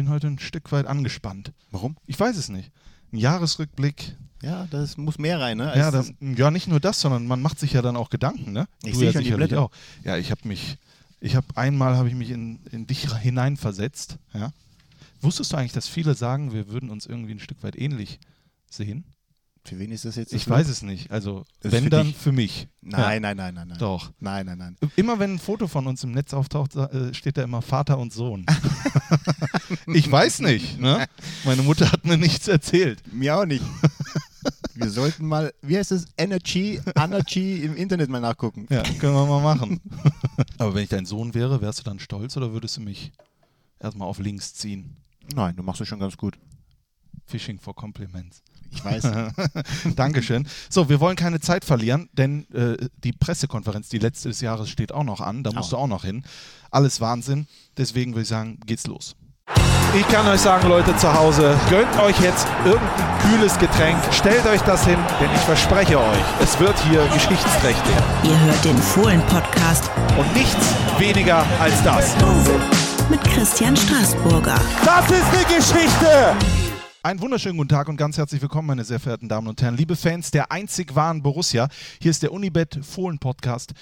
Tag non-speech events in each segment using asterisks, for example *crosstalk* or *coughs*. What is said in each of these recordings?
bin heute ein Stück weit angespannt. Warum? Ich weiß es nicht. Ein Jahresrückblick. Ja, das muss mehr rein, ne? Ja, das, ja, nicht nur das, sondern man macht sich ja dann auch Gedanken, ne? Ich sehe ja schon die sicherlich Blätter. auch. Ja, ich habe mich, ich habe einmal habe ich mich in, in dich *laughs* hineinversetzt. Ja. Wusstest du eigentlich, dass viele sagen, wir würden uns irgendwie ein Stück weit ähnlich sehen? Für wen ist das jetzt? Ich weiß es nicht. Also wenn dann für mich. Nein, nein, nein, nein, nein. Doch. Nein, nein, nein. Immer wenn ein Foto von uns im Netz auftaucht, äh, steht da immer Vater und Sohn. *laughs* ich weiß nicht. Ne? Meine Mutter hat mir nichts erzählt. Mir auch nicht. Wir sollten mal, wie heißt es? Energy, Energy im Internet mal nachgucken. Ja, können wir mal machen. *laughs* Aber wenn ich dein Sohn wäre, wärst du dann stolz oder würdest du mich erstmal auf links ziehen? Nein, du machst es schon ganz gut. Fishing for Compliments. Ich weiß. *laughs* Dankeschön. So, wir wollen keine Zeit verlieren, denn äh, die Pressekonferenz, die letzte des Jahres, steht auch noch an. Da musst du auch noch hin. Alles Wahnsinn. Deswegen würde ich sagen, geht's los. Ich kann euch sagen, Leute zu Hause, gönnt euch jetzt irgendein kühles Getränk, stellt euch das hin, denn ich verspreche euch, es wird hier geschichtsträchtig. Ihr hört den Fohlen-Podcast Und nichts weniger als das. mit Christian Straßburger. Das ist eine Geschichte! Einen wunderschönen guten Tag und ganz herzlich willkommen, meine sehr verehrten Damen und Herren, liebe Fans der einzig wahren Borussia. Hier ist der Unibet Fohlen Podcast,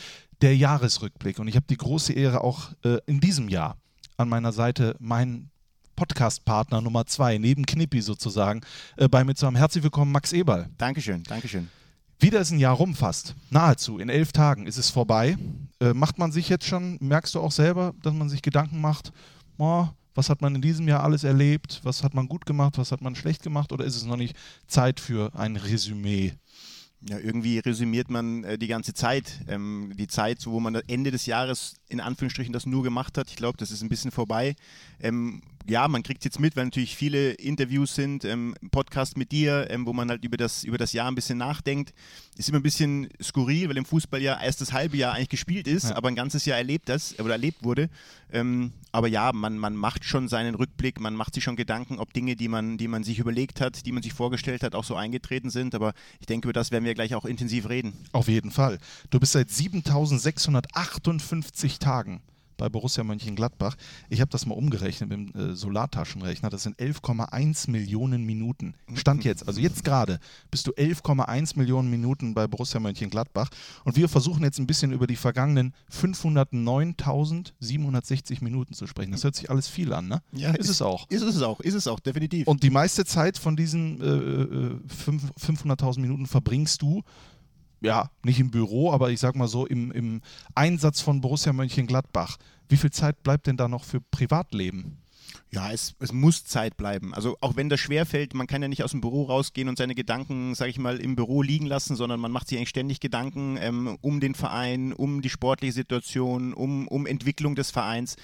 der Jahresrückblick. Und ich habe die große Ehre, auch äh, in diesem Jahr an meiner Seite meinen Podcast-Partner Nummer zwei, neben Knippi sozusagen, äh, bei mir zu haben. Herzlich willkommen, Max Eberl. Dankeschön, Dankeschön. Wieder ist ein Jahr rum fast. Nahezu. In elf Tagen ist es vorbei. Äh, macht man sich jetzt schon, merkst du auch selber, dass man sich Gedanken macht, oh, was hat man in diesem Jahr alles erlebt? Was hat man gut gemacht? Was hat man schlecht gemacht? Oder ist es noch nicht Zeit für ein Resümee? Ja, irgendwie resümiert man äh, die ganze Zeit. Ähm, die Zeit, so, wo man Ende des Jahres in Anführungsstrichen das nur gemacht hat. Ich glaube, das ist ein bisschen vorbei. Ähm, ja, man kriegt es jetzt mit, weil natürlich viele Interviews sind, ähm, Podcast mit dir, ähm, wo man halt über das, über das Jahr ein bisschen nachdenkt. Ist immer ein bisschen skurril, weil im Fußball ja erst das halbe Jahr eigentlich gespielt ist, Ja. aber ein ganzes Jahr erlebt das oder erlebt wurde. Ähm, aber ja, man, man macht schon seinen Rückblick, man macht sich schon Gedanken, ob Dinge, die man, die man sich überlegt hat, die man sich vorgestellt hat, auch so eingetreten sind. Aber ich denke, über das werden wir gleich auch intensiv reden. Auf jeden Fall. Du bist seit 7658 Tagen bei Borussia Mönchengladbach. Ich habe das mal umgerechnet mit dem äh, Solartaschenrechner. Das sind 11,1 Millionen Minuten. Stand jetzt, also jetzt gerade, bist du 11,1 Millionen Minuten bei Borussia Mönchengladbach. Und wir versuchen jetzt ein bisschen über die vergangenen 509.760 Minuten zu sprechen. Das hört sich alles viel an, ne? ist, es auch. Ist es auch, ist es auch, definitiv. Und die meiste Zeit von diesen äh, äh, fünf- 500.000 Minuten verbringst du, ja, nicht im Büro, aber ich sag mal so, im, im Einsatz von Borussia Mönchengladbach. Wie viel Zeit bleibt denn da noch für Privatleben? Ja, es, es muss Zeit bleiben. Also auch wenn das schwerfällt, man kann ja nicht aus dem Büro rausgehen und seine Gedanken, sage ich mal, im Büro liegen lassen, sondern man macht sich eigentlich ständig Gedanken ähm, um den Verein, um die sportliche Situation, um, um Entwicklung des Vereins.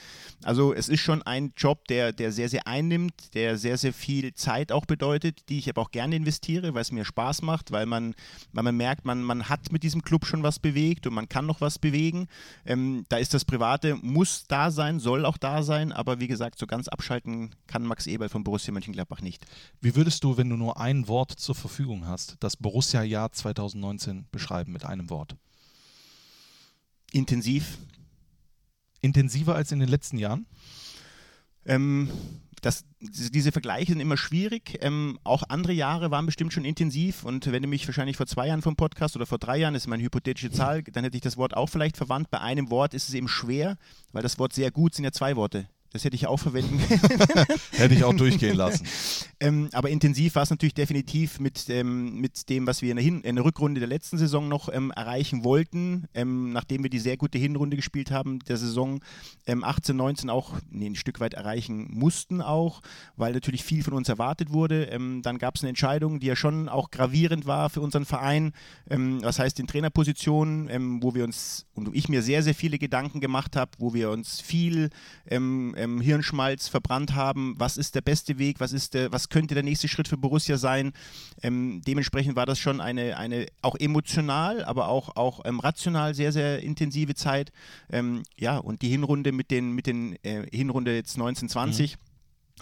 Also es ist schon ein Job, der, der sehr, sehr einnimmt, der sehr, sehr viel Zeit auch bedeutet, die ich aber auch gerne investiere, weil es mir Spaß macht, weil man, weil man merkt, man, man hat mit diesem Club schon was bewegt und man kann noch was bewegen. Ähm, da ist das Private, muss da sein, soll auch da sein, aber wie gesagt, so ganz abschalten kann Max Eberl von Borussia Mönchengladbach nicht. Wie würdest du, wenn du nur ein Wort zur Verfügung hast, das Borussia-Jahr 2019 beschreiben mit einem Wort? Intensiv. Intensiver als in den letzten Jahren? Ähm, das, diese Vergleiche sind immer schwierig. Ähm, auch andere Jahre waren bestimmt schon intensiv. Und wenn du mich wahrscheinlich vor zwei Jahren vom Podcast oder vor drei Jahren, das ist meine hypothetische Zahl, dann hätte ich das Wort auch vielleicht verwandt. Bei einem Wort ist es eben schwer, weil das Wort sehr gut sind ja zwei Worte. Das hätte ich auch verwenden *laughs* *laughs* Hätte ich auch durchgehen lassen. Ähm, aber intensiv war es natürlich definitiv mit, ähm, mit dem, was wir in der, Hin in der Rückrunde der letzten Saison noch ähm, erreichen wollten, ähm, nachdem wir die sehr gute Hinrunde gespielt haben, der Saison ähm, 18, 19 auch nee, ein Stück weit erreichen mussten auch, weil natürlich viel von uns erwartet wurde. Ähm, dann gab es eine Entscheidung, die ja schon auch gravierend war für unseren Verein, ähm, das heißt in Trainerpositionen, ähm, wo wir uns und ich mir sehr, sehr viele Gedanken gemacht habe, wo wir uns viel ähm, ähm, Hirnschmalz verbrannt haben, was ist der beste Weg, was ist der, was könnte der nächste Schritt für Borussia sein. Ähm, dementsprechend war das schon eine, eine auch emotional, aber auch, auch ähm, rational sehr, sehr intensive Zeit. Ähm, ja, und die Hinrunde mit den, mit den äh, Hinrunde jetzt 1920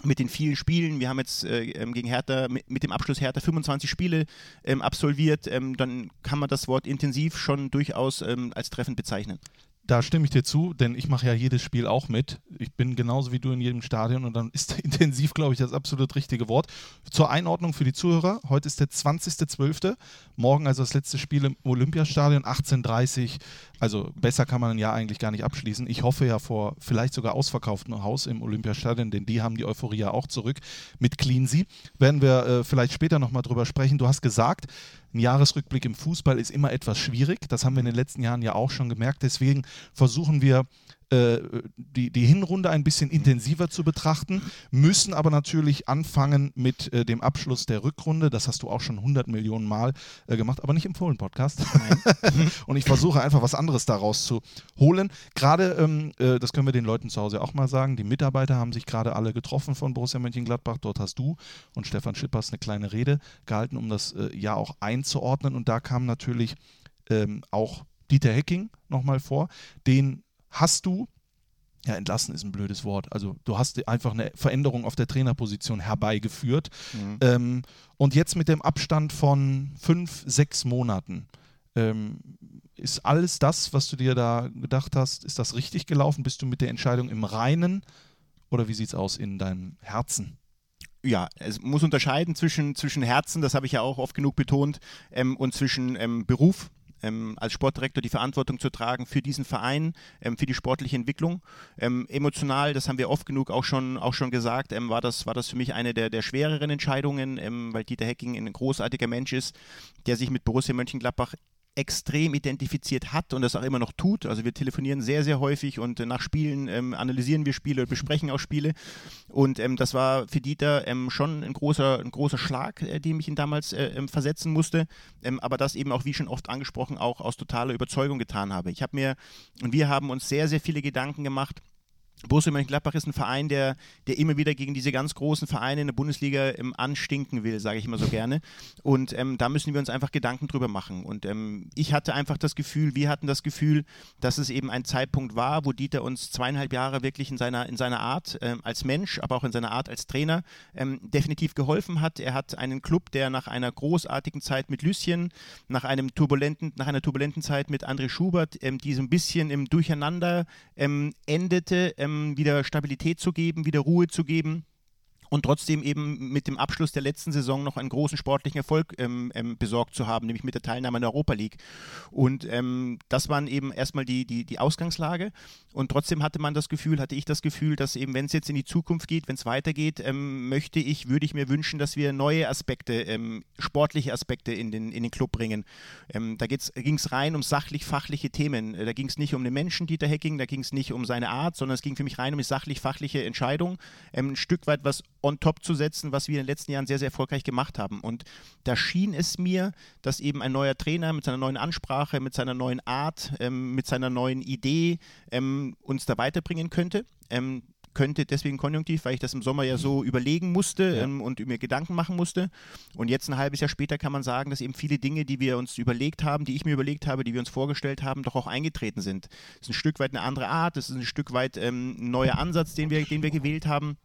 mit den vielen Spielen. Wir haben jetzt äh, ähm, gegen Hertha, mit, mit dem Abschluss Hertha 25 Spiele ähm, absolviert. Ähm, dann kann man das Wort intensiv schon durchaus ähm, als treffend bezeichnen. Da stimme ich dir zu, denn ich mache ja jedes Spiel auch mit. Ich bin genauso wie du in jedem Stadion und dann ist *laughs* intensiv, glaube ich, das absolut richtige Wort. Zur Einordnung für die Zuhörer, heute ist der 20.12., morgen also das letzte Spiel im Olympiastadion, 18.30 Also besser kann man ein Jahr eigentlich gar nicht abschließen. Ich hoffe ja vor vielleicht sogar ausverkauftem Haus im Olympiastadion, denn die haben die Euphorie ja auch zurück mit Cleansea. Werden wir äh, vielleicht später nochmal drüber sprechen. Du hast gesagt, ein Jahresrückblick im Fußball ist immer etwas schwierig. Das haben wir in den letzten Jahren ja auch schon gemerkt. Deswegen versuchen wir die, die Hinrunde ein bisschen intensiver zu betrachten, müssen aber natürlich anfangen mit äh, dem Abschluss der Rückrunde. Das hast du auch schon 100 Millionen Mal äh, gemacht, aber nicht im Fohlen-Podcast. *laughs* Und ich versuche einfach was anderes daraus zu holen. Gerade, ähm, äh, das können wir den Leuten zu Hause auch mal sagen, die Mitarbeiter haben sich gerade alle getroffen von Borussia Mönchengladbach. Dort hast du und Stefan Schippers eine kleine Rede gehalten, um das äh, Jahr auch einzuordnen. Und da kam natürlich ähm, auch Dieter Hecking nochmal vor, den hast du, ja, entlassen ist ein blödes Wort, also du hast einfach eine Veränderung auf der Trainerposition herbeigeführt. Mhm. Ähm, und jetzt mit dem Abstand von fünf, sechs Monaten, ähm, ist alles das, was du dir da gedacht hast, ist das richtig gelaufen? Bist du mit der Entscheidung im Reinen oder wie sieht es aus in deinem Herzen? ja, es muss unterscheiden zwischen, zwischen Herzen, das habe ich ja auch oft genug betont, ähm, und zwischen ähm, Beruf ähm, als Sportdirektor die Verantwortung zu tragen für diesen Verein, ähm, für die sportliche Entwicklung. Ähm, emotional, das haben wir oft genug auch schon, auch schon gesagt, ähm, war, das, war das für mich eine der, der schwereren Entscheidungen, ähm, weil Dieter Hecking ein großartiger Mensch ist, der sich mit Borussia Mönchengladbach extrem identifiziert hat und das auch immer noch tut. Also wir telefonieren sehr, sehr häufig und äh, nach Spielen ähm, analysieren wir Spiele, besprechen auch Spiele. Und ähm, das war für Dieter ähm, schon ein großer, ein großer Schlag, äh, den ich ihn damals äh, ähm, versetzen musste. Ähm, aber das eben auch, wie schon oft angesprochen, auch aus totaler Überzeugung getan habe. Ich habe mir und wir haben uns sehr, sehr viele Gedanken gemacht Borussia Mönchengladbach ist ein Verein, der, der immer wieder gegen diese ganz großen Vereine in der Bundesliga ähm, anstinken will, sage ich immer so gerne. Und ähm, da müssen wir uns einfach Gedanken drüber machen. Und ähm, ich hatte einfach das Gefühl, wir hatten das Gefühl, dass es eben ein Zeitpunkt war, wo Dieter uns zweieinhalb Jahre wirklich in seiner, in seiner Art ähm, als Mensch, aber auch in seiner Art als Trainer ähm, definitiv geholfen hat. Er hat einen Club, der nach einer großartigen Zeit mit Lüsschen, nach, einem turbulenten, nach einer turbulenten Zeit mit André Schubert, ähm, die so ein bisschen im Durcheinander endete, ähm, wieder Stabilität zu geben, wieder Ruhe zu geben und trotzdem eben mit dem Abschluss der letzten Saison noch einen großen sportlichen Erfolg ähm, ähm, besorgt zu haben, nämlich mit der Teilnahme an der Europa League. Und ähm, das waren eben erstmal die, die, die Ausgangslage. Und trotzdem hatte man das Gefühl, hatte ich das Gefühl, dass eben, wenn es jetzt in die Zukunft geht, wenn es weitergeht, ähm, möchte ich, würde ich mir wünschen, dass wir neue Aspekte, ähm, sportliche Aspekte in den, in den Club bringen. Ähm, da ging es rein um sachlich-fachliche Themen. Da ging es nicht um den Menschen, Dieter Hecking, da ging es nicht um seine Art, sondern es ging für mich rein um die sachlich-fachliche Entscheidung. ein Stück weit was on top zu setzen, was wir in den letzten Jahren sehr, sehr erfolgreich gemacht haben. Und da schien es mir, dass eben ein neuer Trainer mit seiner neuen Ansprache, mit seiner neuen Art, ähm, mit seiner neuen Idee ähm, uns da weiterbringen könnte. Ähm, könnte deswegen konjunktiv, weil ich das im Sommer ja so überlegen musste ja. ähm, und mir Gedanken machen musste. Und jetzt ein halbes Jahr später kann man sagen, dass eben viele Dinge, die wir uns überlegt haben, die ich mir überlegt habe, die wir uns vorgestellt haben, doch auch eingetreten sind. Es ist ein Stück weit eine andere Art, es ist ein Stück weit ähm, ein neuer Ansatz, den wir, den wir gewählt haben.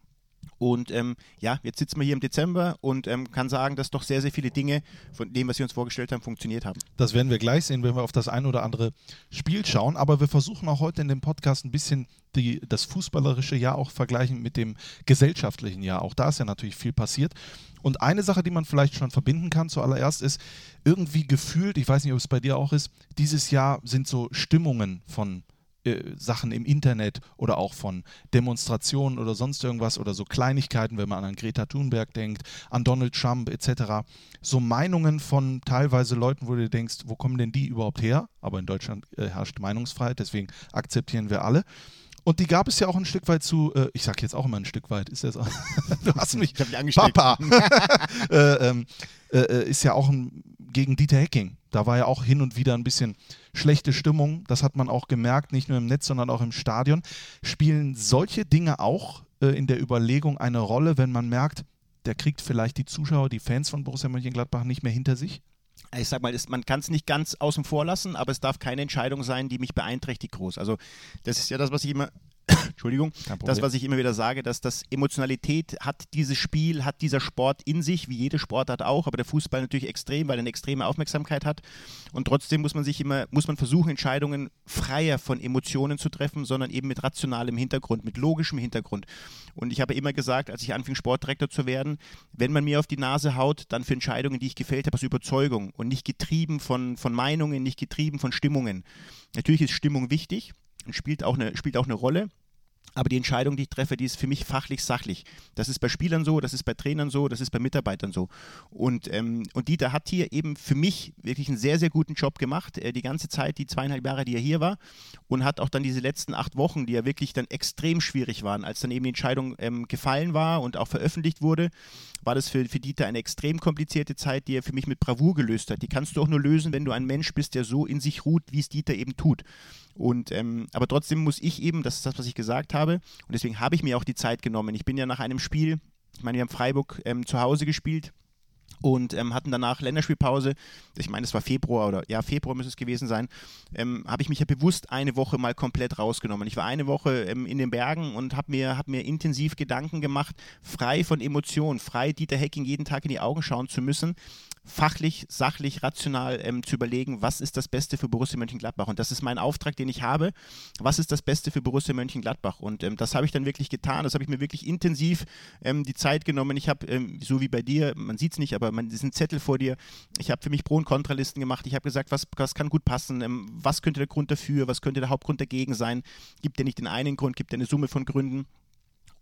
Und ähm, ja, jetzt sitzen wir hier im Dezember und ähm, kann sagen, dass doch sehr, sehr viele Dinge von dem, was wir uns vorgestellt haben, funktioniert haben. Das werden wir gleich sehen, wenn wir auf das ein oder andere Spiel schauen. Aber wir versuchen auch heute in dem Podcast ein bisschen die, das fußballerische Jahr auch vergleichen mit dem gesellschaftlichen Jahr. Auch da ist ja natürlich viel passiert. Und eine Sache, die man vielleicht schon verbinden kann zuallererst, ist irgendwie gefühlt, ich weiß nicht, ob es bei dir auch ist, dieses Jahr sind so Stimmungen von äh, Sachen im Internet oder auch von Demonstrationen oder sonst irgendwas oder so Kleinigkeiten, wenn man an Greta Thunberg denkt, an Donald Trump etc. So Meinungen von teilweise Leuten, wo du denkst, wo kommen denn die überhaupt her? Aber in Deutschland äh, herrscht Meinungsfreiheit, deswegen akzeptieren wir alle. Und die gab es ja auch ein Stück weit zu, äh, ich sag jetzt auch immer ein Stück weit, ist ja so. *laughs* du hast mich, ich hab dich Papa, *laughs* äh, ähm, äh, äh, ist ja auch ein, gegen Dieter Hecking. Da war ja auch hin und wieder ein bisschen schlechte Stimmung. Das hat man auch gemerkt, nicht nur im Netz, sondern auch im Stadion. Spielen solche Dinge auch äh, in der Überlegung eine Rolle, wenn man merkt, der kriegt vielleicht die Zuschauer, die Fans von Borussia Mönchengladbach nicht mehr hinter sich? ich sag mal, man kann es nicht ganz außen vor lassen, aber es darf keine Entscheidung sein, die mich beeinträchtigt groß. Also das ist ja das, was ich immer *coughs* Entschuldigung, das, was ich immer wieder sage, dass das Emotionalität hat dieses Spiel, hat dieser Sport in sich, wie jede Sportart auch, aber der Fußball natürlich extrem, weil er eine extreme Aufmerksamkeit hat. Und trotzdem muss man sich immer, muss man versuchen, Entscheidungen freier von Emotionen zu treffen, sondern eben mit rationalem Hintergrund, mit logischem Hintergrund. Und ich habe immer gesagt, als ich anfing, Sportdirektor zu werden, wenn man mir auf die Nase haut, dann für Entscheidungen, die ich gefällt habe, aus Überzeugung und nicht getrieben von, von Meinungen, nicht getrieben von Stimmungen. Natürlich ist Stimmung wichtig und spielt auch eine, spielt auch eine Rolle. Aber die Entscheidung, die ich treffe, die ist für mich fachlich sachlich. Das ist bei Spielern so, das ist bei Trainern so, das ist bei Mitarbeitern so. Und, ähm, und Dieter hat hier eben für mich wirklich einen sehr, sehr guten Job gemacht, äh, die ganze Zeit, die zweieinhalb Jahre, die er hier war. Und hat auch dann diese letzten acht Wochen, die ja wirklich dann extrem schwierig waren, als dann eben die Entscheidung ähm, gefallen war und auch veröffentlicht wurde, war das für, für Dieter eine extrem komplizierte Zeit, die er für mich mit Bravour gelöst hat. Die kannst du auch nur lösen, wenn du ein Mensch bist, der so in sich ruht, wie es Dieter eben tut. Und, ähm, aber trotzdem muss ich eben, das ist das, was ich gesagt habe, und deswegen habe ich mir auch die Zeit genommen. Ich bin ja nach einem Spiel, ich meine, wir haben Freiburg ähm, zu Hause gespielt und ähm, hatten danach Länderspielpause. Ich meine, es war Februar oder ja, Februar müsste es gewesen sein. Ähm, habe ich mich ja bewusst eine Woche mal komplett rausgenommen. Ich war eine Woche ähm, in den Bergen und habe mir, hab mir intensiv Gedanken gemacht, frei von Emotionen, frei Dieter Hecking jeden Tag in die Augen schauen zu müssen, fachlich, sachlich, rational ähm, zu überlegen, was ist das Beste für Borussia Mönchengladbach. Und das ist mein Auftrag, den ich habe. Was ist das Beste für Borussia Mönchengladbach? Und ähm, das habe ich dann wirklich getan. Das habe ich mir wirklich intensiv ähm, die Zeit genommen. Ich habe, ähm, so wie bei dir, man sieht es nicht, aber man ist ein Zettel vor dir. Ich habe für mich Pro- und Kontralisten gemacht. Ich habe gesagt, was, was kann gut passen? Ähm, was könnte der Grund dafür? Was könnte der Hauptgrund dagegen sein? Gibt ja nicht den einen Grund, gibt ja eine Summe von Gründen.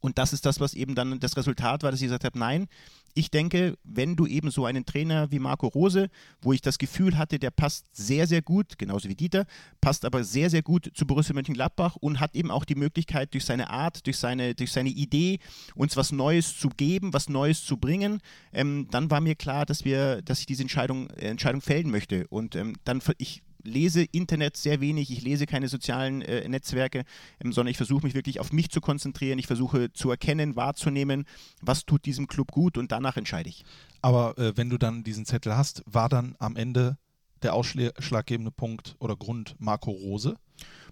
Und das ist das, was eben dann das Resultat war, dass ich gesagt habe, nein, ich denke, wenn du eben so einen Trainer wie Marco Rose, wo ich das Gefühl hatte, der passt sehr, sehr gut, genauso wie Dieter, passt aber sehr, sehr gut zu Borussia Mönchengladbach und hat eben auch die Möglichkeit, durch seine Art, durch seine, durch seine Idee, uns was Neues zu geben, was Neues zu bringen, ähm, dann war mir klar, dass wir, dass ich diese Entscheidung, äh, Entscheidung fällen möchte. Und ähm, dann, ich lese Internet sehr wenig, ich lese keine sozialen äh, Netzwerke, ähm, sondern ich versuche mich wirklich auf mich zu konzentrieren. Ich versuche zu erkennen, wahrzunehmen, was tut diesem Club gut und danach entscheide ich. Aber äh, wenn du dann diesen Zettel hast, war dann am Ende der ausschlaggebende Punkt oder Grund Marco Rose?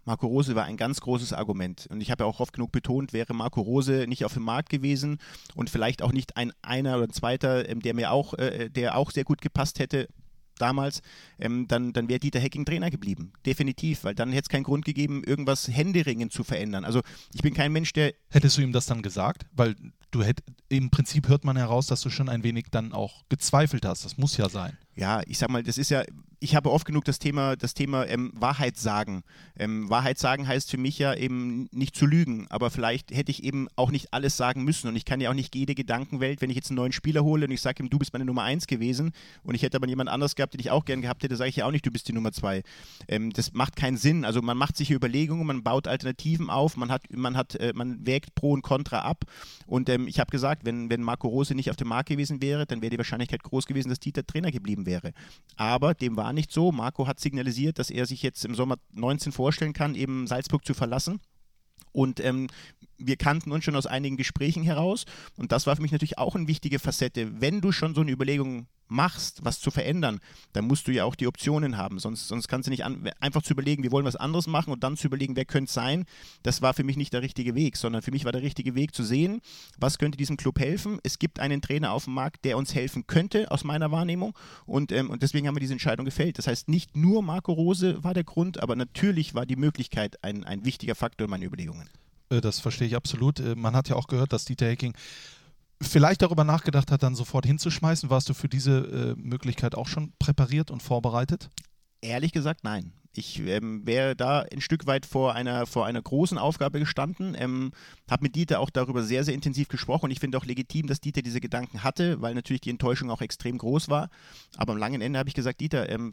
Marco Rose war ein ganz großes Argument. Und ich habe ja auch oft genug betont, wäre Marco Rose nicht auf dem Markt gewesen und vielleicht auch nicht ein einer oder ein zweiter, ähm, der mir auch, äh, der auch sehr gut gepasst hätte, damals, ähm, dann, dann wäre Dieter Hecking Trainer geblieben. Definitiv, weil dann hätte es keinen Grund gegeben, irgendwas händeringend zu verändern. Also ich bin kein Mensch, der. Hättest du ihm das dann gesagt? Weil du hätt, im Prinzip hört man heraus, dass du schon ein wenig dann auch gezweifelt hast. Das muss ja sein ja, ich sag mal, das ist ja, ich habe oft genug das Thema, das Thema ähm, Wahrheit sagen. Ähm, Wahrheit sagen heißt für mich ja eben nicht zu lügen, aber vielleicht hätte ich eben auch nicht alles sagen müssen und ich kann ja auch nicht jede Gedankenwelt, wenn ich jetzt einen neuen Spieler hole und ich sage ihm, du bist meine Nummer eins gewesen und ich hätte aber jemand anders gehabt, den ich auch gern gehabt hätte, sage ich ja auch nicht, du bist die Nummer zwei. Ähm, das macht keinen Sinn. Also man macht sich Überlegungen, man baut Alternativen auf, man hat, man hat, äh, man wägt Pro und Contra ab und ähm, ich habe gesagt, wenn, wenn Marco Rose nicht auf dem Markt gewesen wäre, dann wäre die Wahrscheinlichkeit groß gewesen, dass Dieter Trainer geblieben geblieben wäre. Aber dem war nicht so. Marco hat signalisiert, dass er sich jetzt im Sommer 19 vorstellen kann, eben Salzburg zu verlassen. Und ähm, wir kannten uns schon aus einigen Gesprächen heraus. Und das war für mich natürlich auch eine wichtige Facette. Wenn du schon so eine Überlegung machst, was zu verändern, dann musst du ja auch die Optionen haben. Sonst, sonst kannst du nicht an, einfach zu überlegen, wir wollen was anderes machen und dann zu überlegen, wer könnte es sein. Das war für mich nicht der richtige Weg, sondern für mich war der richtige Weg zu sehen, was könnte diesem Club helfen. Es gibt einen Trainer auf dem Markt, der uns helfen könnte, aus meiner Wahrnehmung. Und, ähm, und deswegen haben wir diese Entscheidung gefällt. Das heißt, nicht nur Marco Rose war der Grund, aber natürlich war die Möglichkeit ein, ein wichtiger Faktor in meinen Überlegungen. Äh, das verstehe ich absolut. Äh, man hat ja auch gehört, dass Dieter Hecking vielleicht darüber nachgedacht hat, dann sofort hinzuschmeißen. Warst du für diese äh, Möglichkeit auch schon präpariert und vorbereitet? Ehrlich gesagt, nein. Ich ähm, wäre da ein Stück weit vor einer, vor einer großen Aufgabe gestanden. Ähm, habe mit Dieter auch darüber sehr, sehr intensiv gesprochen und ich finde auch legitim, dass Dieter diese Gedanken hatte, weil natürlich die Enttäuschung auch extrem groß war. Aber am langen Ende habe ich gesagt, Dieter, ähm,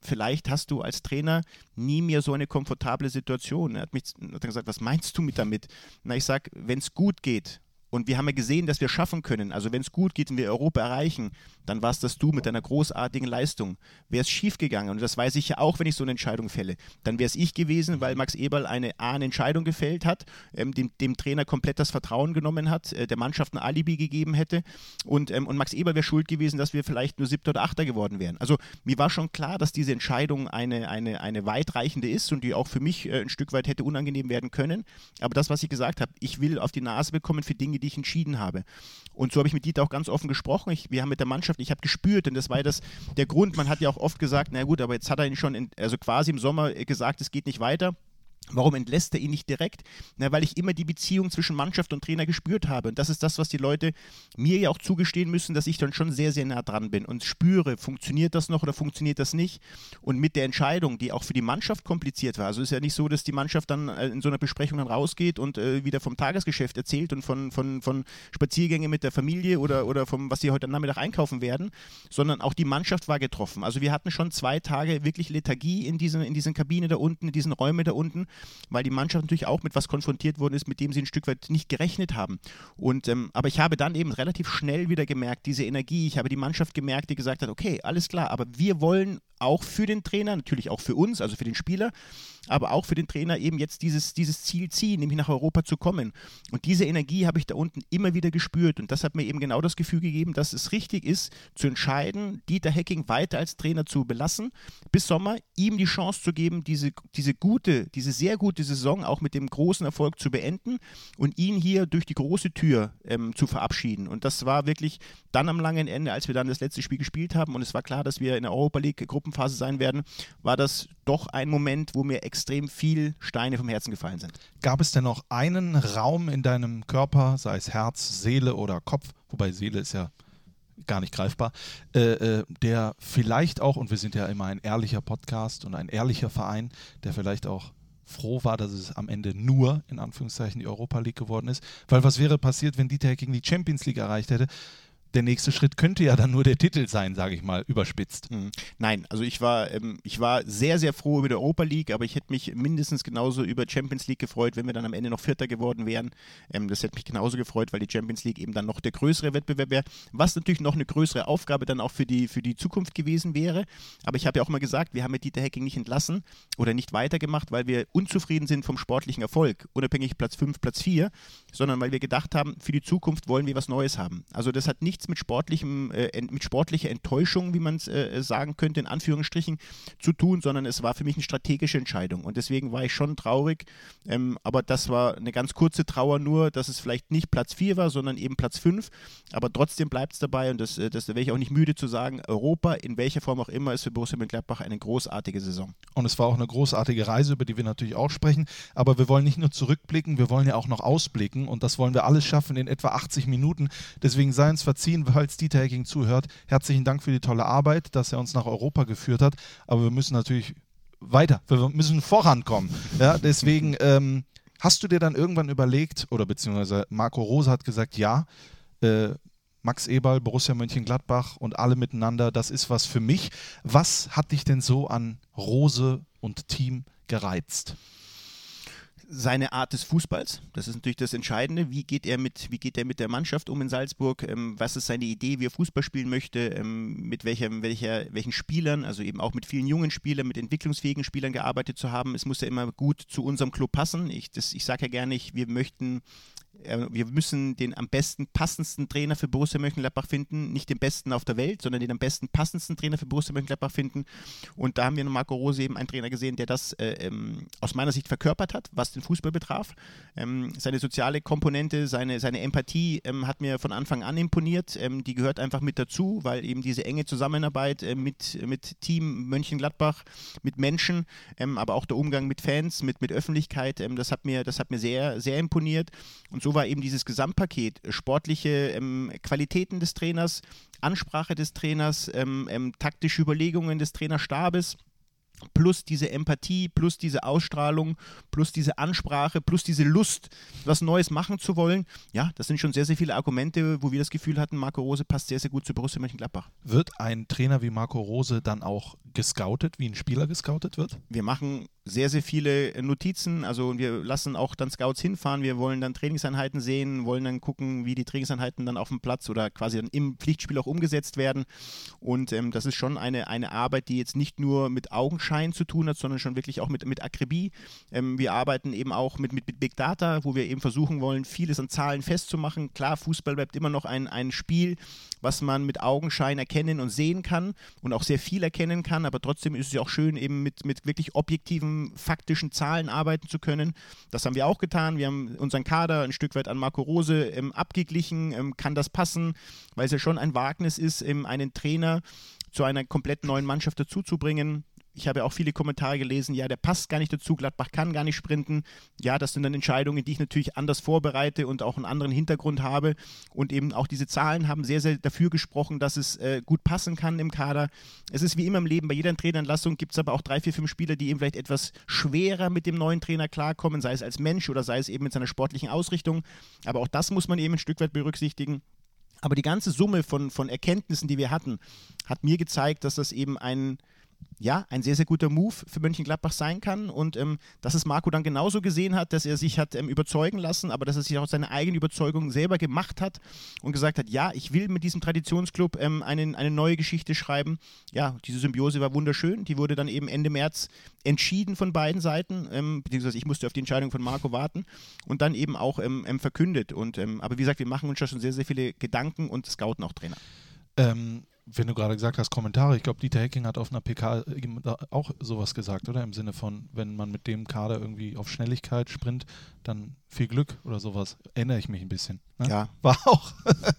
vielleicht hast du als Trainer nie mehr so eine komfortable Situation. Er hat mich hat gesagt, was meinst du mit damit? Na, ich sage, wenn es gut geht, Und wir haben ja gesehen, dass wir schaffen können. Also wenn es gut geht und wir Europa erreichen, dann war es das du mit deiner großartigen Leistung. Wäre es schief gegangen, und das weiß ich ja auch, wenn ich so eine Entscheidung fälle, dann wäre es ich gewesen, weil Max Eberl eine A, eine Entscheidung gefällt hat, ähm, dem, dem, Trainer komplett das Vertrauen genommen hat, äh, der Mannschaft ein Alibi gegeben hätte. Und, ähm, und Max Eberl wäre schuld gewesen, dass wir vielleicht nur Siebter oder Achter geworden wären. Also mir war schon klar, dass diese Entscheidung eine, eine, eine weitreichende ist und die auch für mich äh, ein Stück weit hätte unangenehm werden können. Aber das, was ich gesagt habe, ich will auf die Nase bekommen für Dinge, die ich entschieden habe. Und so habe ich mit Dieter auch ganz offen gesprochen. Ich, wir haben mit der Mannschaft, ich habe gespürt, und das war ja das, der Grund, man hat ja auch oft gesagt, na gut, aber jetzt hat er ihn schon, in, also quasi im Sommer gesagt, es geht nicht weiter. Warum entlässt er ihn nicht direkt? Na, weil ich immer die Beziehung zwischen Mannschaft und Trainer gespürt habe. Und das ist das, was die Leute mir ja auch zugestehen müssen, dass ich dann schon sehr, sehr nah dran bin und spüre, funktioniert das noch oder funktioniert das nicht? Und mit der Entscheidung, die auch für die Mannschaft kompliziert war. Also ist ja nicht so, dass die Mannschaft dann äh, in so einer Besprechung dann rausgeht und äh, wieder vom Tagesgeschäft erzählt und von, von, von Spaziergängen mit der Familie oder, oder vom, was sie heute Nachmittag einkaufen werden, sondern auch die Mannschaft war getroffen. Also wir hatten schon zwei Tage wirklich Lethargie in diesen, in diesen Kabinen da unten, in diesen Räumen da unten weil die Mannschaft natürlich auch mit was konfrontiert worden ist, mit dem sie ein Stück weit nicht gerechnet haben. Und, ähm, aber ich habe dann eben relativ schnell wieder gemerkt, diese Energie, ich habe die Mannschaft gemerkt, die gesagt hat, okay, alles klar, aber wir wollen auch für den Trainer, natürlich auch für uns, also für den Spieler, aber auch für den Trainer eben jetzt dieses, dieses Ziel ziehen, nämlich nach Europa zu kommen. Und diese Energie habe ich da unten immer wieder gespürt und das hat mir eben genau das Gefühl gegeben, dass es richtig ist, zu entscheiden, Dieter Hecking weiter als Trainer zu belassen, bis Sommer, ihm die Chance zu geben, diese, diese gute, diese sehr gute Saison auch mit dem großen Erfolg zu beenden und ihn hier durch die große Tür ähm, zu verabschieden. Und das war wirklich dann am langen Ende, als wir dann das letzte Spiel gespielt haben und es war klar, dass wir in der Europa League Gruppenphase sein werden, war das doch ein Moment, wo mir extrem viel Steine vom Herzen gefallen sind. Gab es denn noch einen Raum in deinem Körper, sei es Herz, Seele oder Kopf, wobei Seele ist ja gar nicht greifbar, äh, äh, der vielleicht auch, und wir sind ja immer ein ehrlicher Podcast und ein ehrlicher Verein, der vielleicht auch froh war, dass es am Ende nur in Anführungszeichen die Europa League geworden ist. Weil was wäre passiert, wenn Dieter gegen die Champions League erreicht hätte? Der nächste Schritt könnte ja dann nur der Titel sein, sage ich mal, überspitzt. Mhm. Nein, also ich war, ähm, ich war sehr, sehr froh über die Europa League, aber ich hätte mich mindestens genauso über Champions League gefreut, wenn wir dann am Ende noch Vierter geworden wären. Ähm, das hätte mich genauso gefreut, weil die Champions League eben dann noch der größere Wettbewerb wäre, was natürlich noch eine größere Aufgabe dann auch für die, für die Zukunft gewesen wäre. Aber ich habe ja auch mal gesagt, wir haben mit Dieter Hacking nicht entlassen oder nicht weitergemacht, weil wir unzufrieden sind vom sportlichen Erfolg, unabhängig Platz 5, Platz 4, sondern weil wir gedacht haben, für die Zukunft wollen wir was Neues haben. Also das hat nichts mit sportlichem, äh, mit sportlicher Enttäuschung, wie man es äh, sagen könnte, in Anführungsstrichen, zu tun, sondern es war für mich eine strategische Entscheidung. Und deswegen war ich schon traurig. Ähm, aber das war eine ganz kurze Trauer nur, dass es vielleicht nicht Platz 4 war, sondern eben Platz 5. Aber trotzdem bleibt es dabei, und das, äh, das wäre ich auch nicht müde zu sagen, Europa, in welcher Form auch immer, ist für Borussia Mönchengladbach eine großartige Saison. Und es war auch eine großartige Reise, über die wir natürlich auch sprechen. Aber wir wollen nicht nur zurückblicken, wir wollen ja auch noch ausblicken. Und das wollen wir alles schaffen in etwa 80 Minuten. Deswegen sei uns verziehen ziehen, falls Dieter Hecking zuhört. Herzlichen Dank für die tolle Arbeit, dass er uns nach Europa geführt hat. Aber wir müssen natürlich weiter, wir müssen vorankommen. Ja, deswegen ähm, hast du dir dann irgendwann überlegt, oder beziehungsweise Marco Rose hat gesagt, ja, äh, Max Eberl, Borussia Mönchengladbach und alle miteinander, das ist was für mich. Was hat dich denn so an Rose und Team gereizt? Seine Art des Fußballs. Das ist natürlich das Entscheidende. Wie geht er mit, wie geht er mit der Mannschaft um in Salzburg? Ähm, was ist seine Idee, wie er Fußball spielen möchte? Ähm, mit welcher, welcher, welchen Spielern, also eben auch mit vielen jungen Spielern, mit entwicklungsfähigen Spielern gearbeitet zu haben. Es muss ja immer gut zu unserem Club passen. Ich, ich sage ja gerne, ich, wir möchten wir müssen den am besten passendsten Trainer für Borussia Mönchengladbach finden, nicht den besten auf der Welt, sondern den am besten passendsten Trainer für Borussia Mönchengladbach finden. Und da haben wir in Marco Rose eben einen Trainer gesehen, der das äh, ähm, aus meiner Sicht verkörpert hat, was den Fußball betraf. Ähm, seine soziale Komponente, seine, seine Empathie ähm, hat mir von Anfang an imponiert. Ähm, die gehört einfach mit dazu, weil eben diese enge Zusammenarbeit äh, mit, mit Team Mönchengladbach, mit Menschen, ähm, aber auch der Umgang mit Fans, mit, mit Öffentlichkeit, ähm, das hat mir, das hat mir sehr, sehr imponiert. Und so war eben dieses Gesamtpaket, äh, sportliche ähm, Qualitäten des Trainers, Ansprache des Trainers, ähm, ähm, taktische Überlegungen des Trainerstabes plus diese Empathie, plus diese Ausstrahlung, plus diese Ansprache, plus diese Lust, was Neues machen zu wollen. Ja, das sind schon sehr, sehr viele Argumente, wo wir das Gefühl hatten, Marco Rose passt sehr, sehr gut zu Borussia Mönchengladbach. Wird ein Trainer wie Marco Rose dann auch gescoutet, wie ein Spieler gescoutet wird? Wir machen sehr, sehr viele Notizen. Also wir lassen auch dann Scouts hinfahren. Wir wollen dann Trainingseinheiten sehen, wollen dann gucken, wie die Trainingseinheiten dann auf dem Platz oder quasi dann im Pflichtspiel auch umgesetzt werden. Und ähm, das ist schon eine, eine Arbeit, die jetzt nicht nur mit Augenschein zu tun hat, sondern schon wirklich auch mit, mit Akribie. Ähm, wir arbeiten eben auch mit, mit, mit Big Data, wo wir eben versuchen wollen, vieles an Zahlen festzumachen. Klar, Fußball bleibt immer noch ein, ein Spiel, was man mit Augenschein erkennen und sehen kann und auch sehr viel erkennen kann, aber trotzdem ist es ja auch schön, eben mit, mit wirklich objektiven faktischen Zahlen arbeiten zu können. Das haben wir auch getan. Wir haben unseren Kader ein Stück weit an Marco Rose ähm, abgeglichen. Ähm, kann das passen? Weil es ja schon ein Wagnis ist, ähm, einen Trainer zu einer komplett neuen Mannschaft dazuzubringen ich habe ja auch viele Kommentare gelesen, ja, der passt gar nicht dazu, Gladbach kann gar nicht sprinten. Ja, das sind dann Entscheidungen, die ich natürlich anders vorbereite und auch einen anderen Hintergrund habe. Und eben auch diese Zahlen haben sehr, sehr dafür gesprochen, dass es äh, gut passen kann im Kader. Es ist wie immer im Leben, bei jeder Traineranlassung gibt es aber auch drei, vier, fünf Spieler, die eben vielleicht etwas schwerer mit dem neuen Trainer klarkommen, sei es als Mensch oder sei es eben mit seiner sportlichen Ausrichtung. Aber auch das muss man eben ein Stück weit berücksichtigen. Aber die ganze Summe von, von Erkenntnissen, die wir hatten, hat mir gezeigt, dass das eben ein ja, ein sehr, sehr guter Move für Mönchengladbach sein kann und ähm, dass es Marco dann genauso gesehen hat, dass er sich hat ähm, überzeugen lassen, aber dass er sich auch seine eigene Überzeugung selber gemacht hat und gesagt hat, ja, ich will mit diesem Traditionsclub ähm, einen, eine neue Geschichte schreiben. Ja, diese Symbiose war wunderschön, die wurde dann eben Ende März entschieden von beiden Seiten, ähm, beziehungsweise ich musste auf die Entscheidung von Marco warten und dann eben auch ähm, ähm, verkündet. Und, aber wie gesagt, wir machen uns schon sehr, sehr viele Gedanken und scouten auch Trainer. Ähm, wenn du gerade gesagt hast, Kommentare, ich glaube, Dieter Hecking hat auf einer PK auch sowas gesagt, oder? Im Sinne von, wenn man mit dem Kader irgendwie auf Schnelligkeit sprint, dann viel Glück oder sowas. Erinnere ich mich ein bisschen. Ne? Ja. War auch,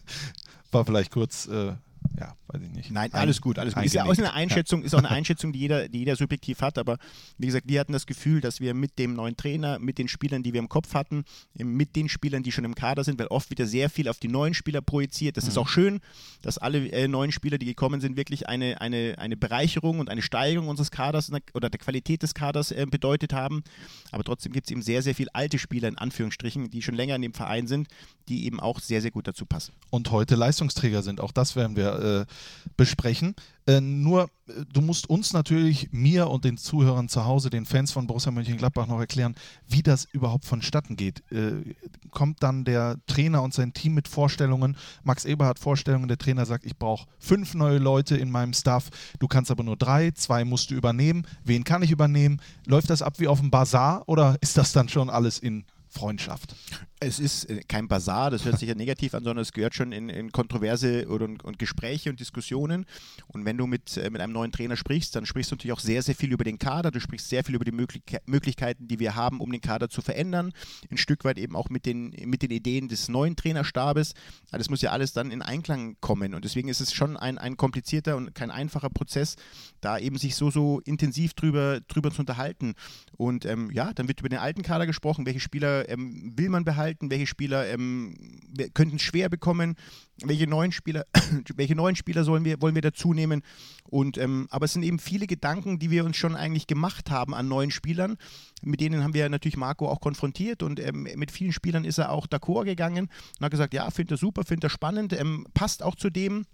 *laughs* war vielleicht kurz äh, ja, weiß ich nicht. Nein, alles gut, alles gut. Ist ja auch eine Einschätzung, ist auch eine Einschätzung, die jeder, die jeder subjektiv hat, aber wie gesagt, wir hatten das Gefühl, dass wir mit dem neuen Trainer, mit den Spielern, die wir im Kopf hatten, mit den Spielern, die schon im Kader sind, weil oft wird ja sehr viel auf die neuen Spieler projiziert. Das mhm. ist auch schön, dass alle äh, neuen Spieler, die gekommen sind, wirklich eine, eine, eine Bereicherung und eine Steigerung unseres Kaders oder der Qualität des Kaders äh, bedeutet haben. Aber trotzdem gibt es eben sehr, sehr viele alte Spieler in Anführungsstrichen, die schon länger in dem Verein sind, die eben auch sehr, sehr gut dazu passen. Und heute Leistungsträger sind. Auch das werden wir äh, besprechen. Äh, nur, äh, du musst uns natürlich, mir und den Zuhörern zu Hause, den Fans von Borussia Mönchengladbach noch erklären, wie das überhaupt vonstatten geht. Äh, kommt dann der Trainer und sein Team mit Vorstellungen, Max Eber hat Vorstellungen, der Trainer sagt, ich brauche fünf neue Leute in meinem Staff, du kannst aber nur drei, zwei musst du übernehmen. Wen kann ich übernehmen? Läuft das ab wie auf dem Bazar oder ist das dann schon alles in Freundschaft? Es ist äh, kein Bazar, das hört sich ja negativ an, sondern es gehört schon in, in Kontroverse und, und, Gespräche und Diskussionen. Und wenn du mit, äh, mit einem neuen Trainer sprichst, dann sprichst du natürlich auch sehr, sehr viel über den Kader. Du sprichst sehr viel über die Möglich Möglichkeiten, die wir haben, um den Kader zu verändern. Ein Stück weit eben auch mit den, mit den Ideen des neuen Trainerstabes. Das muss ja alles dann in Einklang kommen. Und deswegen ist es schon ein, ein komplizierter und kein einfacher Prozess, da eben sich so, so intensiv drüber, drüber zu unterhalten. Und ähm, ja, dann wird über den alten Kader gesprochen, welche Spieler ähm, will man behalten halten, welche Spieler ähm, könnten es schwer bekommen, welche neuen Spieler, *coughs* welche neuen Spieler sollen wir, wollen wir dazu nehmen. Und, ähm, aber es sind eben viele Gedanken, die wir uns schon eigentlich gemacht haben an neuen Spielern. Mit denen haben wir natürlich Marco auch konfrontiert und ähm, mit vielen Spielern ist er auch d'accord gegangen und hat gesagt, ja, findet er super, findet er spannend, ähm, passt auch zu dem,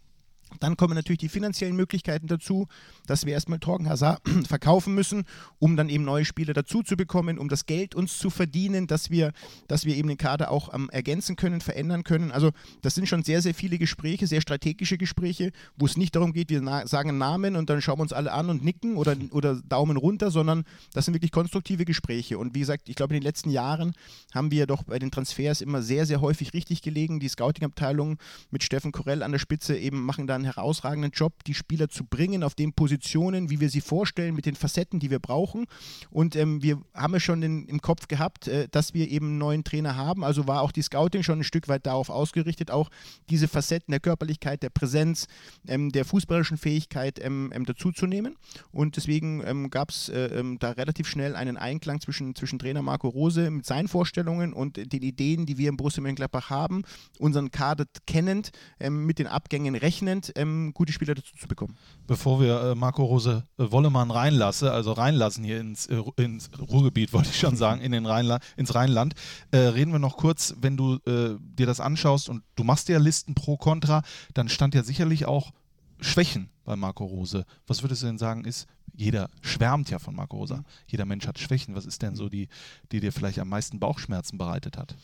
dann kommen natürlich die finanziellen Möglichkeiten dazu, dass wir erstmal Torgen Hazard *clears throat* verkaufen müssen, um dann eben neue Spieler dazu zu bekommen, um das Geld uns zu verdienen, dass wir, dass wir eben den Kader auch ähm, ergänzen können, verändern können. Also das sind schon sehr, sehr viele Gespräche, sehr strategische Gespräche, wo es nicht darum geht, wir na sagen Namen und dann schauen wir uns alle an und nicken oder, oder Daumen runter, sondern das sind wirklich konstruktive Gespräche. Und wie gesagt, ich glaube, in den letzten Jahren haben wir doch bei den Transfers immer sehr, sehr häufig richtig gelegen. Die Scouting-Abteilung mit Steffen Korell an der Spitze eben machen da einen herausragenden Job, die Spieler zu bringen auf den Positionen, wie wir sie vorstellen, mit den Facetten, die wir brauchen. Und ähm, wir haben es schon in, im Kopf gehabt, äh, dass wir eben einen neuen Trainer haben. Also war auch die Scouting schon ein Stück weit darauf ausgerichtet, auch diese Facetten der Körperlichkeit, der Präsenz, ähm, der fußballerischen Fähigkeit ähm, ähm dazuzunehmen. Und deswegen ähm, gab es äh, ähm, da relativ schnell einen Einklang zwischen, zwischen Trainer Marco Rose mit seinen Vorstellungen und den Ideen, die wir im Borussia Mönchengladbach haben, unseren Kader kennend, mit den Abgängen rechnend, ähm, gute Spieler dazu zu bekommen. Bevor wir äh, Marco Rose äh, Wollemann reinlassen, also reinlassen hier ins, äh, ins Ruhrgebiet, *laughs* wollte ich schon sagen, in den Rheinla ins Rheinland, äh, reden wir noch kurz, wenn du äh, dir das anschaust und du machst ja Listen pro Contra, dann stand ja sicherlich auch Schwächen bei Marco Rose. Was würdest du denn sagen, ist jeder schwärmt ja von Marco Rosa. Jeder Mensch hat Schwächen. Was ist denn so die, die dir vielleicht am meisten Bauchschmerzen bereitet hat?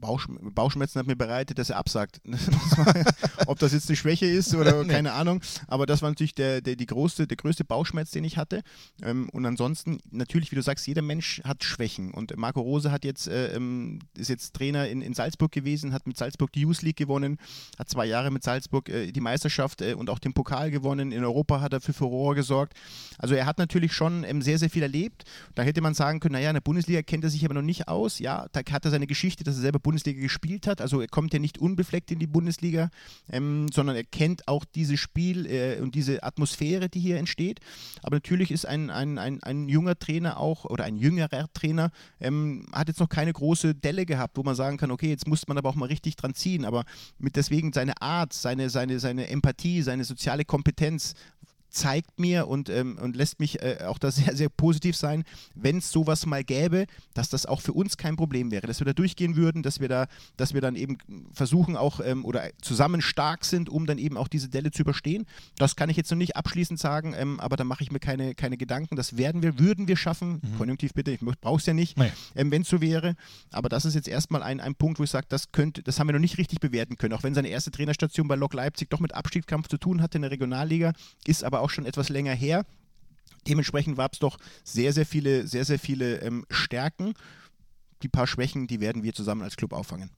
Bauchsch Bauchschmerzen hat mir bereitet, dass er absagt. *laughs* Ob das jetzt eine Schwäche ist oder *laughs* keine Ahnung. Aber das war natürlich der, der, die größte, der größte Bauchschmerz, den ich hatte. Ähm, und ansonsten, natürlich, wie du sagst, jeder Mensch hat Schwächen. Und Marco Rose hat jetzt, äh, ähm, ist jetzt Trainer in, in Salzburg gewesen, hat mit Salzburg die Youth League gewonnen, hat zwei Jahre mit Salzburg äh, die Meisterschaft äh, und auch den Pokal gewonnen. In Europa hat er für Furore gesorgt. Also er hat natürlich schon ähm, sehr, sehr viel erlebt. Da hätte man sagen können, naja, in der Bundesliga kennt er sich aber noch nicht aus. Ja, da hat er seine Geschichte, dass er selber Bundesliga gespielt hat. Also er kommt ja nicht unbefleckt in die Bundesliga, ähm, sondern er kennt auch dieses Spiel äh, und diese Atmosphäre, die hier entsteht. Aber natürlich ist ein, ein, ein, ein junger Trainer auch oder ein jüngerer Trainer, ähm, hat jetzt noch keine große Delle gehabt, wo man sagen kann, okay, jetzt muss man aber auch mal richtig dran ziehen. Aber mit deswegen seine Art, seine, seine, seine Empathie, seine soziale Kompetenz zeigt mir und, ähm, und lässt mich äh, auch da sehr, sehr positiv sein, wenn es sowas mal gäbe, dass das auch für uns kein Problem wäre, dass wir da durchgehen würden, dass wir da, dass wir dann eben versuchen auch ähm, oder zusammen stark sind, um dann eben auch diese Delle zu überstehen. Das kann ich jetzt noch nicht abschließend sagen, ähm, aber da mache ich mir keine, keine Gedanken. Das werden wir, würden wir schaffen. Mhm. Konjunktiv bitte, ich brauche es ja nicht, nee. ähm, wenn es so wäre. Aber das ist jetzt erstmal ein, ein Punkt, wo ich sage, das könnte, das haben wir noch nicht richtig bewerten können. Auch wenn seine erste Trainerstation bei Lok Leipzig doch mit Abstiegskampf zu tun hatte in der Regionalliga, ist aber auch schon etwas länger her. Dementsprechend gab es doch sehr, sehr viele, sehr, sehr viele ähm, Stärken. Die paar Schwächen, die werden wir zusammen als Club auffangen.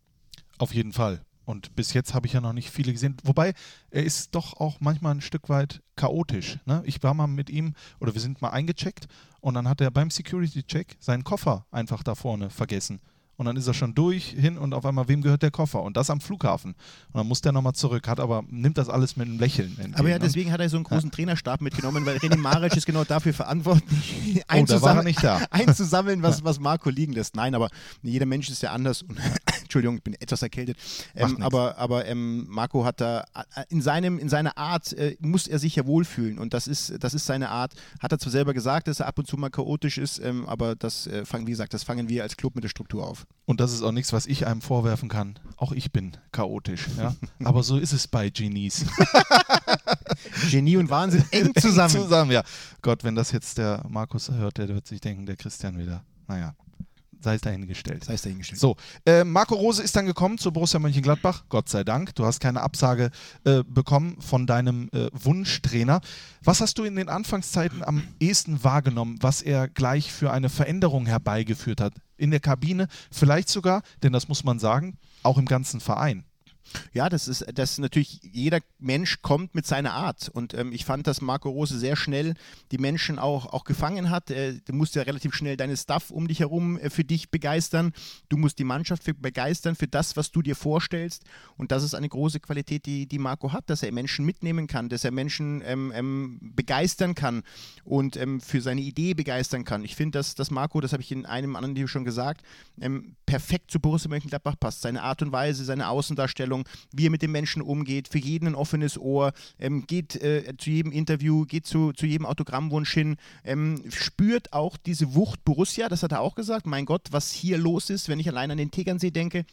Auf jeden Fall. Und bis jetzt habe ich ja noch nicht viele gesehen. Wobei, er ist doch auch manchmal ein Stück weit chaotisch. Ne? Ich war mal mit ihm, oder wir sind mal eingecheckt und dann hat er beim Security-Check seinen Koffer einfach da vorne vergessen und dann ist er schon durch, hin und auf einmal, wem gehört der Koffer? Und das am Flughafen. Und dann muss der nochmal zurück, hat aber, nimmt das alles mit einem Lächeln. Entgegen. Aber ja, deswegen hat er so einen großen ja. Trainerstab mitgenommen, weil René Maric ist genau dafür verantwortlich, *laughs* oh, einzusammeln, *laughs* einzusammeln was, was Marco liegen lässt. Nein, aber jeder Mensch ist ja anders und *laughs* Entschuldigung, ich bin etwas erkältet. Ähm, aber aber ähm, Marco hat da äh, in, seinem, in seiner Art äh, muss er sich ja wohlfühlen und das ist, das ist seine Art. Hat er zwar selber gesagt, dass er ab und zu mal chaotisch ist, ähm, aber das äh, fangen, wie gesagt, das fangen wir als Club mit der Struktur auf. Und das ist auch nichts, was ich einem vorwerfen kann. Auch ich bin chaotisch, ja. aber so ist es bei Genies. *laughs* Genie und Wahnsinn *laughs* eng zusammen. zusammen, ja. Gott, wenn das jetzt der Markus hört, der wird sich denken, der Christian wieder. Naja sei es dahingestellt. Sei es dahingestellt. So, äh, Marco Rose ist dann gekommen zu Borussia Mönchengladbach, Gott sei Dank. Du hast keine Absage äh, bekommen von deinem äh, Wunschtrainer. Was hast du in den Anfangszeiten am ehesten wahrgenommen, was er gleich für eine Veränderung herbeigeführt hat? In der Kabine, vielleicht sogar, denn das muss man sagen, auch im ganzen Verein. Ja, das ist, das natürlich, jeder Mensch kommt mit seiner Art. Und ähm, ich fand, dass Marco Rose sehr schnell die Menschen auch, auch gefangen hat. Äh, du musst ja relativ schnell deine Stuff um dich herum äh, für dich begeistern. Du musst die Mannschaft für, begeistern für das, was du dir vorstellst. Und das ist eine große Qualität, die, die Marco hat, dass er Menschen mitnehmen kann, dass er Menschen ähm, ähm, begeistern kann und ähm, für seine Idee begeistern kann. Ich finde, dass, dass Marco, das habe ich in einem anderen Video schon gesagt, ähm, perfekt zu Borussia Mönchengladbach passt. Seine Art und Weise, seine Außendarstellung Einstellung, wie er mit den Menschen umgeht, für jeden ein offenes Ohr, ähm, geht äh, zu jedem Interview, geht zu, zu jedem Autogrammwunsch hin, ähm, spürt auch diese Wucht Borussia, das hat er auch gesagt, mein Gott, was hier los ist, wenn ich allein an den Tegernsee denke,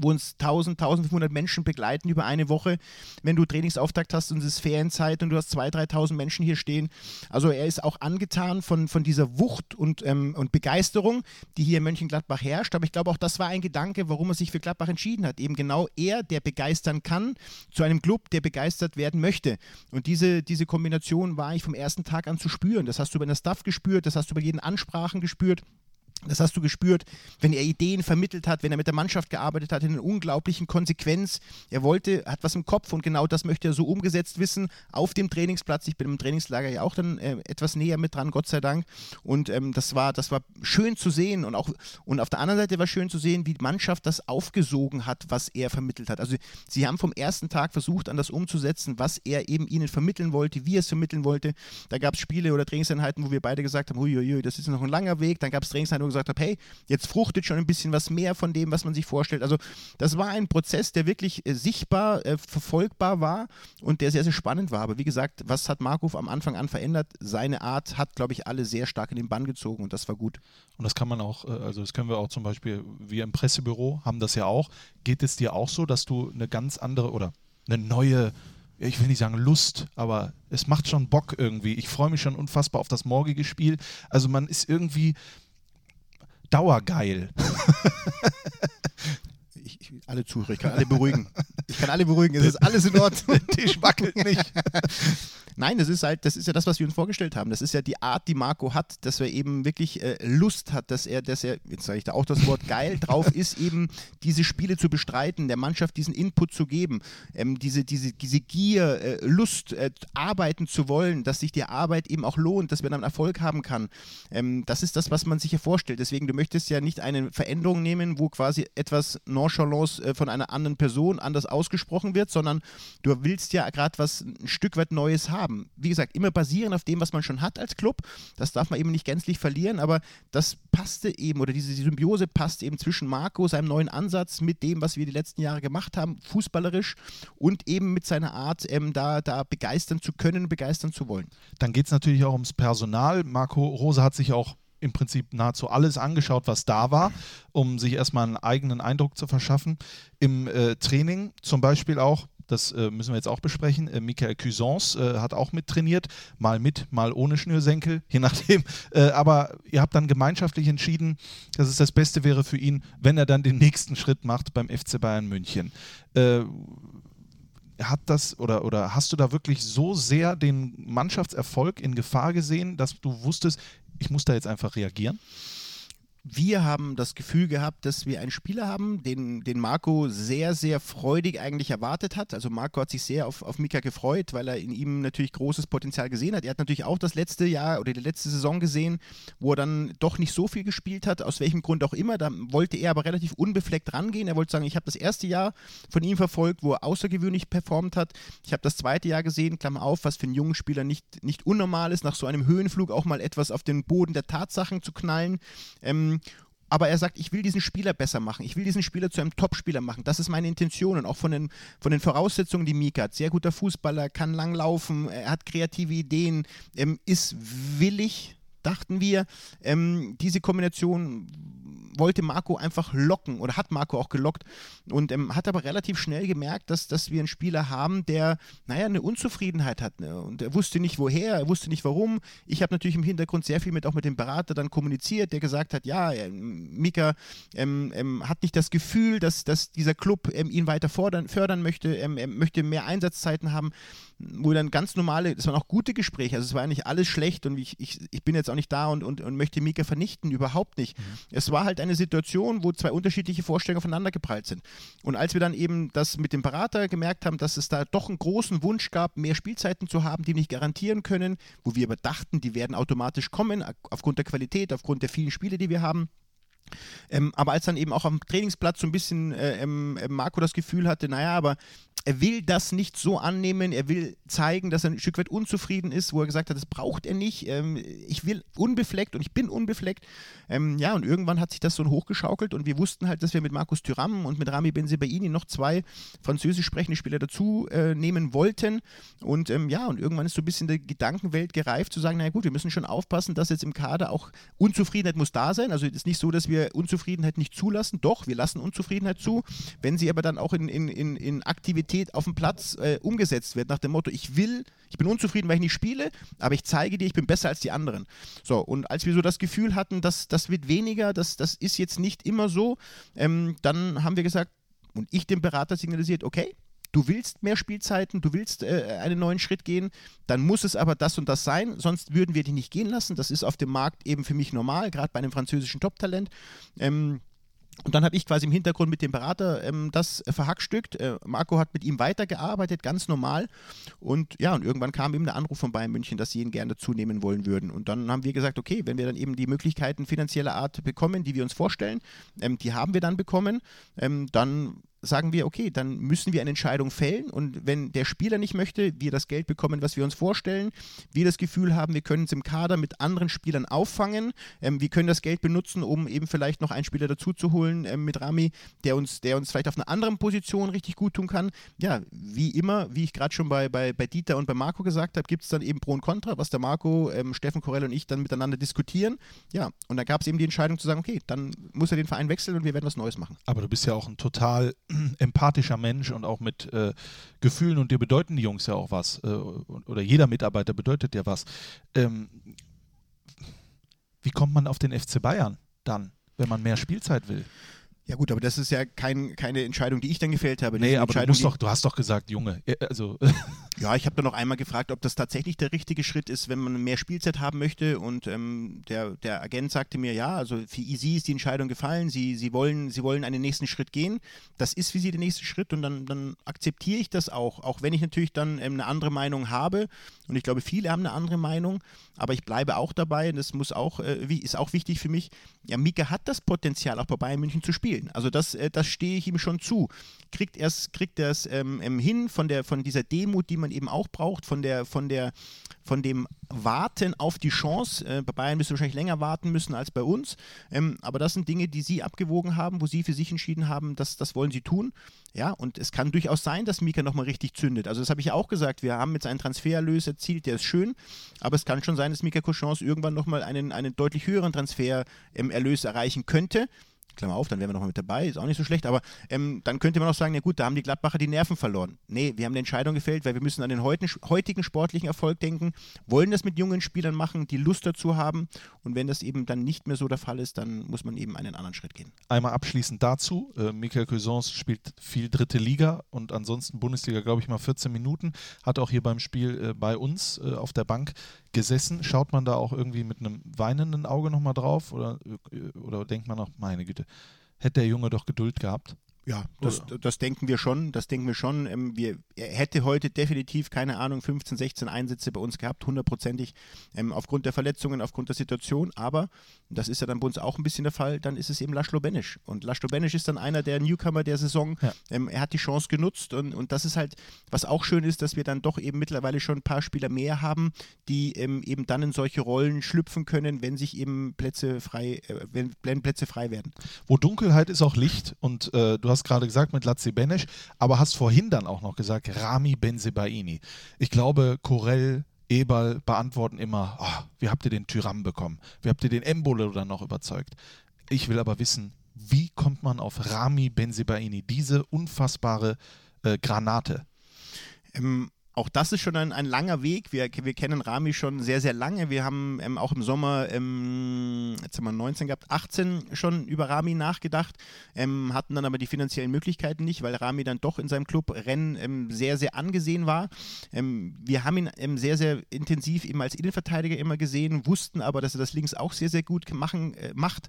wo uns 1000, 1500 Menschen begleiten über eine Woche, wenn du Trainingsauftakt hast und es ist Ferienzeit und du hast 2.000, 3.000 Menschen hier stehen. Also er ist auch angetan von, von dieser Wucht und, ähm, und Begeisterung, die hier in Mönchengladbach herrscht. Aber ich glaube auch, das war ein Gedanke, warum er sich für Gladbach entschieden hat. Eben genau er, der begeistern kann, zu einem Club, der begeistert werden möchte. Und diese, diese Kombination war ich vom ersten Tag an zu spüren. Das hast du bei der Staff gespürt, das hast du bei jeden Ansprachen gespürt. Das hast du gespürt, wenn er Ideen vermittelt hat, wenn er mit der Mannschaft gearbeitet hat, in einer unglaublichen Konsequenz. Er wollte, hat was im Kopf und genau das möchte er so umgesetzt wissen auf dem Trainingsplatz. Ich bin im Trainingslager ja auch dann äh, etwas näher mit dran, Gott sei Dank. Und ähm, das war, das war schön zu sehen und auch und auf der anderen Seite war schön zu sehen, wie die Mannschaft das aufgesogen hat, was er vermittelt hat. Also sie haben vom ersten Tag versucht, an das umzusetzen, was er eben ihnen vermitteln wollte, wie er es vermitteln wollte. Da gab es Spiele oder Trainingseinheiten, wo wir beide gesagt haben, huiuiui, das ist noch ein langer Weg. Dann gab es Trainingseinheiten, gesagt habe, hey, jetzt fruchtet schon ein bisschen was mehr von dem, was man sich vorstellt. Also das war ein Prozess, der wirklich äh, sichtbar, äh, verfolgbar war und der sehr, sehr spannend war. Aber wie gesagt, was hat Markov am Anfang an verändert? Seine Art hat, glaube ich, alle sehr stark in den Bann gezogen und das war gut. Und das kann man auch, äh, also das können wir auch zum Beispiel, wir im Pressebüro haben das ja auch. Geht es dir auch so, dass du eine ganz andere oder eine neue ich will nicht sagen Lust, aber es macht schon Bock irgendwie. Ich freue mich schon unfassbar auf das morgige Spiel. Also man ist irgendwie dauergeil. *laughs* Ich, alle Zuhörer, ich kann alle *laughs* beruhigen. Ich kann alle beruhigen, es ist *laughs* alles in Ordnung. *laughs* Der Tisch wackelt nicht. Nein, das ist halt, das ist ja das, was wir uns vorgestellt haben. Das ist ja die Art, die Marco hat, dass er eben wirklich äh, Lust hat, dass er, dass er, jetzt sage ich da auch das Wort geil drauf ist, eben diese Spiele zu bestreiten, der Mannschaft diesen Input zu geben, ähm, diese, diese, diese Gier, äh, Lust, äh, arbeiten zu wollen, dass sich die Arbeit eben auch lohnt, dass man dann Erfolg haben kann. Ähm, das ist das, was man sich ja vorstellt. Deswegen, du möchtest ja nicht eine Veränderung nehmen, wo quasi etwas Nonchalance äh, von einer anderen Person anders ausgesprochen wird, sondern du willst ja gerade was ein Stück weit Neues haben. Wie gesagt, immer basieren auf dem, was man schon hat als Club. Das darf man eben nicht gänzlich verlieren, aber das passte eben, oder diese Symbiose passt eben zwischen Marco, seinem neuen Ansatz, mit dem, was wir die letzten Jahre gemacht haben, fußballerisch und eben mit seiner Art, ähm, da, da begeistern zu können, begeistern zu wollen. Dann geht es natürlich auch ums Personal. Marco Rose hat sich auch im Prinzip nahezu alles angeschaut, was da war, um sich erstmal einen eigenen Eindruck zu verschaffen. Im äh, Training zum Beispiel auch das äh, müssen wir jetzt auch besprechen. Äh, Michael Cuisance äh, hat auch mit trainiert, mal mit, mal ohne Schnürsenkel, je nachdem. Äh, aber ihr habt dann gemeinschaftlich entschieden, dass es das Beste wäre für ihn, wenn er dann den nächsten Schritt macht beim FC Bayern München. Äh, hat das oder, oder hast du da wirklich so sehr den Mannschaftserfolg in Gefahr gesehen, dass du wusstest, ich muss da jetzt einfach reagieren? Wir haben das Gefühl gehabt, dass wir einen Spieler haben, den, den Marco sehr, sehr freudig eigentlich erwartet hat. Also Marco hat sich sehr auf, auf Mika gefreut, weil er in ihm natürlich großes Potenzial gesehen hat. Er hat natürlich auch das letzte Jahr oder die letzte Saison gesehen, wo er dann doch nicht so viel gespielt hat, aus welchem Grund auch immer. Da wollte er aber relativ unbefleckt rangehen. Er wollte sagen, ich habe das erste Jahr von ihm verfolgt, wo er außergewöhnlich performt hat. Ich habe das zweite Jahr gesehen, Klammer auf, was für einen jungen Spieler nicht, nicht unnormal ist, nach so einem Höhenflug auch mal etwas auf den Boden der Tatsachen zu knallen. Ähm, aber er sagt, ich will diesen Spieler besser machen. Ich will diesen Spieler zu einem Topspieler machen. Das ist meine Intention und auch von den, von den Voraussetzungen, die Mika hat. Sehr guter Fußballer, kann lang laufen, er hat kreative Ideen, ähm, ist willig, dachten wir. Ähm, diese Kombination wollte Marco einfach locken oder hat Marco auch gelockt und ähm, hat aber relativ schnell gemerkt, dass, dass wir einen Spieler haben, der, naja, eine Unzufriedenheit hat. Ne? Und er wusste nicht woher, er wusste nicht warum. Ich habe natürlich im Hintergrund sehr viel mit auch mit dem Berater dann kommuniziert, der gesagt hat, ja, äh, Mika ähm, ähm, hat nicht das Gefühl, dass, dass dieser Club ähm, ihn weiter fordern, fördern möchte, ähm, er möchte mehr Einsatzzeiten haben wo dann ganz normale, das waren auch gute Gespräche, also es war nicht alles schlecht und ich, ich, ich bin jetzt auch nicht da und, und, und möchte Mika vernichten, überhaupt nicht. Mhm. Es war halt eine Situation, wo zwei unterschiedliche Vorstellungen aufeinander geprallt sind. Und als wir dann eben das mit dem Berater gemerkt haben, dass es da doch einen großen Wunsch gab, mehr Spielzeiten zu haben, die nicht garantieren können, wo wir aber dachten, die werden automatisch kommen, aufgrund der Qualität, aufgrund der vielen Spiele, die wir haben, ähm, aber als dann eben auch am Trainingsplatz so ein bisschen äh, ähm, Marco das Gefühl hatte, naja, aber er will das nicht so annehmen, er will zeigen, dass er ein Stück weit unzufrieden ist, wo er gesagt hat, das braucht er nicht, ähm, ich will unbefleckt und ich bin unbefleckt. Ähm, ja, und irgendwann hat sich das so hochgeschaukelt und wir wussten halt, dass wir mit Markus Thuram und mit Rami Benzebaini noch zwei französisch sprechende Spieler dazu äh, nehmen wollten und ähm, ja, und irgendwann ist so ein bisschen die Gedankenwelt gereift, zu sagen, naja gut, wir müssen schon aufpassen, dass jetzt im Kader auch Unzufriedenheit muss da sein, also es ist nicht so, dass wir Unzufriedenheit nicht zulassen, doch, wir lassen Unzufriedenheit zu, wenn sie aber dann auch in, in, in, in Aktivität auf dem Platz äh, umgesetzt wird, nach dem Motto, ich will, ich bin unzufrieden, weil ich nicht spiele, aber ich zeige dir, ich bin besser als die anderen. So, und als wir so das Gefühl hatten, dass das wird weniger, das, das ist jetzt nicht immer so, ähm, dann haben wir gesagt, und ich dem Berater signalisiert, okay, du willst mehr Spielzeiten, du willst äh, einen neuen Schritt gehen, dann muss es aber das und das sein, sonst würden wir dich nicht gehen lassen. Das ist auf dem Markt eben für mich normal, gerade bei einem französischen Top-Talent. Ähm, und dann habe ich quasi im Hintergrund mit dem Berater ähm, das verhackstückt. Äh, Marco hat mit ihm weitergearbeitet, ganz normal. Und ja, und irgendwann kam eben der Anruf von Bayern München, dass sie ihn gerne zunehmen wollen würden. Und dann haben wir gesagt, okay, wenn wir dann eben die Möglichkeiten finanzieller Art bekommen, die wir uns vorstellen, ähm, die haben wir dann bekommen, ähm, dann sagen wir, okay, dann müssen wir eine Entscheidung fällen und wenn der Spieler nicht möchte, wir das Geld bekommen, was wir uns vorstellen, wir das Gefühl haben, wir können es im Kader mit anderen Spielern auffangen, ähm, wir können das Geld benutzen, um eben vielleicht noch einen Spieler dazu zu holen ähm, mit Rami, der uns, der uns vielleicht auf einer anderen Position richtig gut tun kann. Ja, wie immer, wie ich gerade schon bei, bei, bei Dieter und bei Marco gesagt habe, gibt es dann eben Pro und Contra, was der Marco, ähm, Steffen Korell und ich dann miteinander diskutieren. Ja, und da gab es eben die Entscheidung zu sagen, okay, dann muss er den Verein wechseln und wir werden was Neues machen. Aber du bist ja auch ein total *clears throat* empathischer Mensch und auch mit äh, Gefühlen und dir bedeuten die Jungs ja auch was. Äh, oder jeder Mitarbeiter bedeutet dir was. Ähm, wie kommt man auf den FC Bayern dann, wenn man mehr Spielzeit will? Ja gut, aber das ist ja kein, keine Entscheidung, die ich dann gefällt habe. Das Nee, aber du, doch, du hast doch gesagt, Junge. Also, *laughs* Ja, ich habe dann noch einmal gefragt, ob das tatsächlich der richtige Schritt ist, wenn man mehr Spielzeit haben möchte. Und ähm, der, der Agent sagte mir, ja, also für sie ist die Entscheidung gefallen. Sie, sie, wollen, sie wollen einen nächsten Schritt gehen. Das ist für sie der nächste Schritt und dann, dann akzeptiere ich das auch. Auch wenn ich natürlich dann ähm, eine andere Meinung habe. Und ich glaube, viele haben eine andere Meinung. Aber ich bleibe auch dabei. Und das muss auch, äh, ist auch wichtig für mich. Ja, Mika hat das Potenzial, auch bei Bayern München zu spielen. Also das, äh, das stehe ich ihm schon zu. Kriegt er es kriegt ähm, ähm, hin von, der, von dieser Demut, die man eben auch braucht, von, der, von, der, von dem Warten auf die Chance. Äh, bei Bayern wirst du wahrscheinlich länger warten müssen als bei uns. Ähm, aber das sind Dinge, die sie abgewogen haben, wo sie für sich entschieden haben, dass, das wollen sie tun. Ja, und es kann durchaus sein, dass Mika nochmal richtig zündet. Also das habe ich ja auch gesagt. Wir haben jetzt einen Transfererlös erzielt, der ist schön, aber es kann schon sein, dass Mika Cochance irgendwann nochmal einen, einen deutlich höheren Transfererlös erreichen könnte. Klammer auf, dann wären wir nochmal mit dabei, ist auch nicht so schlecht, aber ähm, dann könnte man auch sagen, ja gut, da haben die Gladbacher die Nerven verloren. Nee, wir haben eine Entscheidung gefällt, weil wir müssen an den heutigen, sportlichen Erfolg denken, wollen das mit jungen Spielern machen, die Lust dazu haben und wenn das eben dann nicht mehr so der Fall ist, dann muss man eben einen anderen Schritt gehen. einmal abschließend dazu. Äh, Michael Cousins spielt viel dritte Liga und ansonsten Bundesliga, glaube ich, mal 14 Minuten. Hat auch hier beim Spiel äh, bei uns äh, auf der Bank gesessen. Schaut man da auch irgendwie mit einem weinenden Auge nochmal drauf oder, äh, oder denkt man auch, meine Güte, hätte der Junge doch Geduld gehabt? Ja, das, das denken wir schon. Das denken wir schon. Ähm, wir, er hätte heute definitiv, keine Ahnung, 15, 16 Einsätze bei uns gehabt, hundertprozentig, ähm, aufgrund der Verletzungen, aufgrund der Situation. Aber, das ist ja dann bei uns auch ein bisschen der Fall, dann ist es eben Laszlo Benisch. Und Laszlo Benisch ist dann einer der Newcomer der Saison. Ja. Ähm, er hat die Chance genutzt und, und das ist halt, was auch schön ist, dass wir dann doch eben mittlerweile schon ein paar Spieler mehr haben, die ähm, eben dann in solche Rollen schlüpfen können, wenn sich eben Plätze frei, äh, wenn, wenn Plätze frei werden. Wo Dunkelheit ist auch Licht und äh, du hast gerade gesagt mit Lazzi Benesch, aber hast vorhin dann auch noch gesagt Rami Benzebaini. Ich glaube, Corell, Eberl beantworten immer, oh, wie habt ihr den Tyram bekommen? Wie habt ihr den Embolo dann noch überzeugt? Ich will aber wissen, wie kommt man auf Rami Benzebaini, diese unfassbare äh, Granate? Ähm, auch das ist schon ein, ein langer Weg. Wir, wir kennen Rami schon sehr, sehr lange. Wir haben ähm, auch im Sommer, ähm, jetzt haben wir 19 gehabt, 18 schon über Rami nachgedacht, ähm, hatten dann aber die finanziellen Möglichkeiten nicht, weil Rami dann doch in seinem Club Rennen ähm, sehr, sehr angesehen war. Ähm, wir haben ihn ähm, sehr, sehr intensiv eben als Innenverteidiger immer gesehen, wussten aber, dass er das links auch sehr, sehr gut machen, äh, macht.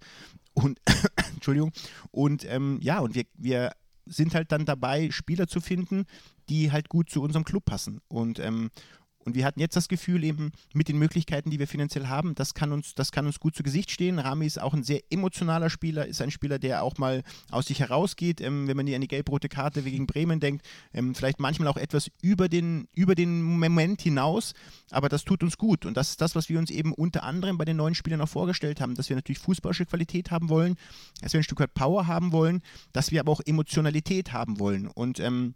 Und, *coughs* Entschuldigung, und ja, und wir, wir sind halt dann dabei, Spieler zu finden, die halt gut zu unserem Club passen. Und, ähm, und wir hatten jetzt das Gefühl, eben mit den Möglichkeiten, die wir finanziell haben, das kann uns, das kann uns gut zu Gesicht stehen. Rami ist auch ein sehr emotionaler Spieler, ist ein Spieler, der auch mal aus sich herausgeht, ähm, wenn man hier an die gelb-rote Karte gegen Bremen denkt, ähm, vielleicht manchmal auch etwas über den, über den Moment hinaus, aber das tut uns gut. Und das ist das, was wir uns eben unter anderem bei den neuen Spielern auch vorgestellt haben, dass wir natürlich fußballische Qualität haben wollen, dass wir ein Stück weit Power haben wollen, dass wir aber auch Emotionalität haben wollen. Und ähm,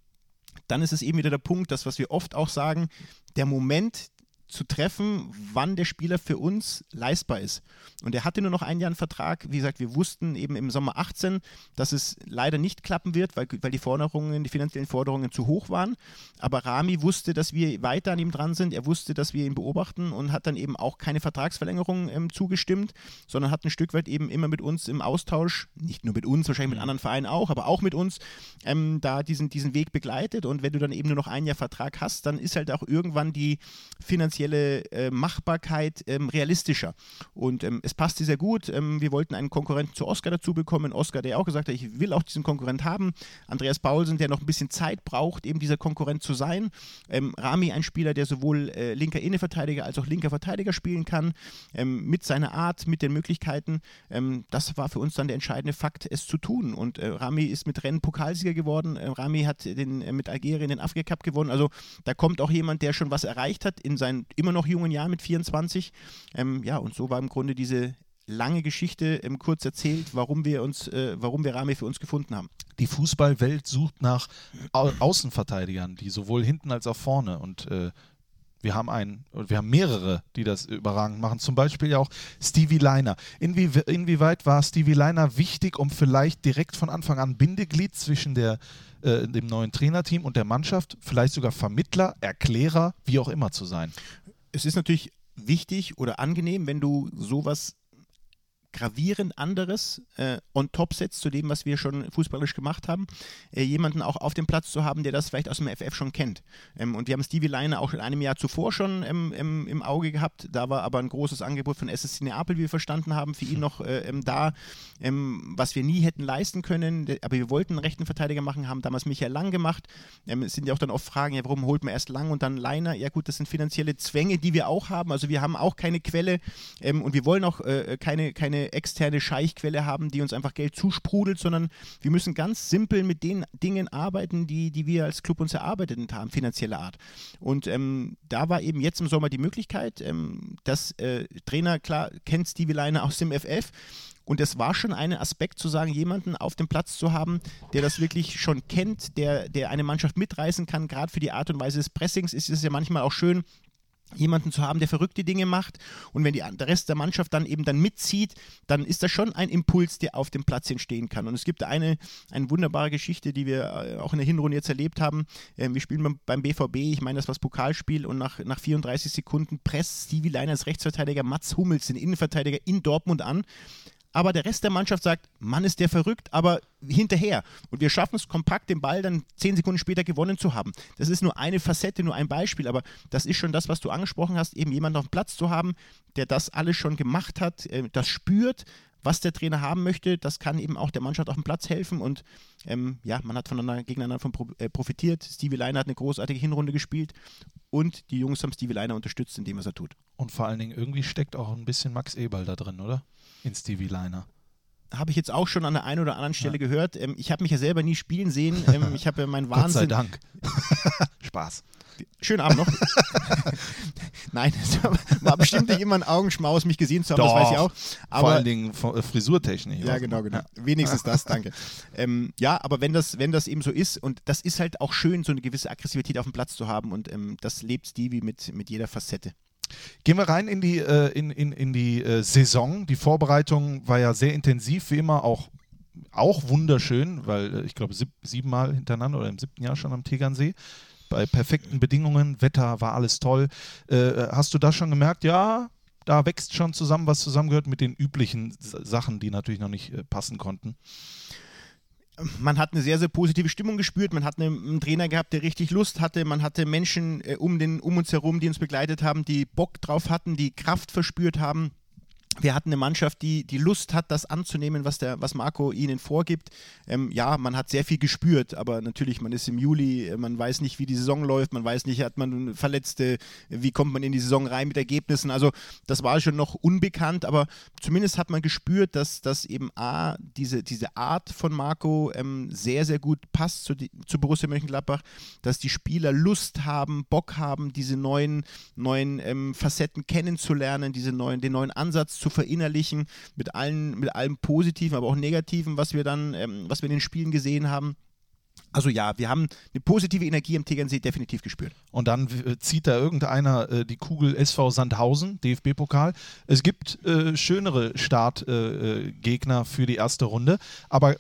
dann ist es eben wieder der Punkt, das, was wir oft auch sagen, der Moment zu treffen, wann der Spieler für uns leistbar ist. Und er hatte nur noch ein Jahr einen Vertrag. Wie gesagt, wir wussten eben im Sommer 18, dass es leider nicht klappen wird, weil, weil die Forderungen, die finanziellen Forderungen zu hoch waren. Aber Rami wusste, dass wir weiter an ihm dran sind. Er wusste, dass wir ihn beobachten und hat dann eben auch keine Vertragsverlängerung ähm, zugestimmt, sondern hat ein Stück weit eben immer mit uns im Austausch, nicht nur mit uns, wahrscheinlich mit anderen Vereinen auch, aber auch mit uns, ähm, da diesen, diesen Weg begleitet. Und wenn du dann eben nur noch ein Jahr Vertrag hast, dann ist halt auch irgendwann die finanzielle äh, Machbarkeit ähm, realistischer. Und ähm, es passte sehr gut. Ähm, wir wollten einen Konkurrenten zu Oscar dazu bekommen. Oscar, der auch gesagt hat, ich will auch diesen Konkurrent haben. Andreas Paulsen, der noch ein bisschen Zeit braucht, eben dieser Konkurrent zu sein. Ähm, Rami, ein Spieler, der sowohl äh, linker Innenverteidiger als auch linker Verteidiger spielen kann, ähm, mit seiner Art, mit den Möglichkeiten. Das war für uns dann der entscheidende Fakt, es zu tun. Und äh, Rami ist mit Rennen Pokalsieger geworden. Äh, Rami hat den, äh, mit Algerien den Afrika Cup gewonnen. Also da kommt auch jemand, der schon was erreicht hat in seinen immer noch jungen Jahren mit 24. Ähm, ja, und so war im Grunde diese lange Geschichte ähm, kurz erzählt, warum wir uns, äh, warum wir Rami für uns gefunden haben. Die Fußballwelt sucht nach Au Außenverteidigern, die sowohl hinten als auch vorne und äh, Wir haben einen, wir haben mehrere, die das überragend machen. Zum Beispiel ja auch Stevie Liner. Inwie, inwieweit war Stevie Liner wichtig, um vielleicht direkt von Anfang an Bindeglied zwischen der, äh, dem neuen Trainerteam und der Mannschaft, vielleicht sogar Vermittler, Erklärer, wie auch immer zu sein? Es ist natürlich wichtig oder angenehm, wenn du sowas gravierend anderes äh, on top setzt zu dem, was wir schon fußballisch gemacht haben, äh, jemanden auch auf dem Platz zu haben, der das vielleicht aus dem FF schon kennt. Ähm, und wir haben Stevie Leine auch in einem Jahr zuvor schon ähm, im, im, Auge gehabt. Da war aber ein großes Angebot von SSC Neapel, wie wir verstanden haben, für ihn noch äh, ähm, da, ähm, was wir nie hätten leisten können. Aber wir wollten einen rechten Verteidiger machen, haben damals Michael Lang gemacht. Ähm, es sind ja auch dann oft Fragen, ja, warum holt man erst Lang und dann Leiner? Ja gut, das sind finanzielle Zwänge, die wir auch haben. Also wir haben auch keine Quelle ähm, und wir wollen auch äh, keine, keine externe Scheichquelle haben, die uns einfach Geld zusprudelt, sondern wir müssen ganz simpel mit den Dingen arbeiten, die, die wir als Club uns erarbeitet haben, finanzieller Art. Und ähm, da war eben jetzt im Sommer die Möglichkeit, ähm, dass äh, Trainer, klar, kennt Stevie Leiner aus dem FF, und es war schon ein Aspekt zu sagen, jemanden auf dem Platz zu haben, der das wirklich schon kennt, der, der eine Mannschaft mitreißen kann. Gerade für die Art und Weise des Pressings ist es ja manchmal auch schön, jemanden zu haben, der verrückte Dinge macht und wenn die, der Rest der Mannschaft dann eben dann mitzieht, dann ist das schon ein Impuls, der auf dem Platz entstehen kann. Und es gibt eine, eine wunderbare Geschichte, die wir äh, auch in der Hinrunde jetzt erlebt haben. Ähm, wir spielen beim, BVB, ich meine, das war das Pokalspiel und nach, nach 34 Sekunden presst Stevie Leiner als Rechtsverteidiger Mats Hummels, den Innenverteidiger in Dortmund an aber der Rest der Mannschaft sagt, Mann ist der verrückt, aber hinterher. Und wir schaffen es kompakt, den Ball dann zehn Sekunden später gewonnen zu haben. Das ist nur eine Facette, nur ein Beispiel, aber das ist schon das, was du angesprochen hast, eben jemanden auf dem Platz zu haben, der das alles schon gemacht hat, äh, das spürt, was der Trainer haben möchte, das kann eben auch der Mannschaft auf dem Platz helfen und ähm, ja, man hat voneinander gegeneinander von äh, profitiert. Stevie Leiner hat eine großartige Hinrunde gespielt und die Jungs haben Stevie Leiner unterstützt in dem, was er tut. Und vor allen Dingen irgendwie steckt auch ein bisschen Max Eberl da drin, oder? In Stevie Liner habe ich jetzt auch schon an der einen oder anderen Stelle ja. gehört. Ähm, ich habe mich ja selber nie spielen sehen. *laughs* Ähm, ich habe ja meinen Wahnsinn. Gott sei Dank. *laughs* Spaß. Schönen Abend noch. *laughs* Nein, es war bestimmt nicht immer ein Augenschmaus, mich gesehen zu haben, Doch, das weiß ich auch. Aber, vor allen Dingen äh, Frisurtechnik. Ja, genau, genau. Ja. Wenigstens das, danke. Ähm, ja, aber wenn das, wenn das eben so ist, und das ist halt auch schön, so eine gewisse Aggressivität auf dem Platz zu haben, und ähm, das lebt Stevie mit, mit jeder Facette. Gehen wir rein in die, äh, in, in, in die äh, Saison. Die Vorbereitung war ja sehr intensiv, wie immer, auch, auch wunderschön, weil äh, ich glaube sieb, siebenmal hintereinander oder im siebten Jahr schon am Tegernsee. Bei perfekten Bedingungen, Wetter war alles toll. Äh, hast du da schon gemerkt, ja, da wächst schon zusammen, was zusammengehört mit den üblichen Sachen, die natürlich noch nicht äh, passen konnten? Man hat eine sehr, sehr positive Stimmung gespürt. Man hat einen, Trainer gehabt, der richtig Lust hatte. Man hatte Menschen äh, um, den, um uns herum, die uns begleitet haben, die Bock drauf hatten, die Kraft verspürt haben wir hatten eine Mannschaft, die die Lust hat, das anzunehmen, was, der, was Marco ihnen vorgibt. Ähm, ja, man hat sehr viel gespürt, aber natürlich, man ist im Juli, man weiß nicht, wie die Saison läuft, man weiß nicht, hat man Verletzte, wie kommt man in die Saison rein mit Ergebnissen. Also das war schon noch unbekannt, aber zumindest hat man gespürt, dass, dass eben A, diese, diese Art von Marco ähm, sehr, sehr gut passt zu, die, zu Borussia Mönchengladbach, dass die Spieler Lust haben, Bock haben, diese neuen, neuen ähm, Facetten kennenzulernen, diese neuen, den neuen Ansatz zu zu verinnerlichen, mit allen, mit allem Positiven, aber auch Negativen, was wir dann, ähm, was wir in den Spielen gesehen haben. Also ja, wir haben eine positive Energie im Tegernsee definitiv gespürt. Und dann äh, zieht da irgendeiner äh, die Kugel SV Sandhausen, DFB-Pokal. Es gibt äh, schönere Startgegner äh, für die erste Runde, aber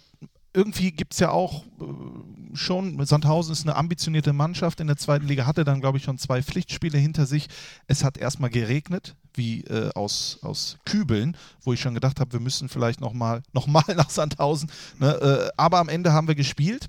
irgendwie gibt es ja auch äh, schon, Sandhausen ist eine ambitionierte Mannschaft in der zweiten Liga, hatte dann, glaube ich, schon zwei Pflichtspiele hinter sich. Es hat erstmal geregnet, wie äh, aus, aus Kübeln, wo ich schon gedacht habe, wir müssen vielleicht nochmal *laughs* noch mal nach Sandhausen. Ne? Äh, aber am Ende haben wir gespielt.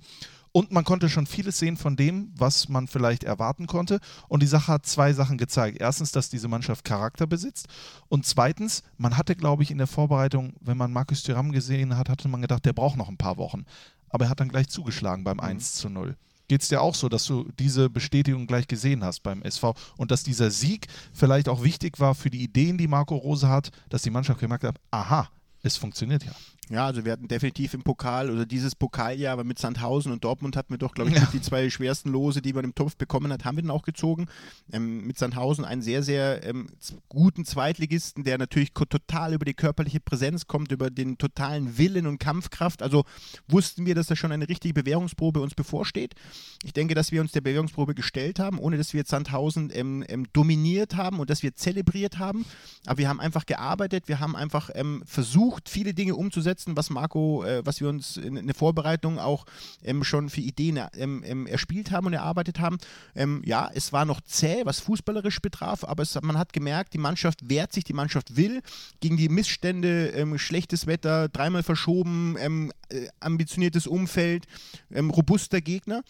Und man konnte schon vieles sehen von dem, was man vielleicht erwarten konnte. Und die Sache hat zwei Sachen gezeigt. Erstens, dass diese Mannschaft Charakter besitzt. Und zweitens, man hatte, glaube ich, in der Vorbereitung, wenn man Markus Thuram gesehen hat, hatte man gedacht, der braucht noch ein paar Wochen. Aber er hat dann gleich zugeschlagen beim mhm. 1 zu 0. Geht es dir auch so, dass du diese Bestätigung gleich gesehen hast beim SV und dass dieser Sieg vielleicht auch wichtig war für die Ideen, die Marco Rose hat, dass die Mannschaft gemerkt hat, aha, es funktioniert ja. Ja, also wir hatten definitiv im Pokal oder dieses Pokaljahr, aber mit Sandhausen und Dortmund hatten wir doch, glaube ich, ja. die zwei schwersten Lose, die man im Topf bekommen hat, haben wir dann auch gezogen. Ähm, mit Sandhausen einen sehr, sehr ähm, guten Zweitligisten, der natürlich total über die körperliche Präsenz kommt, über den totalen Willen und Kampfkraft. Also wussten wir, dass da schon eine richtige Bewährungsprobe uns bevorsteht. Ich denke, dass wir uns der Bewährungsprobe gestellt haben, ohne dass wir Sandhausen ähm, ähm, dominiert haben und dass wir zelebriert haben. Aber wir haben einfach gearbeitet, wir haben einfach ähm, versucht, viele Dinge umzusetzen umsetzen, was Marco, äh, was wir uns in, in der Vorbereitung auch ähm, schon für Ideen ähm, ähm, erspielt haben und erarbeitet haben. Ähm, ja, es war noch zäh, was fußballerisch betraf, aber es, man hat gemerkt, die Mannschaft wehrt sich, die Mannschaft will gegen die Missstände, ähm, schlechtes Wetter, dreimal verschoben, äh, ambitioniertes Umfeld, robuster Gegner.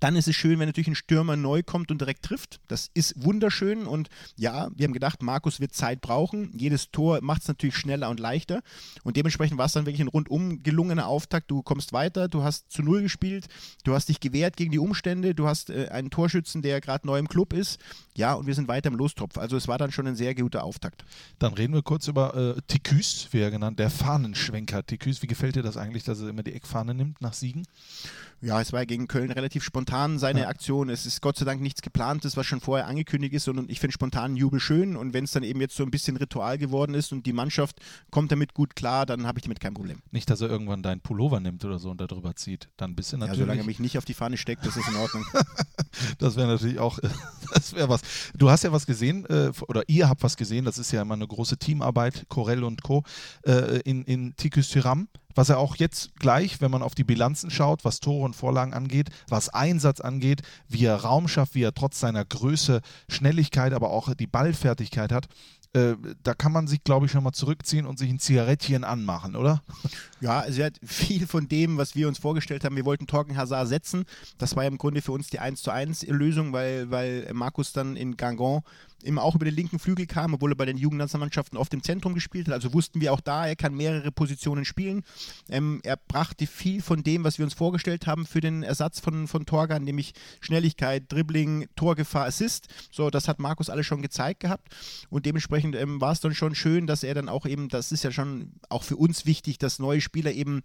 Dann ist es schön, wenn natürlich ein Stürmer neu kommt und direkt trifft. Das ist wunderschön und ja, wir haben gedacht, Markus wird Zeit brauchen. Jedes Tor macht es natürlich schneller und leichter und dementsprechend war es dann wirklich ein rundum gelungener Auftakt. Du kommst weiter, du hast zu Null gespielt, du hast dich gewehrt gegen die Umstände, du hast äh, einen Torschützen, der gerade neu im Club ist. Ja, und wir sind weiter im Lostopf. Also es war dann schon ein sehr guter Auftakt. Dann reden wir kurz über äh, Tiküs, wie er genannt, der Fahnenschwenker. Tiküs, wie gefällt dir das eigentlich, dass er immer die Eckfahne nimmt nach Siegen? Ja, es war gegen Köln relativ spontan seine ja. Aktion. Es ist Gott sei Dank nichts geplantes, was schon vorher angekündigt ist, sondern ich finde spontanen Jubel schön und wenn es dann eben jetzt so ein bisschen Ritual geworden ist und die Mannschaft kommt damit gut klar, dann habe ich damit kein Problem. Nicht, dass er irgendwann deinen Pullover nimmt oder so und darüber zieht. Dann bist du natürlich. Ja, solange er mich nicht auf die Fahne steckt, das ist in Ordnung. *laughs* das wäre natürlich auch, *laughs* das wäre was. Du hast ja was gesehen, äh, oder ihr habt was gesehen, das ist ja immer eine große Teamarbeit, Corell und Co. Äh, in, in Tikus Tyram was er auch jetzt gleich, wenn man auf die Bilanzen schaut, was Tore und Vorlagen angeht, was Einsatz angeht, wie er Raum schafft, wie er trotz seiner Größe, Schnelligkeit, aber auch die Ballfertigkeit hat, äh, da kann man sich, glaube ich, schon mal zurückziehen und sich ein Zigarettchen anmachen, oder? Ja, also er hat viel von dem, was wir uns vorgestellt haben. Wir wollten Torgen Hazard setzen. Das war ja im Grunde für uns die 1 zu 1 Lösung, weil, weil Markus dann in Gangon immer auch über den linken Flügel kam, obwohl er bei den Jugendnationalmannschaften oft im Zentrum gespielt hat. Also wussten wir auch da, er kann mehrere Positionen spielen. Ähm, er brachte viel von dem, was wir uns vorgestellt haben für den Ersatz von, von Torgan, nämlich Schnelligkeit, Dribbling, Torgefahr, Assist. So, das hat Markus alles schon gezeigt gehabt und dementsprechend ähm, war es dann schon schön, dass er dann auch eben, das ist ja schon auch für uns wichtig, dass neue Spieler eben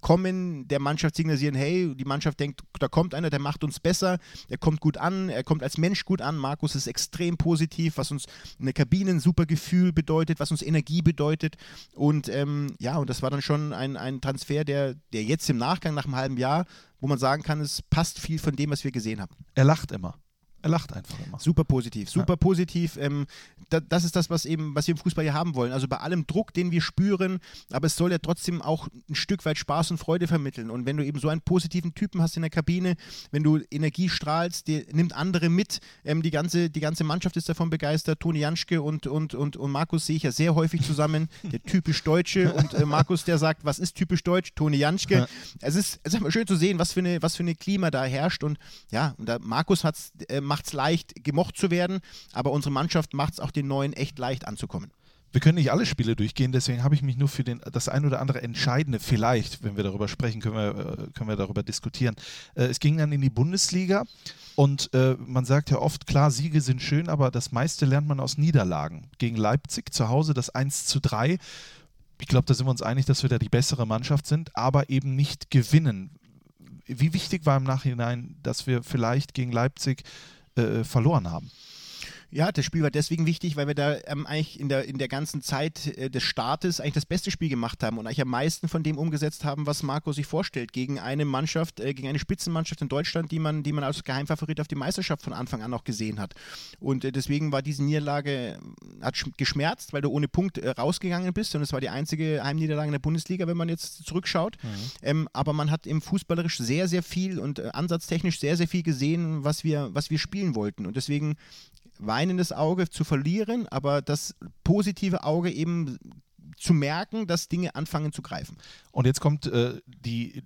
kommen, der Mannschaft signalisieren, hey, die Mannschaft denkt, da kommt einer, der macht uns besser, er kommt gut an, er kommt als Mensch gut an. Markus ist extrem positiv positiv, was uns eine Kabine ein super Gefühl bedeutet, was uns Energie bedeutet. Und ähm, ja, und das war dann schon ein, ein Transfer, der, der jetzt im Nachgang, nach einem halben Jahr, wo man sagen kann, es passt viel von dem, was wir gesehen haben. Er lacht immer. Er lacht einfach immer. Super positiv, super ja. positiv. Ähm, da, das ist das, was eben, was wir im Fußball hier haben wollen. Also bei allem Druck, den wir spüren, aber es soll ja trotzdem auch ein Stück weit Spaß und Freude vermitteln. Und wenn du eben so einen positiven Typen hast in der Kabine, wenn du Energie strahlst, der nimmt andere mit. Ähm, die, ganze, die ganze Mannschaft ist davon begeistert. Toni Janschke und, und, und, und Markus sehe ich ja sehr häufig zusammen. Der typisch Deutsche *laughs* und äh, Markus, der sagt, was ist typisch deutsch? Toni Janschke. Ja. Es ist, es ist schön zu sehen, was für eine, was für eine Klima da herrscht. Und ja, und da Markus hat's, äh, macht es leicht, gemocht zu werden, aber unsere Mannschaft macht es auch den Neuen echt leicht anzukommen. Wir können nicht alle Spiele durchgehen, deswegen habe ich mich nur für den, das ein oder andere Entscheidende, vielleicht, wenn wir darüber sprechen, können wir, äh, können wir darüber diskutieren. Äh, es ging dann in die Bundesliga und äh, man sagt ja oft, klar, Siege sind schön, aber das meiste lernt man aus Niederlagen. Gegen Leipzig zu Hause das 1 zu 3. Ich glaube, da sind wir uns einig, dass wir da die bessere Mannschaft sind, aber eben nicht gewinnen. Wie wichtig war im Nachhinein, dass wir vielleicht gegen Leipzig äh, verloren haben. Ja, das Spiel war deswegen wichtig, weil wir da ähm, eigentlich in der, in der ganzen Zeit äh, des Startes eigentlich das beste Spiel gemacht haben und eigentlich am meisten von dem umgesetzt haben, was Marco sich vorstellt, gegen eine Mannschaft, äh, gegen eine Spitzenmannschaft in Deutschland, die man, die man als Geheimfavorit auf die Meisterschaft von Anfang an auch gesehen hat. Und äh, deswegen war diese Niederlage, äh, hat geschmerzt, weil du ohne Punkt äh, rausgegangen bist und es war die einzige Heimniederlage in der Bundesliga, wenn man jetzt zurückschaut. Mhm. Ähm, aber man hat im Fußballerisch sehr, sehr viel und äh, ansatztechnisch sehr, sehr viel gesehen, was wir, was wir spielen wollten. Und deswegen weinendes Auge zu verlieren, aber das positive Auge eben zu merken, dass Dinge anfangen zu greifen. Und jetzt kommt äh, die,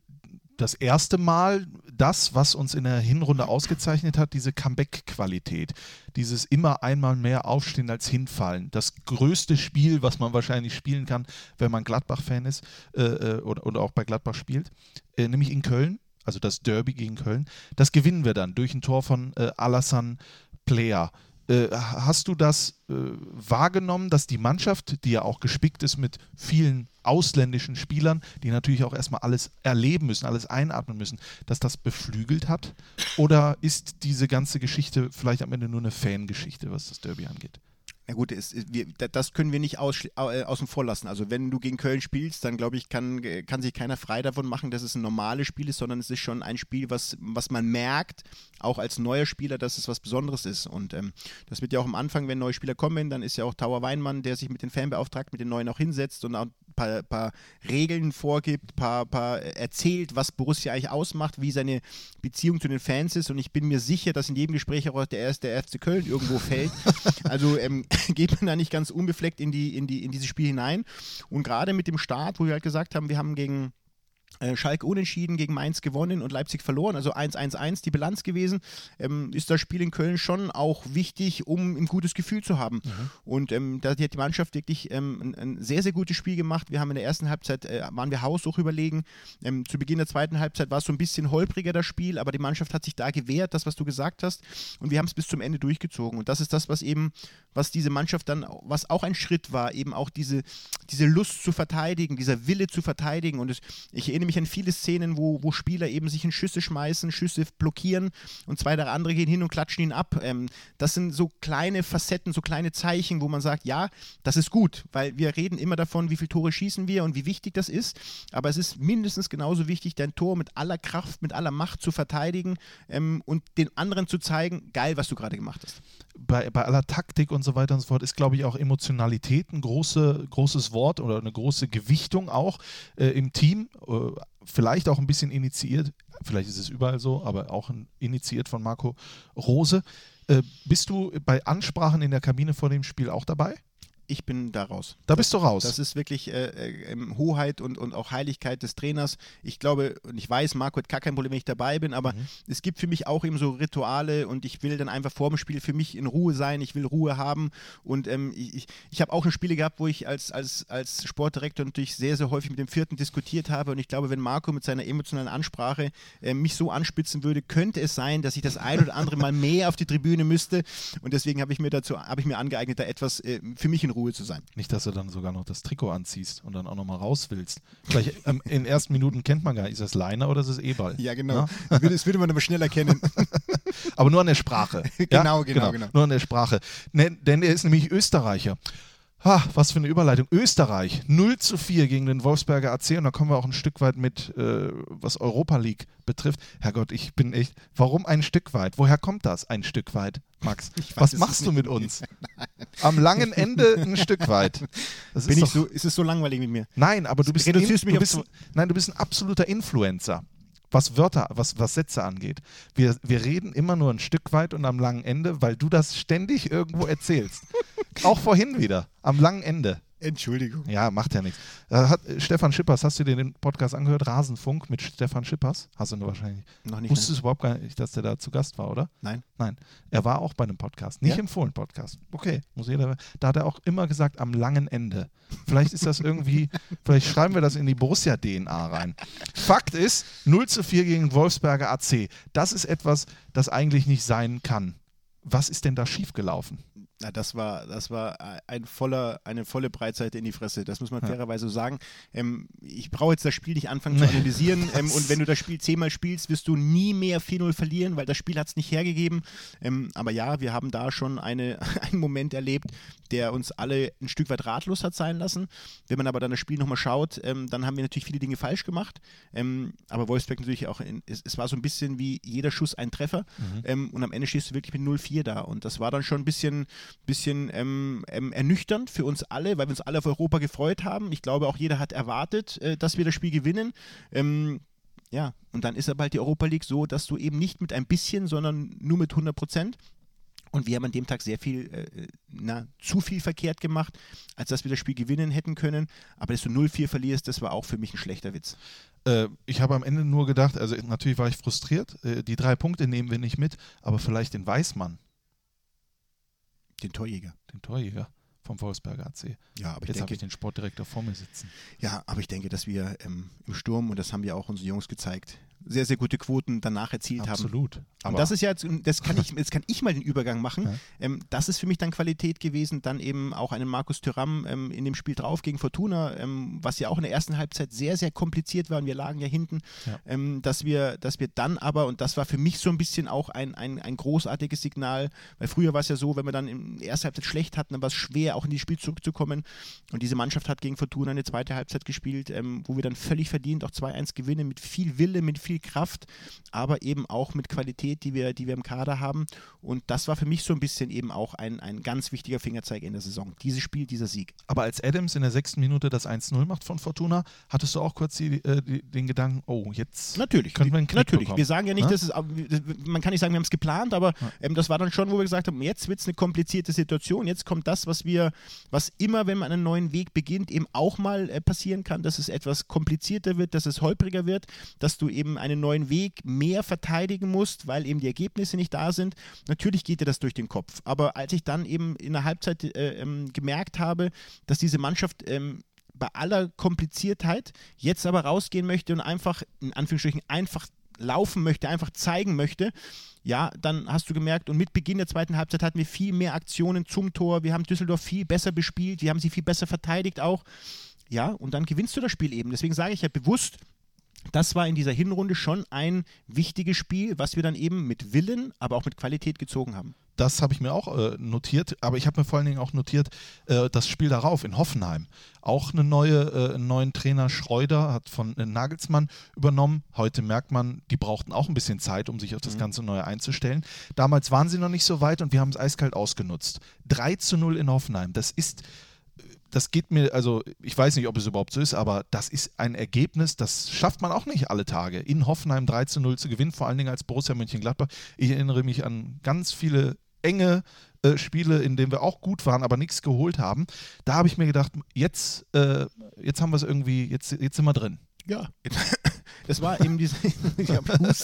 das erste Mal das, was uns in der Hinrunde ausgezeichnet hat, diese Comeback-Qualität. Dieses immer einmal mehr Aufstehen als hinfallen. Das größte Spiel, was man wahrscheinlich spielen kann, wenn man Gladbach-Fan ist äh, äh oder, oder, auch bei Gladbach spielt, äh, nämlich in Köln. Also das Derby gegen Köln. Das gewinnen wir dann durch ein Tor von äh, Alassane Player hast du das äh, wahrgenommen, dass die Mannschaft, die ja auch gespickt ist mit vielen ausländischen Spielern, die natürlich auch erstmal alles erleben müssen, alles einatmen müssen, dass das beflügelt hat? Oder ist diese ganze Geschichte vielleicht am Ende nur eine Fangeschichte, was das Derby angeht? Na gut, es, wir, das können wir nicht aus, äh, außen vor lassen. Also wenn du gegen Köln spielst, dann glaube ich, kann, kann sich keiner frei davon machen, dass es ein normales Spiel ist, sondern es ist schon ein Spiel, was, was man merkt, auch als neuer Spieler, dass es was Besonderes ist. Und ähm, das wird ja auch am Anfang, wenn neue Spieler kommen, dann ist ja auch Tower Weinmann, der sich mit den Fanbeauftragten, mit den Neuen auch hinsetzt und auch paar, paar Regeln vorgibt, paar, paar erzählt, was Borussia eigentlich ausmacht, wie seine Beziehung zu den Fans ist. Und ich bin mir sicher, dass in jedem Gespräch auch der erste FC Köln irgendwo fällt. *laughs* Also ähm, *laughs* geht man da nicht ganz unbefleckt in, die, in, die, in dieses Spiel hinein. Und gerade mit dem Start, wo wir halt gesagt haben, wir haben gegen äh, Schalke unentschieden gegen Mainz gewonnen und Leipzig verloren, also 1-1-1 die Bilanz gewesen, ähm, ist das Spiel in Köln schon auch wichtig, um ein gutes Gefühl zu haben. Mhm. Und ähm, da hat die Mannschaft wirklich ähm, ein, ein, sehr, sehr gutes Spiel gemacht. Wir haben in der ersten Halbzeit, äh, waren wir haushoch überlegen. Ähm, zu Beginn der zweiten Halbzeit war es so ein bisschen holpriger das Spiel, aber die Mannschaft hat sich da gewehrt, das, was du gesagt hast. Und wir haben es bis zum Ende durchgezogen. Und das ist das, was eben, was diese Mannschaft dann, was auch ein Schritt war, eben auch diese, diese Lust zu verteidigen, dieser Wille zu verteidigen. Und es, ich erinnere mich an viele Szenen, wo, wo Spieler eben sich in Schüsse schmeißen, Schüsse blockieren und zwei der andere gehen hin und klatschen ihn ab. Ähm, das sind so kleine Facetten, so kleine Zeichen, wo man sagt, ja, das ist gut, weil wir reden immer davon, wie viele Tore schießen wir und wie wichtig das ist. Aber es ist mindestens genauso wichtig, dein Tor mit aller Kraft, mit aller Macht zu verteidigen ähm, und den anderen zu zeigen, geil, was du gerade gemacht hast. Bei, bei aller Taktik und so weiter und so fort ist, glaube ich, auch Emotionalität ein große, großes Wort oder eine große Gewichtung auch äh, im Team. Äh, vielleicht auch ein bisschen initiiert, vielleicht ist es überall so, aber auch initiiert von Marco Rose. Äh, bist du bei Ansprachen in der Kabine vor dem Spiel auch dabei? Ich bin da raus. Da bist du raus. Das ist wirklich äh, äh, Hoheit und, und auch Heiligkeit des Trainers. Ich glaube und ich weiß, Marco hat gar kein Problem, wenn ich dabei bin, aber mhm. es gibt für mich auch eben so Rituale und ich will dann einfach vor dem Spiel für mich in Ruhe sein, ich will Ruhe haben und ähm, ich, ich, ich habe auch schon Spiele gehabt, wo ich als, als, als Sportdirektor natürlich sehr, sehr häufig mit dem Vierten diskutiert habe und ich glaube, wenn Marco mit seiner emotionalen Ansprache äh, mich so anspitzen würde, könnte es sein, dass ich das ein oder andere Mal mehr auf die Tribüne müsste und deswegen habe ich mir dazu, habe ich mir angeeignet, da etwas äh, für mich in Ruhe Ruhe zu sein. Nicht, dass du dann sogar noch das Trikot anziehst und dann auch nochmal raus willst. Vielleicht *laughs* ähm, in den ersten Minuten kennt man gar nicht, ist das Leiner oder ist es E-Ball? Ja, genau. Ja? Das, würde, man aber schnell erkennen. *laughs* aber nur an der Sprache. *laughs* genau, ja? genau, genau, genau. Nur an der Sprache. Ne, denn er ist nämlich Österreicher. Ha, was für eine Überleitung. Österreich 0 zu 4 gegen den Wolfsberger AC und da kommen wir auch ein Stück weit mit, äh, was Europa League betrifft. Herrgott, ich bin echt. Warum ein Stück weit? Woher kommt das ein Stück weit, Max? *laughs* Was machst du mit uns? *laughs* Am langen Ende ein Stück weit. Das bin ist, ich so, ist es so langweilig mit mir? Nein, aber du bist, in, du bist, nein, du bist ein absoluter Influencer was Wörter, was, was Sätze angeht. Wir, wir reden immer nur ein Stück weit und am langen Ende, weil du das ständig irgendwo erzählst. *laughs* Auch vorhin wieder, am langen Ende. Entschuldigung. Ja, macht ja nichts. Äh, hat, Stefan Schippers, hast du dir den Podcast angehört? Rasenfunk mit Stefan Schippers? Hast du nur wahrscheinlich. Noch nicht. Wusstest du überhaupt gar nicht, dass der da zu Gast war, oder? Nein. Nein. Er war auch bei einem Podcast, nicht ja? im Fohlen-Podcast. Okay, muss jeder. Da hat er auch immer gesagt, am langen Ende. Vielleicht ist das irgendwie, *laughs* vielleicht schreiben wir das in die Borussia-DNA rein. Fakt ist, 0 zu 4 gegen Wolfsberger AC. Das ist etwas, das eigentlich nicht sein kann. Was ist denn da schiefgelaufen? Na, das war, das war ein voller, eine volle Breitseite in die Fresse. Das muss man ja. fairerweise sagen. Ähm, ich brauche jetzt das Spiel nicht anfangen zu analysieren. *laughs* ähm, und wenn du das Spiel zehnmal spielst, wirst du nie mehr 4-0 verlieren, weil das Spiel hat es nicht hergegeben. Ähm, aber ja, wir haben da schon eine, *laughs* einen Moment erlebt, der uns alle ein Stück weit ratlos hat sein lassen. Wenn man aber dann das Spiel nochmal schaut, ähm, dann haben wir natürlich viele Dinge falsch gemacht. Ähm, aber Wolfsberg natürlich auch, in, es, es, war so ein bisschen wie jeder Schuss ein Treffer. Mhm. Ähm, und am Ende stehst du wirklich mit 0-4 da. Und das war dann schon ein bisschen bisschen ähm, ähm, ernüchternd für uns alle, weil wir uns alle auf Europa gefreut haben. Ich glaube, auch jeder hat erwartet, äh, dass wir das Spiel gewinnen. Ähm, ja, und dann ist aber halt die Europa League so, dass du eben nicht mit ein bisschen, sondern nur mit 100 Prozent und wir haben an dem Tag sehr viel, äh, na, zu viel verkehrt gemacht, als dass wir das Spiel gewinnen hätten können. Aber dass du 0-4 verlierst, das war auch für mich ein schlechter Witz. Äh, ich habe am Ende nur gedacht, also natürlich war ich frustriert, äh, die drei Punkte nehmen wir nicht mit, aber vielleicht den Weißmann. Den Torjäger. Den Torjäger vom Wolfsberger AC. Ja, aber Jetzt habe ich den Sportdirektor vor mir sitzen. Ja, aber ich denke, dass wir ähm, im Sturm, und das haben ja auch unsere Jungs gezeigt, sehr, sehr gute Quoten danach erzielt haben. Absolut. Und das ist ja, jetzt, das kann ich, jetzt kann ich mal den Übergang machen. Ja. Ähm, das ist für mich dann Qualität gewesen. Dann eben auch einen Markus Thüram ähm, in dem Spiel drauf gegen Fortuna, ähm, was ja auch in der ersten Halbzeit sehr, sehr kompliziert war und wir lagen ja hinten. Ja. Ähm, dass, wir, dass wir dann aber, und das war für mich so ein bisschen auch ein, ein, ein großartiges Signal, weil früher war es ja so, wenn wir dann in der ersten Halbzeit schlecht hatten, dann war es schwer, auch in die Spiel zurückzukommen. Und diese Mannschaft hat gegen Fortuna eine zweite Halbzeit gespielt, ähm, wo wir dann völlig verdient auch 2-1 gewinnen, mit viel Wille, mit viel Kraft, aber eben auch mit Qualität, die wir, die wir im Kader haben. Und das war für mich so ein bisschen eben auch ein, ein ganz wichtiger Fingerzeig in der Saison. Dieses Spiel, dieser Sieg. Aber als Adams in der sechsten Minute das 1-0 macht von Fortuna, hattest du auch kurz die, äh, die, den Gedanken, oh, jetzt Natürlich, könnten wir einen Knick natürlich. bekommen. Wir sagen ja nicht, Ne? dass es, man kann nicht sagen, wir haben es geplant, aber ähm, das war dann schon, wo wir gesagt haben, jetzt wird es eine komplizierte Situation. Jetzt kommt das, was wir, was immer, wenn man einen neuen Weg beginnt, eben auch mal äh, passieren kann, dass es etwas komplizierter wird, dass es holpriger wird, dass du eben einen neuen Weg mehr verteidigen musst, weil eben die Ergebnisse nicht da sind. Natürlich geht dir das durch den Kopf. Aber als ich dann eben in der Halbzeit äh, ähm, gemerkt habe, dass diese Mannschaft ähm, bei aller Kompliziertheit jetzt aber rausgehen möchte und einfach, in Anführungsstrichen, einfach laufen möchte, einfach zeigen möchte, ja, dann hast du gemerkt, und mit Beginn der zweiten Halbzeit hatten wir viel mehr Aktionen zum Tor. Wir haben Düsseldorf viel besser bespielt, wir haben sie viel besser verteidigt auch. Ja, und dann gewinnst du das Spiel eben. Deswegen sage ich ja bewusst, das war in dieser Hinrunde schon ein wichtiges Spiel, was wir dann eben mit Willen, aber auch mit Qualität gezogen haben. Das habe ich mir auch äh, notiert, aber ich habe mir vor allen Dingen auch notiert, äh, das Spiel darauf in Hoffenheim. Auch eine neue, äh, einen neuen Trainer Schreuder hat von äh, Nagelsmann übernommen. Heute merkt man, die brauchten auch ein bisschen Zeit, um sich auf das ganze Neue einzustellen. Damals waren sie noch nicht so weit und wir haben es eiskalt ausgenutzt. 3 zu 0 in Hoffenheim. Das ist das geht mir, also ich weiß nicht, ob es überhaupt so ist, aber das ist ein Ergebnis, das schafft man auch nicht alle Tage. In Hoffenheim 3 zu 0 zu gewinnen, vor allen Dingen als Borussia Mönchengladbach. Ich erinnere mich an ganz viele enge äh, Spiele, in denen wir auch gut waren, aber nichts geholt haben. Da habe ich mir gedacht, jetzt, äh, jetzt haben wir es irgendwie, jetzt, jetzt sind wir drin. Ja, *laughs* das war eben diese, *laughs* *laughs* ich habe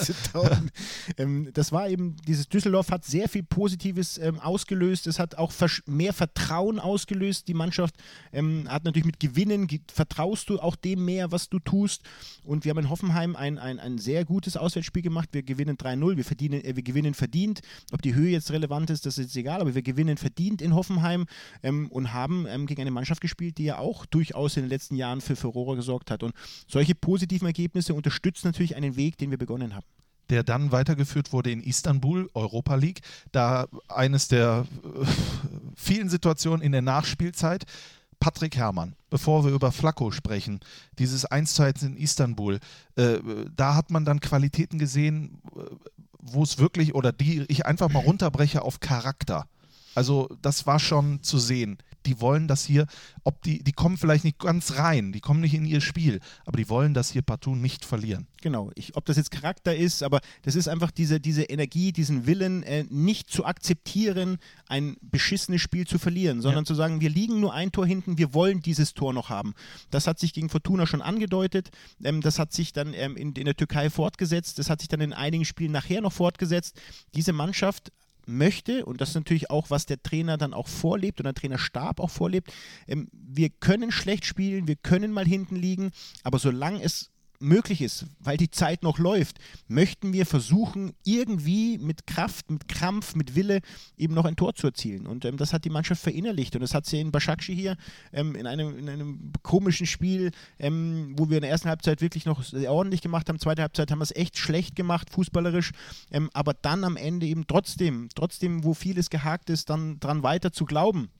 ähm, das war eben, dieses Düsseldorf hat sehr viel Positives ähm, ausgelöst. Es hat auch mehr Vertrauen ausgelöst. Die Mannschaft ähm, hat natürlich mit Gewinnen, ge vertraust du auch dem mehr, was du tust. Und wir haben in Hoffenheim ein, ein, ein sehr gutes Auswärtsspiel gemacht. Wir gewinnen 3-0, wir, verdienen, äh, wir gewinnen verdient. Ob die Höhe jetzt relevant ist, das ist jetzt egal, aber wir gewinnen verdient in Hoffenheim ähm, und haben ähm, gegen eine Mannschaft gespielt, die ja auch durchaus in den letzten Jahren für Furore gesorgt hat. Und solche positiven Ergebnisse unterstützen natürlich einen Weg, den wir begonnen haben. der dann weitergeführt wurde in Istanbul, Europa League. Da eines der äh, vielen Situationen in der Nachspielzeit. Patrick Herrmann, bevor wir über Flacco sprechen, dieses 1 zu 1 in Istanbul, äh, da hat man dann Qualitäten gesehen, äh, wo es wirklich, oder die ich einfach mal runterbreche auf Charakter. Also das war schon zu sehen. Die wollen das hier, ob die, die kommen vielleicht nicht ganz rein, die kommen nicht in ihr Spiel, aber die wollen das hier partout nicht verlieren. Genau, ich, ob das jetzt Charakter ist, aber das ist einfach diese, diese Energie, diesen Willen, äh, nicht zu akzeptieren, ein beschissenes Spiel zu verlieren, sondern zu sagen, wir liegen nur ein Tor hinten, wir wollen dieses Tor noch haben. Das hat sich gegen Fortuna schon angedeutet, ähm, das hat sich dann ähm, in, in der Türkei fortgesetzt, das hat sich dann in einigen Spielen nachher noch fortgesetzt. Diese Mannschaft möchte, und das ist natürlich auch, was der Trainer dann auch vorlebt und der Trainerstab auch vorlebt, ähm, wir können schlecht spielen, wir können mal hinten liegen, aber solange es möglich ist, weil die Zeit noch läuft, möchten wir versuchen, irgendwie mit Kraft, mit Krampf, mit Wille eben noch ein Tor zu erzielen. Und ähm, das hat die Mannschaft verinnerlicht. Und das hat sie in Başakşehir hier ähm, in, einem, in einem komischen Spiel, ähm, wo wir in der ersten Halbzeit wirklich noch sehr ordentlich gemacht haben. Zweite Halbzeit haben wir es echt schlecht gemacht, fußballerisch. Ähm, aber dann am Ende eben trotzdem, trotzdem, wo vieles gehakt ist, dann dran weiter zu glauben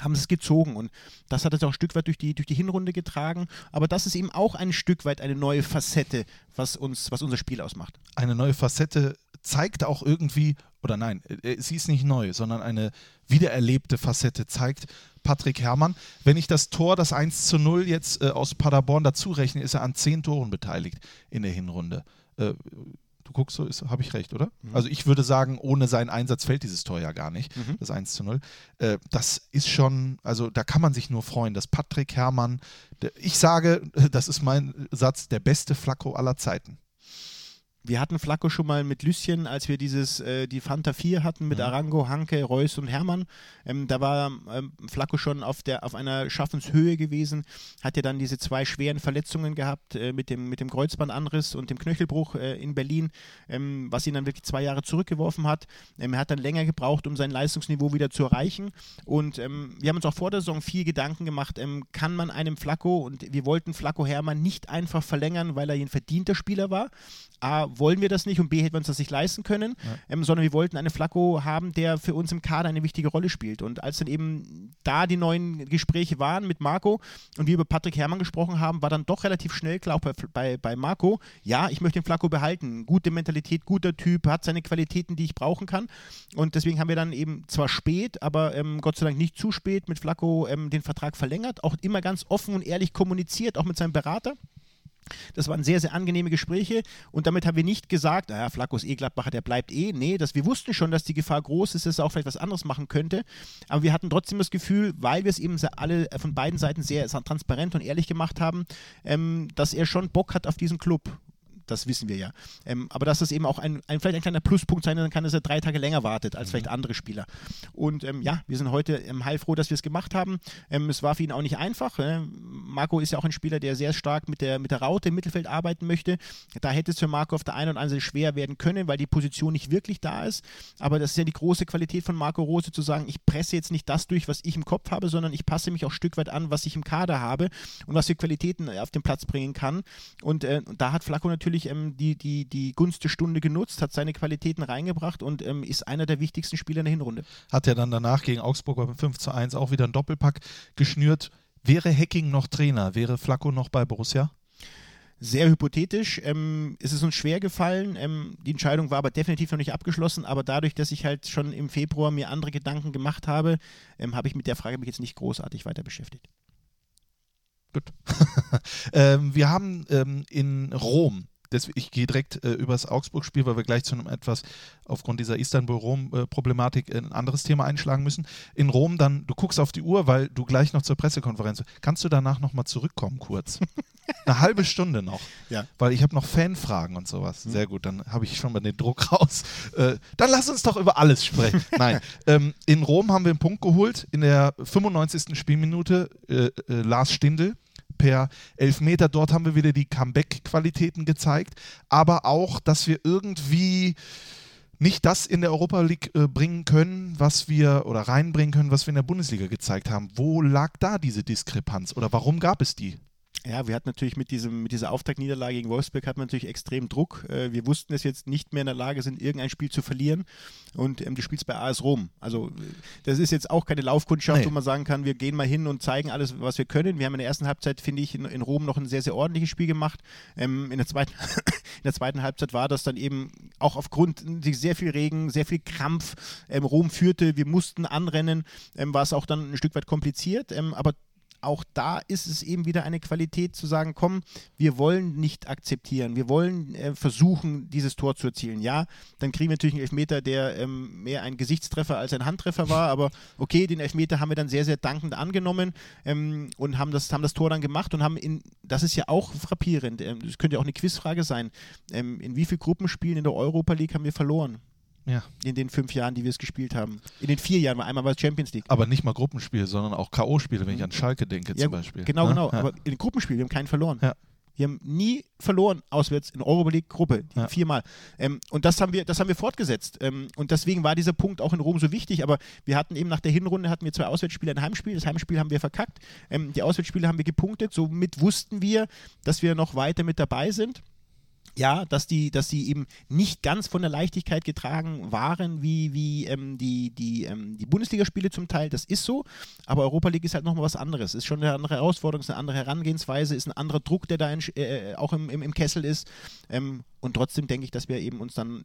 haben es gezogen und das hat es auch ein Stück weit durch die, durch die Hinrunde getragen. Aber das ist eben auch ein Stück weit eine neue Facette, was, uns, was unser Spiel ausmacht. Eine neue Facette zeigt auch irgendwie, oder nein, äh, sie ist nicht neu, sondern eine wiedererlebte Facette zeigt Patrick Herrmann. Wenn ich das Tor, das 1 zu 0 jetzt äh, aus Paderborn dazu rechne, ist er an zehn Toren beteiligt in der Hinrunde. Äh, du guckst so, habe ich recht, oder? Also ich würde sagen, ohne seinen Einsatz fällt dieses Tor ja gar nicht, das 1 zu 0. Äh, das ist schon, also da kann man sich nur freuen, dass Patrick Herrmann, der, ich sage, *laughs* das ist mein Satz, der beste Flacco aller Zeiten. Wir hatten Flacco schon mal mit Lüsschen, als wir dieses, äh, die Fanta 4 hatten mit Mhm. Arango, Hanke, Reus und Hermann. Ähm, da war ähm, Flacco schon auf, der, auf einer Schaffenshöhe gewesen, hat ja dann diese zwei schweren Verletzungen gehabt äh, mit, dem, mit dem Kreuzbandanriss und dem Knöchelbruch äh, in Berlin, ähm, was ihn dann wirklich zwei Jahre zurückgeworfen hat. Ähm, er hat dann länger gebraucht, um sein Leistungsniveau wieder zu erreichen. Und ähm, wir haben uns auch vor der Saison viel Gedanken gemacht, ähm, kann man einem Flacco, und wir wollten Flacco Hermann nicht einfach verlängern, weil er ein verdienter Spieler war. A, wollen wir das nicht und B, hätten wir uns das nicht leisten können, ähm, sondern wir wollten einen Flacco haben, der für uns im Kader eine wichtige Rolle spielt. Und als dann eben da die neuen Gespräche waren mit Marco und wir über Patrick Herrmann gesprochen haben, war dann doch relativ schnell klar, auch bei, bei, bei Marco, ja, ich möchte den Flacco behalten. Gute Mentalität, guter Typ, hat seine Qualitäten, die ich brauchen kann. Und deswegen haben wir dann eben zwar spät, aber ähm, Gott sei Dank nicht zu spät mit Flacco ähm, den Vertrag verlängert, auch immer ganz offen und ehrlich kommuniziert, auch mit seinem Berater. Das waren sehr, sehr angenehme Gespräche und damit haben wir nicht gesagt, naja, Flacco ist eh Gladbacher, der bleibt eh. Nee, das, wir wussten schon, dass die Gefahr groß ist, dass er auch vielleicht was anderes machen könnte. Aber wir hatten trotzdem das Gefühl, weil wir es eben alle äh, von beiden Seiten sehr transparent und ehrlich gemacht haben, ähm, dass er schon Bock hat auf diesen Club. Das wissen wir ja. Ähm, aber dass das eben auch ein, ein, vielleicht ein kleiner Pluspunkt sein kann, dass er drei Tage länger wartet als vielleicht andere Spieler. Und ähm, ja, wir sind heute ähm, heilfroh, dass wir es gemacht haben. Ähm, es war für ihn auch nicht einfach. Äh. Marco ist ja auch ein Spieler, der sehr stark mit der, mit der Raute im Mittelfeld arbeiten möchte. Da hätte es für Marco auf der einen oder anderen Seite schwer werden können, weil die Position nicht wirklich da ist. Aber das ist ja die große Qualität von Marco Rose, zu sagen, ich presse jetzt nicht das durch, was ich im Kopf habe, sondern ich passe mich auch ein Stück weit an, was ich im Kader habe und was für Qualitäten er auf den Platz bringen kann. Und äh, da hat Flacco natürlich ähm, die, die, die Gunst der Stunde genutzt, hat seine Qualitäten reingebracht und ähm, ist einer der wichtigsten Spieler in der Hinrunde. Hat er dann danach gegen Augsburg beim 5 zu 1 auch wieder einen Doppelpack geschnürt. Wäre Hacking noch Trainer? Wäre Flacco noch bei Borussia? Sehr hypothetisch. Ähm, es ist uns schwer gefallen. Ähm, die Entscheidung war aber definitiv noch nicht abgeschlossen. Aber dadurch, dass ich halt schon im Februar mir andere Gedanken gemacht habe, ähm, habe ich mit der Frage mich jetzt nicht großartig weiter beschäftigt. Gut. *laughs* ähm, wir haben ähm, in Rom, das, ich gehe direkt äh, über das Augsburg-Spiel, weil wir gleich zu einem etwas aufgrund dieser Istanbul-Rom-Problematik ein anderes Thema einschlagen müssen. In Rom dann, du guckst auf die Uhr, weil du gleich noch zur Pressekonferenz. Kannst du danach nochmal zurückkommen kurz? *laughs* Eine halbe Stunde noch. Ja. Weil ich habe noch Fanfragen und sowas. Sehr gut, dann habe ich schon mal den Druck raus. Äh, dann lass uns doch über alles sprechen. *laughs* Nein, ähm, in Rom haben wir einen Punkt geholt. In der 95. Spielminute äh, äh, Lars Stindl per Elfmeter. Dort haben wir wieder die Comeback-Qualitäten gezeigt, aber auch, dass wir irgendwie nicht das in der Europa League äh, bringen können, was wir oder reinbringen können, was wir in der Bundesliga gezeigt haben. Wo lag da diese Diskrepanz oder warum gab es die? Ja, wir hatten natürlich mit, diesem, mit dieser Auftaktniederlage gegen Wolfsburg hatten wir natürlich extrem Druck. Äh, wir wussten, dass wir jetzt nicht mehr in der Lage sind, irgendein Spiel zu verlieren. Und ähm, du spielst bei AS Rom. Also das ist jetzt auch keine Laufkundschaft, Nee. wo man sagen kann, wir gehen mal hin und zeigen alles, was wir können. Wir haben in der ersten Halbzeit, finde ich, in, in Rom noch ein sehr, sehr ordentliches Spiel gemacht. Ähm, in, der zweiten, *coughs* in der zweiten Halbzeit war das dann eben auch aufgrund sehr viel Regen, sehr viel Krampf. Ähm, Rom führte, wir mussten anrennen, ähm, war es auch dann ein Stück weit kompliziert. Ähm, aber auch da ist es eben wieder eine Qualität zu sagen, komm, wir wollen nicht akzeptieren, wir wollen äh, versuchen, dieses Tor zu erzielen. Ja, dann kriegen wir natürlich einen Elfmeter, der ähm, mehr ein Gesichtstreffer als ein Handtreffer war, *laughs* aber okay, den Elfmeter haben wir dann sehr, sehr dankend angenommen ähm, und haben das, haben das Tor dann gemacht und haben in, das ist ja auch frappierend, ähm, das könnte ja auch eine Quizfrage sein, ähm, in wie vielen Gruppenspielen in der Europa League haben wir verloren? Ja. In den fünf Jahren, die wir es gespielt haben. In den vier Jahren, weil einmal war es Champions League. Aber nicht mal Gruppenspiele, sondern auch K.O.-Spiele, wenn ich an Schalke denke Ja, zum Beispiel. Genau, Ne? genau. Ja. Aber in den Gruppenspielen, wir haben keinen verloren. Ja. Wir haben nie verloren auswärts in Europa League Gruppe, Ja. viermal. Ähm, und das haben wir, das haben wir fortgesetzt. Ähm, und deswegen war dieser Punkt auch in Rom so wichtig. Aber wir hatten eben nach der Hinrunde hatten wir zwei Auswärtsspiele, ein Heimspiel. Das Heimspiel haben wir verkackt. Ähm, die Auswärtsspiele haben wir gepunktet. Somit wussten wir, dass wir noch weiter mit dabei sind. Ja, dass die, dass sie eben nicht ganz von der Leichtigkeit getragen waren, wie, wie ähm, die, die, ähm, die Bundesligaspiele zum Teil. Das ist so, aber Europa League ist halt nochmal was anderes. Ist schon eine andere Herausforderung, ist eine andere Herangehensweise, ist ein anderer Druck, der da in, äh, auch im, im, im Kessel ist. Ähm, und trotzdem denke ich, dass wir eben uns dann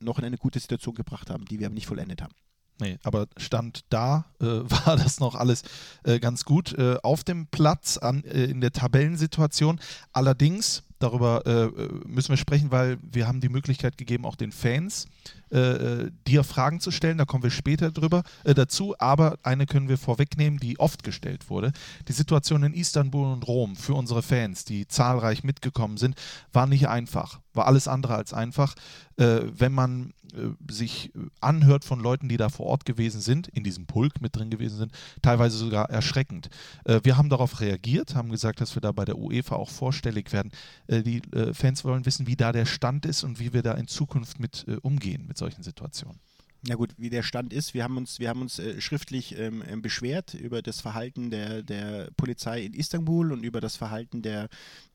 noch in eine gute Situation gebracht haben, die wir aber nicht vollendet haben. Nee, aber Stand da äh, *laughs* war das noch alles äh, ganz gut äh, auf dem Platz an, äh, in der Tabellensituation. Allerdings, darüber äh, müssen wir sprechen, weil wir haben die Möglichkeit gegeben, auch den Fans äh, dir Fragen zu stellen. Da kommen wir später drüber äh, dazu. Aber eine können wir vorwegnehmen, die oft gestellt wurde. Die Situation in Istanbul und Rom für unsere Fans, die zahlreich mitgekommen sind, war nicht einfach. War alles andere als einfach. Äh, wenn man äh, sich anhört von Leuten, die da vor Ort gewesen sind, in diesem Pulk mit drin gewesen sind, teilweise sogar erschreckend. Äh, wir haben darauf reagiert, haben gesagt, dass wir da bei der UEFA auch vorstellig werden. Äh, die äh, Fans wollen wissen, wie da der Stand ist und wie wir da in Zukunft mit äh, umgehen mit solchen Situationen. Ja gut, wie der Stand ist, wir haben uns, wir haben uns äh, schriftlich ähm, ähm, beschwert über das Verhalten der, der Polizei in Istanbul und über das Verhalten der,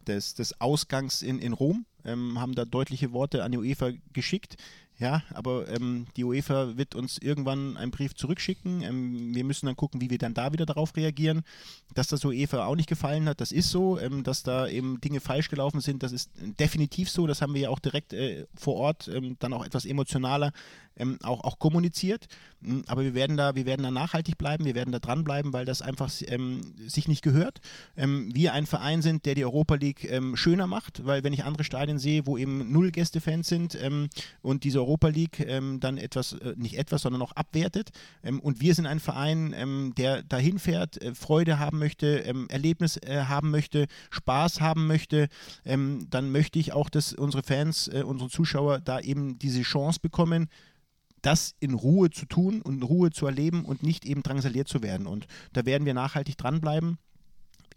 des, des Ausgangs in, in Rom, ähm, haben da deutliche Worte an die UEFA geschickt. Ja, aber ähm, die UEFA wird uns irgendwann einen Brief zurückschicken. Ähm, wir müssen dann gucken, wie wir dann da wieder darauf reagieren. Dass das UEFA auch nicht gefallen hat, das ist so. Ähm, dass da eben Dinge falsch gelaufen sind, das ist definitiv so. Das haben wir ja auch direkt äh, vor Ort ähm, dann auch etwas emotionaler ähm, auch, auch kommuniziert. Mm, aber wir werden da, wir werden da nachhaltig bleiben, wir werden da dranbleiben, weil das einfach ähm, sich nicht gehört. Ähm, wir ein Verein sind, der die Europa League ähm, schöner macht, weil wenn ich andere Stadien sehe, wo eben null Gästefans sind ähm, und diese Europa League ähm, dann etwas, äh, nicht etwas, sondern auch abwertet. und wir sind ein Verein, der dahin fährt, äh, Freude haben möchte, Erlebnis äh, haben möchte, Spaß haben möchte, dann möchte ich auch, dass unsere Fans, äh, unsere Zuschauer da eben diese Chance bekommen, das in Ruhe zu tun und in Ruhe zu erleben und nicht eben drangsaliert zu werden. Und da werden wir nachhaltig dranbleiben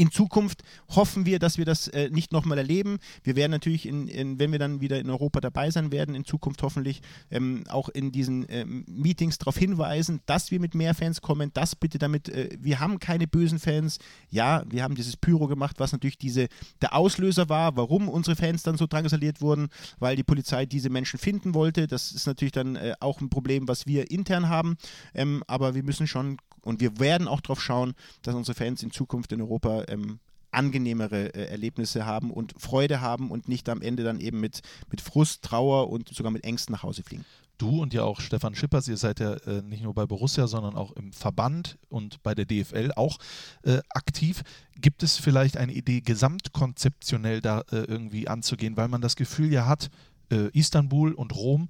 in Zukunft hoffen wir, dass wir das äh, nicht nochmal erleben. Wir werden natürlich, in, in, wenn wir dann wieder in Europa dabei sein werden, in Zukunft hoffentlich ähm, auch in diesen ähm, Meetings darauf hinweisen, dass wir mit mehr Fans kommen. Das bitte damit, äh, wir haben keine bösen Fans. Ja, wir haben dieses Pyro gemacht, was natürlich diese, der Auslöser war, warum unsere Fans dann so drangsaliert wurden, weil die Polizei diese Menschen finden wollte. Das ist natürlich dann äh, auch ein Problem, was wir intern haben. Ähm, aber wir müssen schon und wir werden auch darauf schauen, dass unsere Fans in Zukunft in Europa ähm, angenehmere äh, Erlebnisse haben und Freude haben und nicht am Ende dann eben mit, mit Frust, Trauer und sogar mit Ängsten nach Hause fliegen. Du und ja auch Stefan Schippers, ihr seid ja äh, nicht nur bei Borussia, sondern auch im Verband und bei der DFL auch äh, aktiv. Gibt es vielleicht eine Idee, gesamtkonzeptionell da äh, irgendwie anzugehen, weil man das Gefühl ja hat, äh, Istanbul und Rom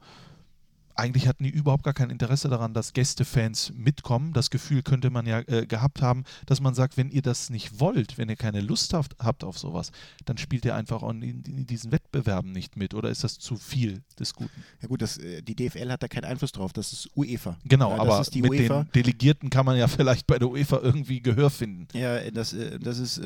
eigentlich hatten die überhaupt gar kein Interesse daran, dass Gästefans mitkommen. Das Gefühl könnte man ja äh, gehabt haben, dass man sagt, wenn ihr das nicht wollt, wenn ihr keine Lust habt, habt auf sowas, dann spielt ihr einfach in, in, diesen Wettbewerben nicht mit. Oder ist das zu viel des Guten? Ja gut, das, äh, die DFL hat da keinen Einfluss drauf. Das ist UEFA. Genau, ja, aber mit UEFA. den Delegierten kann man ja *laughs* vielleicht bei der UEFA irgendwie Gehör finden. Ja, das, äh, das ist,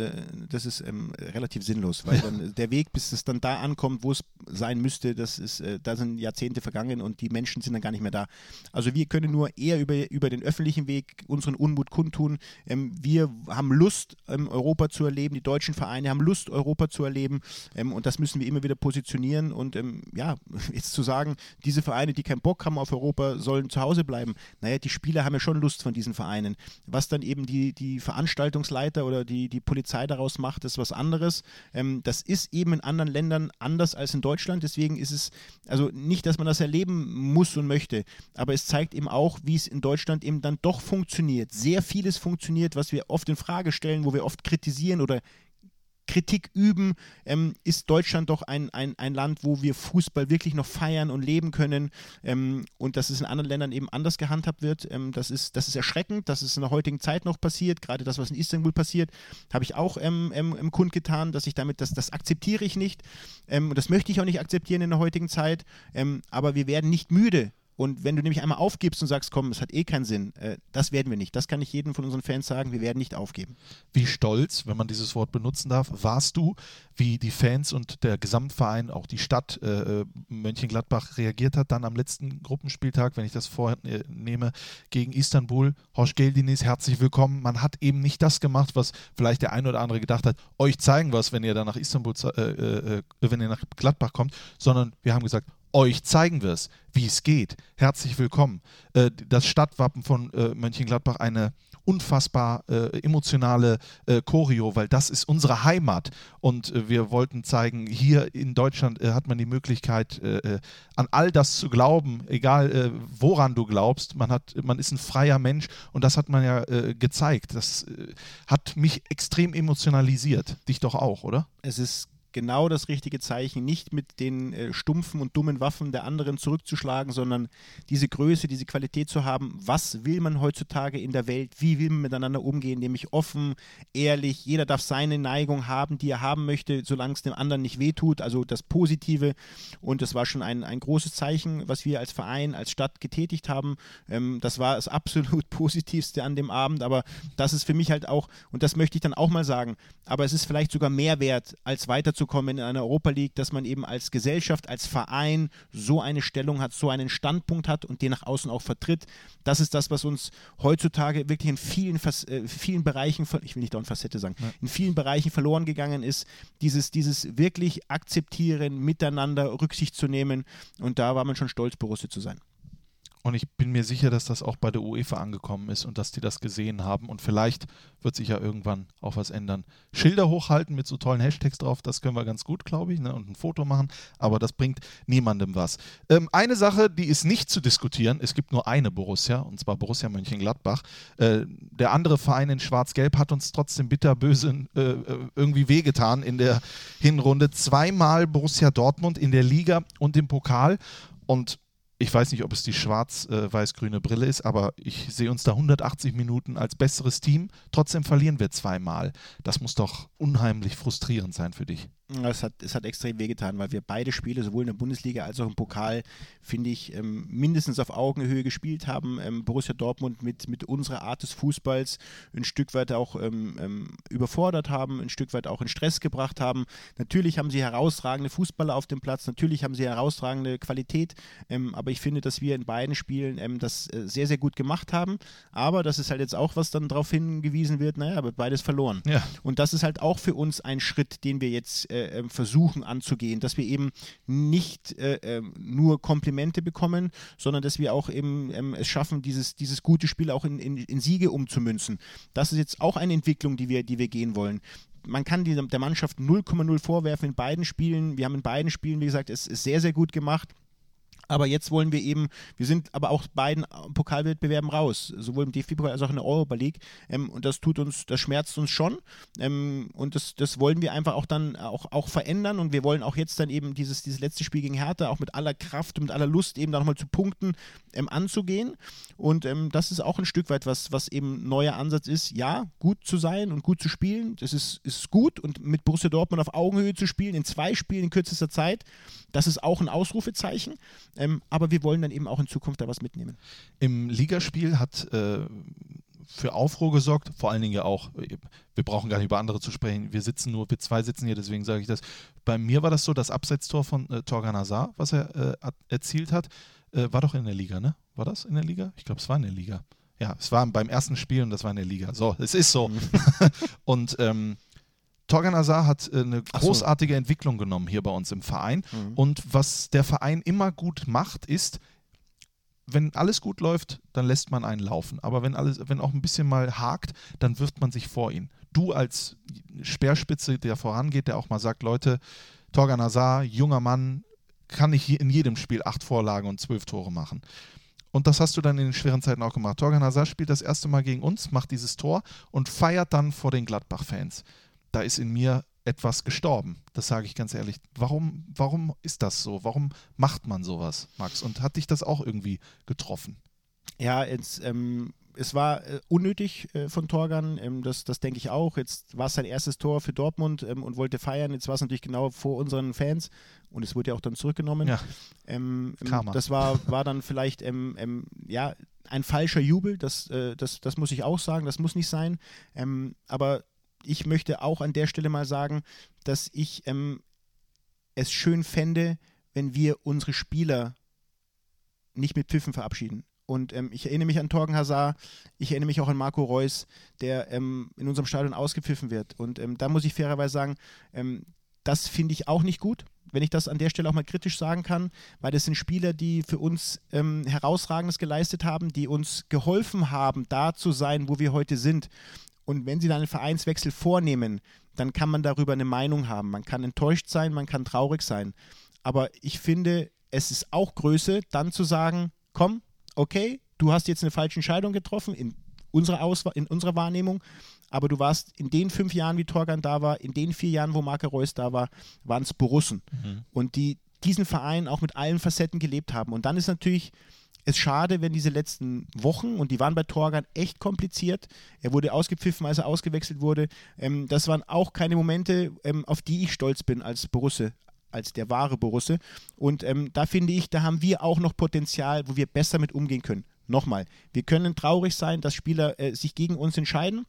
das ist ähm, relativ sinnlos, weil dann der Weg, bis es dann da ankommt, wo es sein müsste, das ist, da sind Jahrzehnte vergangen und die Menschen sind dann gar nicht mehr da. Also wir können nur eher über, über den öffentlichen Weg unseren Unmut kundtun. Ähm, wir haben Lust, ähm, Europa zu erleben, die deutschen Vereine haben Lust, Europa zu erleben ähm, und das müssen wir immer wieder positionieren und ähm, ja, *laughs* jetzt zu sagen, diese Vereine, die keinen Bock haben auf Europa, sollen zu Hause bleiben. Naja, die Spieler haben ja schon Lust von diesen Vereinen. Was dann eben die, die Veranstaltungsleiter oder die, die Polizei daraus macht, ist was anderes. Ähm, das ist eben in anderen Ländern anders als in Deutschland. Deswegen ist es, also nicht, dass man das erleben muss und möchte. Aber es zeigt eben auch, wie es in Deutschland eben dann doch funktioniert. Sehr vieles funktioniert, was wir oft in Frage stellen, wo wir oft kritisieren oder Kritik üben, ähm, ist Deutschland doch ein, ein, ein Land, wo wir Fußball wirklich noch feiern und leben können ähm, und dass es in anderen Ländern eben anders gehandhabt wird. Ähm, das, ist, das ist erschreckend, dass es in der heutigen Zeit noch passiert, gerade das, was in Istanbul passiert, habe ich auch ähm, ähm, im Kund getan, dass ich damit, das, das akzeptiere ich nicht ähm, und das möchte ich auch nicht akzeptieren in der heutigen Zeit, aber wir werden nicht müde, und wenn du nämlich einmal aufgibst und sagst, komm, es hat eh keinen Sinn, äh, das werden wir nicht. Das kann ich jedem von unseren Fans sagen, wir werden nicht aufgeben. Wie stolz, wenn man dieses Wort benutzen darf, warst du, wie die Fans und der Gesamtverein, auch die Stadt äh, äh Mönchengladbach reagiert hat, dann am letzten Gruppenspieltag, wenn ich das vornehme, gegen Istanbul. Horst Geldinis, herzlich willkommen. Man hat eben nicht das gemacht, was vielleicht der ein oder andere gedacht hat, euch zeigen was, wenn ihr dann nach Istanbul, äh, äh, äh, wenn ihr nach Gladbach kommt, sondern wir haben gesagt, euch zeigen wir es, wie es geht. Herzlich willkommen. Äh, das Stadtwappen von äh, Mönchengladbach eine unfassbar äh, emotionale Choreo, weil das ist unsere Heimat und wir wollten zeigen, hier in Deutschland hat man die Möglichkeit, an all das zu glauben, egal woran du glaubst. Man, hat, man ist ein freier Mensch und das hat man ja gezeigt. Das hat mich extrem emotionalisiert. Dich doch auch, oder? Es ist genau das richtige Zeichen, nicht mit den äh, stumpfen und dummen Waffen der anderen zurückzuschlagen, sondern diese Größe, diese Qualität zu haben. Was will man heutzutage in der Welt? Wie will man miteinander umgehen? Nämlich offen, ehrlich. Jeder darf seine Neigung haben, die er haben möchte, solange es dem anderen nicht wehtut. Also das Positive. Und das war schon ein, ein großes Zeichen, was wir als Verein, als Stadt getätigt haben. Ähm, das war das *laughs* absolut Positivste an dem Abend. Aber das ist für mich halt auch, und das möchte ich dann auch mal sagen, aber es ist vielleicht sogar mehr wert, als weiterzukommen in einer Europa League, dass man eben als Gesellschaft, als Verein so eine Stellung hat, so einen Standpunkt hat und den nach außen auch vertritt. Das ist das, was uns heutzutage wirklich in vielen, äh, vielen Bereichen, ich will nicht dauernd Facette sagen, ja. in vielen Bereichen verloren gegangen ist. Dieses, dieses wirklich akzeptieren, miteinander Rücksicht zu nehmen. Und da war man schon stolz, Borussia zu sein. Und ich bin mir sicher, dass das auch bei der UEFA angekommen ist und dass die das gesehen haben. Und vielleicht wird sich ja irgendwann auch was ändern. Schilder hochhalten mit so tollen Hashtags drauf, das können wir ganz gut, glaube ich, ne? und ein Foto machen. Aber das bringt niemandem was. Ähm, eine Sache, die ist nicht zu diskutieren. Es gibt nur eine Borussia, und zwar Borussia Mönchengladbach. Äh, der andere Verein in Schwarz-Gelb hat uns trotzdem bitterböse äh, äh, irgendwie wehgetan in der Hinrunde. Zweimal Borussia Dortmund in der Liga und im Pokal. Und ich weiß nicht, ob es die schwarz-weiß-grüne Brille ist, aber ich sehe uns da 180 Minuten als besseres Team. Trotzdem verlieren wir zweimal. Das muss doch unheimlich frustrierend sein für dich. Es hat, es hat extrem wehgetan, weil wir beide Spiele, sowohl in der Bundesliga als auch im Pokal, finde ich, ähm, mindestens auf Augenhöhe gespielt haben. Ähm, Borussia Dortmund mit, mit unserer Art des Fußballs ein Stück weit auch ähm, ähm, überfordert haben, ein Stück weit auch in Stress gebracht haben. Natürlich haben sie herausragende Fußballer auf dem Platz, natürlich haben sie herausragende Qualität, ähm, aber ich finde, dass wir in beiden Spielen ähm, das äh, sehr, sehr gut gemacht haben. Aber das ist halt jetzt auch, was dann darauf hingewiesen wird, naja, aber beides verloren. Ja. Und das ist halt auch für uns ein Schritt, den wir jetzt äh, ähm, versuchen anzugehen, dass wir eben nicht äh, ähm, nur Komplimente bekommen, sondern dass wir auch eben ähm, es schaffen, dieses, dieses gute Spiel auch in, in, in Siege umzumünzen. Das ist jetzt auch eine Entwicklung, die wir, die wir gehen wollen man kann die, der Mannschaft 0,0 vorwerfen in beiden Spielen. Wir haben in beiden Spielen, wie gesagt, es ist sehr, sehr gut gemacht. Aber jetzt wollen wir eben, wir sind aber auch beiden Pokalwettbewerben raus, sowohl im DFB-Pokal als auch in der Europa League. Ähm, und das tut uns, das schmerzt uns schon. Ähm, und das, das wollen wir einfach auch dann auch, auch verändern. Und wir wollen auch jetzt dann eben dieses, dieses letzte Spiel gegen Hertha auch mit aller Kraft und mit aller Lust eben da nochmal zu punkten ähm, anzugehen. Und ähm, das ist auch ein Stück weit was, was eben neuer Ansatz ist. Ja, gut zu sein und gut zu spielen, das ist, ist gut. Und mit Borussia Dortmund auf Augenhöhe zu spielen, in zwei Spielen in kürzester Zeit, das ist auch ein Ausrufezeichen. Ähm, aber wir wollen dann eben auch in Zukunft da was mitnehmen. Im Ligaspiel hat äh, für Aufruhr gesorgt, vor allen Dingen ja auch, wir brauchen gar nicht über andere zu sprechen, wir sitzen nur, wir zwei sitzen hier, deswegen sage ich das. Bei mir war das so, das Abseitstor von äh, Torgan Hazard, was er äh, erzielt hat, äh, war doch in der Liga, ne? War das in der Liga? Ich glaube, es war in der Liga. Ja, es war beim ersten Spiel und das war in der Liga. So, es ist so. Mhm. *laughs* und ähm, Torgan Azar hat äh, eine großartige so. Entwicklung genommen hier bei uns im Verein. Mhm. Und was der Verein immer gut macht, ist, wenn alles gut läuft, dann lässt man einen laufen. Aber wenn alles, wenn auch ein bisschen mal hakt, dann wirft man sich vor ihn. Du als Speerspitze, der vorangeht, der auch mal sagt, Leute, Torgan Azar, junger Mann, kann ich in jedem Spiel acht Vorlagen und zwölf Tore machen. Und das hast du dann in den schweren Zeiten auch gemacht. Torgan Hazard spielt das erste Mal gegen uns, macht dieses Tor und feiert dann vor den Gladbach-Fans da ist in mir etwas gestorben. Das sage ich ganz ehrlich. Warum, warum ist das so? Warum macht man sowas, Max? Und hat dich das auch irgendwie getroffen? Ja, jetzt, ähm, es war äh, unnötig äh, von Torgan, ähm, das, das denke ich auch. Jetzt war es sein erstes Tor für Dortmund ähm, und wollte feiern. Jetzt war es natürlich genau vor unseren Fans und es wurde ja auch dann zurückgenommen. Ja. Ähm, ähm das war, war dann vielleicht ähm, ähm, ja, ein falscher Jubel, das, äh, das, das muss ich auch sagen, das muss nicht sein. aber ich möchte auch an der Stelle mal sagen, dass ich es schön fände, wenn wir unsere Spieler nicht mit Pfiffen verabschieden. Und ähm, ich erinnere mich an Torgen Hazard, ich erinnere mich auch an Marco Reus, der ähm, in unserem Stadion ausgepfiffen wird. Und ähm, da muss ich fairerweise sagen, ähm, das finde ich auch nicht gut, wenn ich das an der Stelle auch mal kritisch sagen kann, weil das sind Spieler, die für uns ähm, herausragendes geleistet haben, die uns geholfen haben, da zu sein, wo wir heute sind. Und wenn sie dann einen Vereinswechsel vornehmen, dann kann man darüber eine Meinung haben. Man kann enttäuscht sein, man kann traurig sein. Aber ich finde, es ist auch Größe, dann zu sagen, komm, okay, du hast jetzt eine falsche Entscheidung getroffen, in unserer, Auswahl, in unserer Wahrnehmung. Aber du warst in den fünf Jahren, wie Torgan da war, in den vier Jahren, wo Marco Reus da war, waren es Borussen. Mhm. Und die diesen Verein auch mit allen Facetten gelebt haben. Und dann ist natürlich es schade, wenn diese letzten Wochen, und die waren bei Torgan echt kompliziert, er wurde ausgepfiffen, als er ausgewechselt wurde, ähm, das waren auch keine Momente, ähm, auf die ich stolz bin als Borusse, als der wahre Borusse. Und ähm, da finde ich, da haben wir auch noch Potenzial, wo wir besser mit umgehen können. Nochmal, wir können traurig sein, dass Spieler äh, sich gegen uns entscheiden.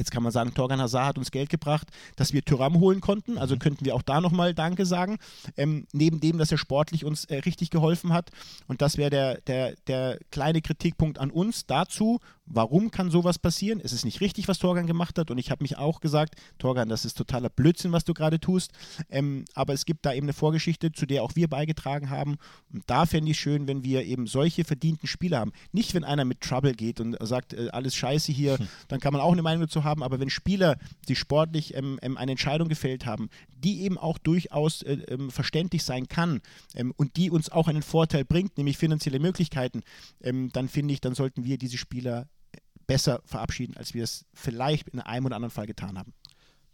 Jetzt kann man sagen, Torgan Hazard hat uns Geld gebracht, dass wir Tyram holen konnten. Also mhm. könnten wir auch da nochmal Danke sagen. Ähm, neben dem, dass er sportlich uns äh, richtig geholfen hat. Und das wäre der, der, der kleine Kritikpunkt an uns dazu. Warum kann sowas passieren? Es ist nicht richtig, was Torgan gemacht hat. Und ich habe mich auch gesagt, Torgan, das ist totaler Blödsinn, was du gerade tust. Ähm, aber es gibt da eben eine Vorgeschichte, zu der auch wir beigetragen haben. Und da fände ich schön, wenn wir eben solche verdienten Spieler haben. Nicht, wenn einer mit Trouble geht und sagt, äh, alles scheiße hier, hm. dann kann man auch eine Meinung dazu haben. Aber wenn Spieler, die sportlich ähm, ähm, eine Entscheidung gefällt haben, die eben auch durchaus äh, ähm, verständlich sein kann ähm, und die uns auch einen Vorteil bringt, nämlich finanzielle Möglichkeiten, ähm, dann finde ich, dann sollten wir diese Spieler besser verabschieden, als wir es vielleicht in einem oder anderen Fall getan haben.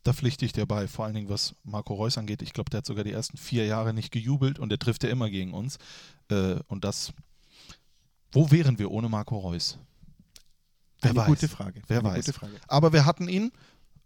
Da pflichte ich dir bei, vor allen Dingen was Marco Reus angeht. Ich glaube, der hat sogar die ersten vier Jahre nicht gejubelt und der trifft ja immer gegen uns. Äh, und das, wo wären wir ohne Marco Reus? Wer Eine weiß. gute Frage. Wer Eine weiß. Frage. Aber wir hatten ihn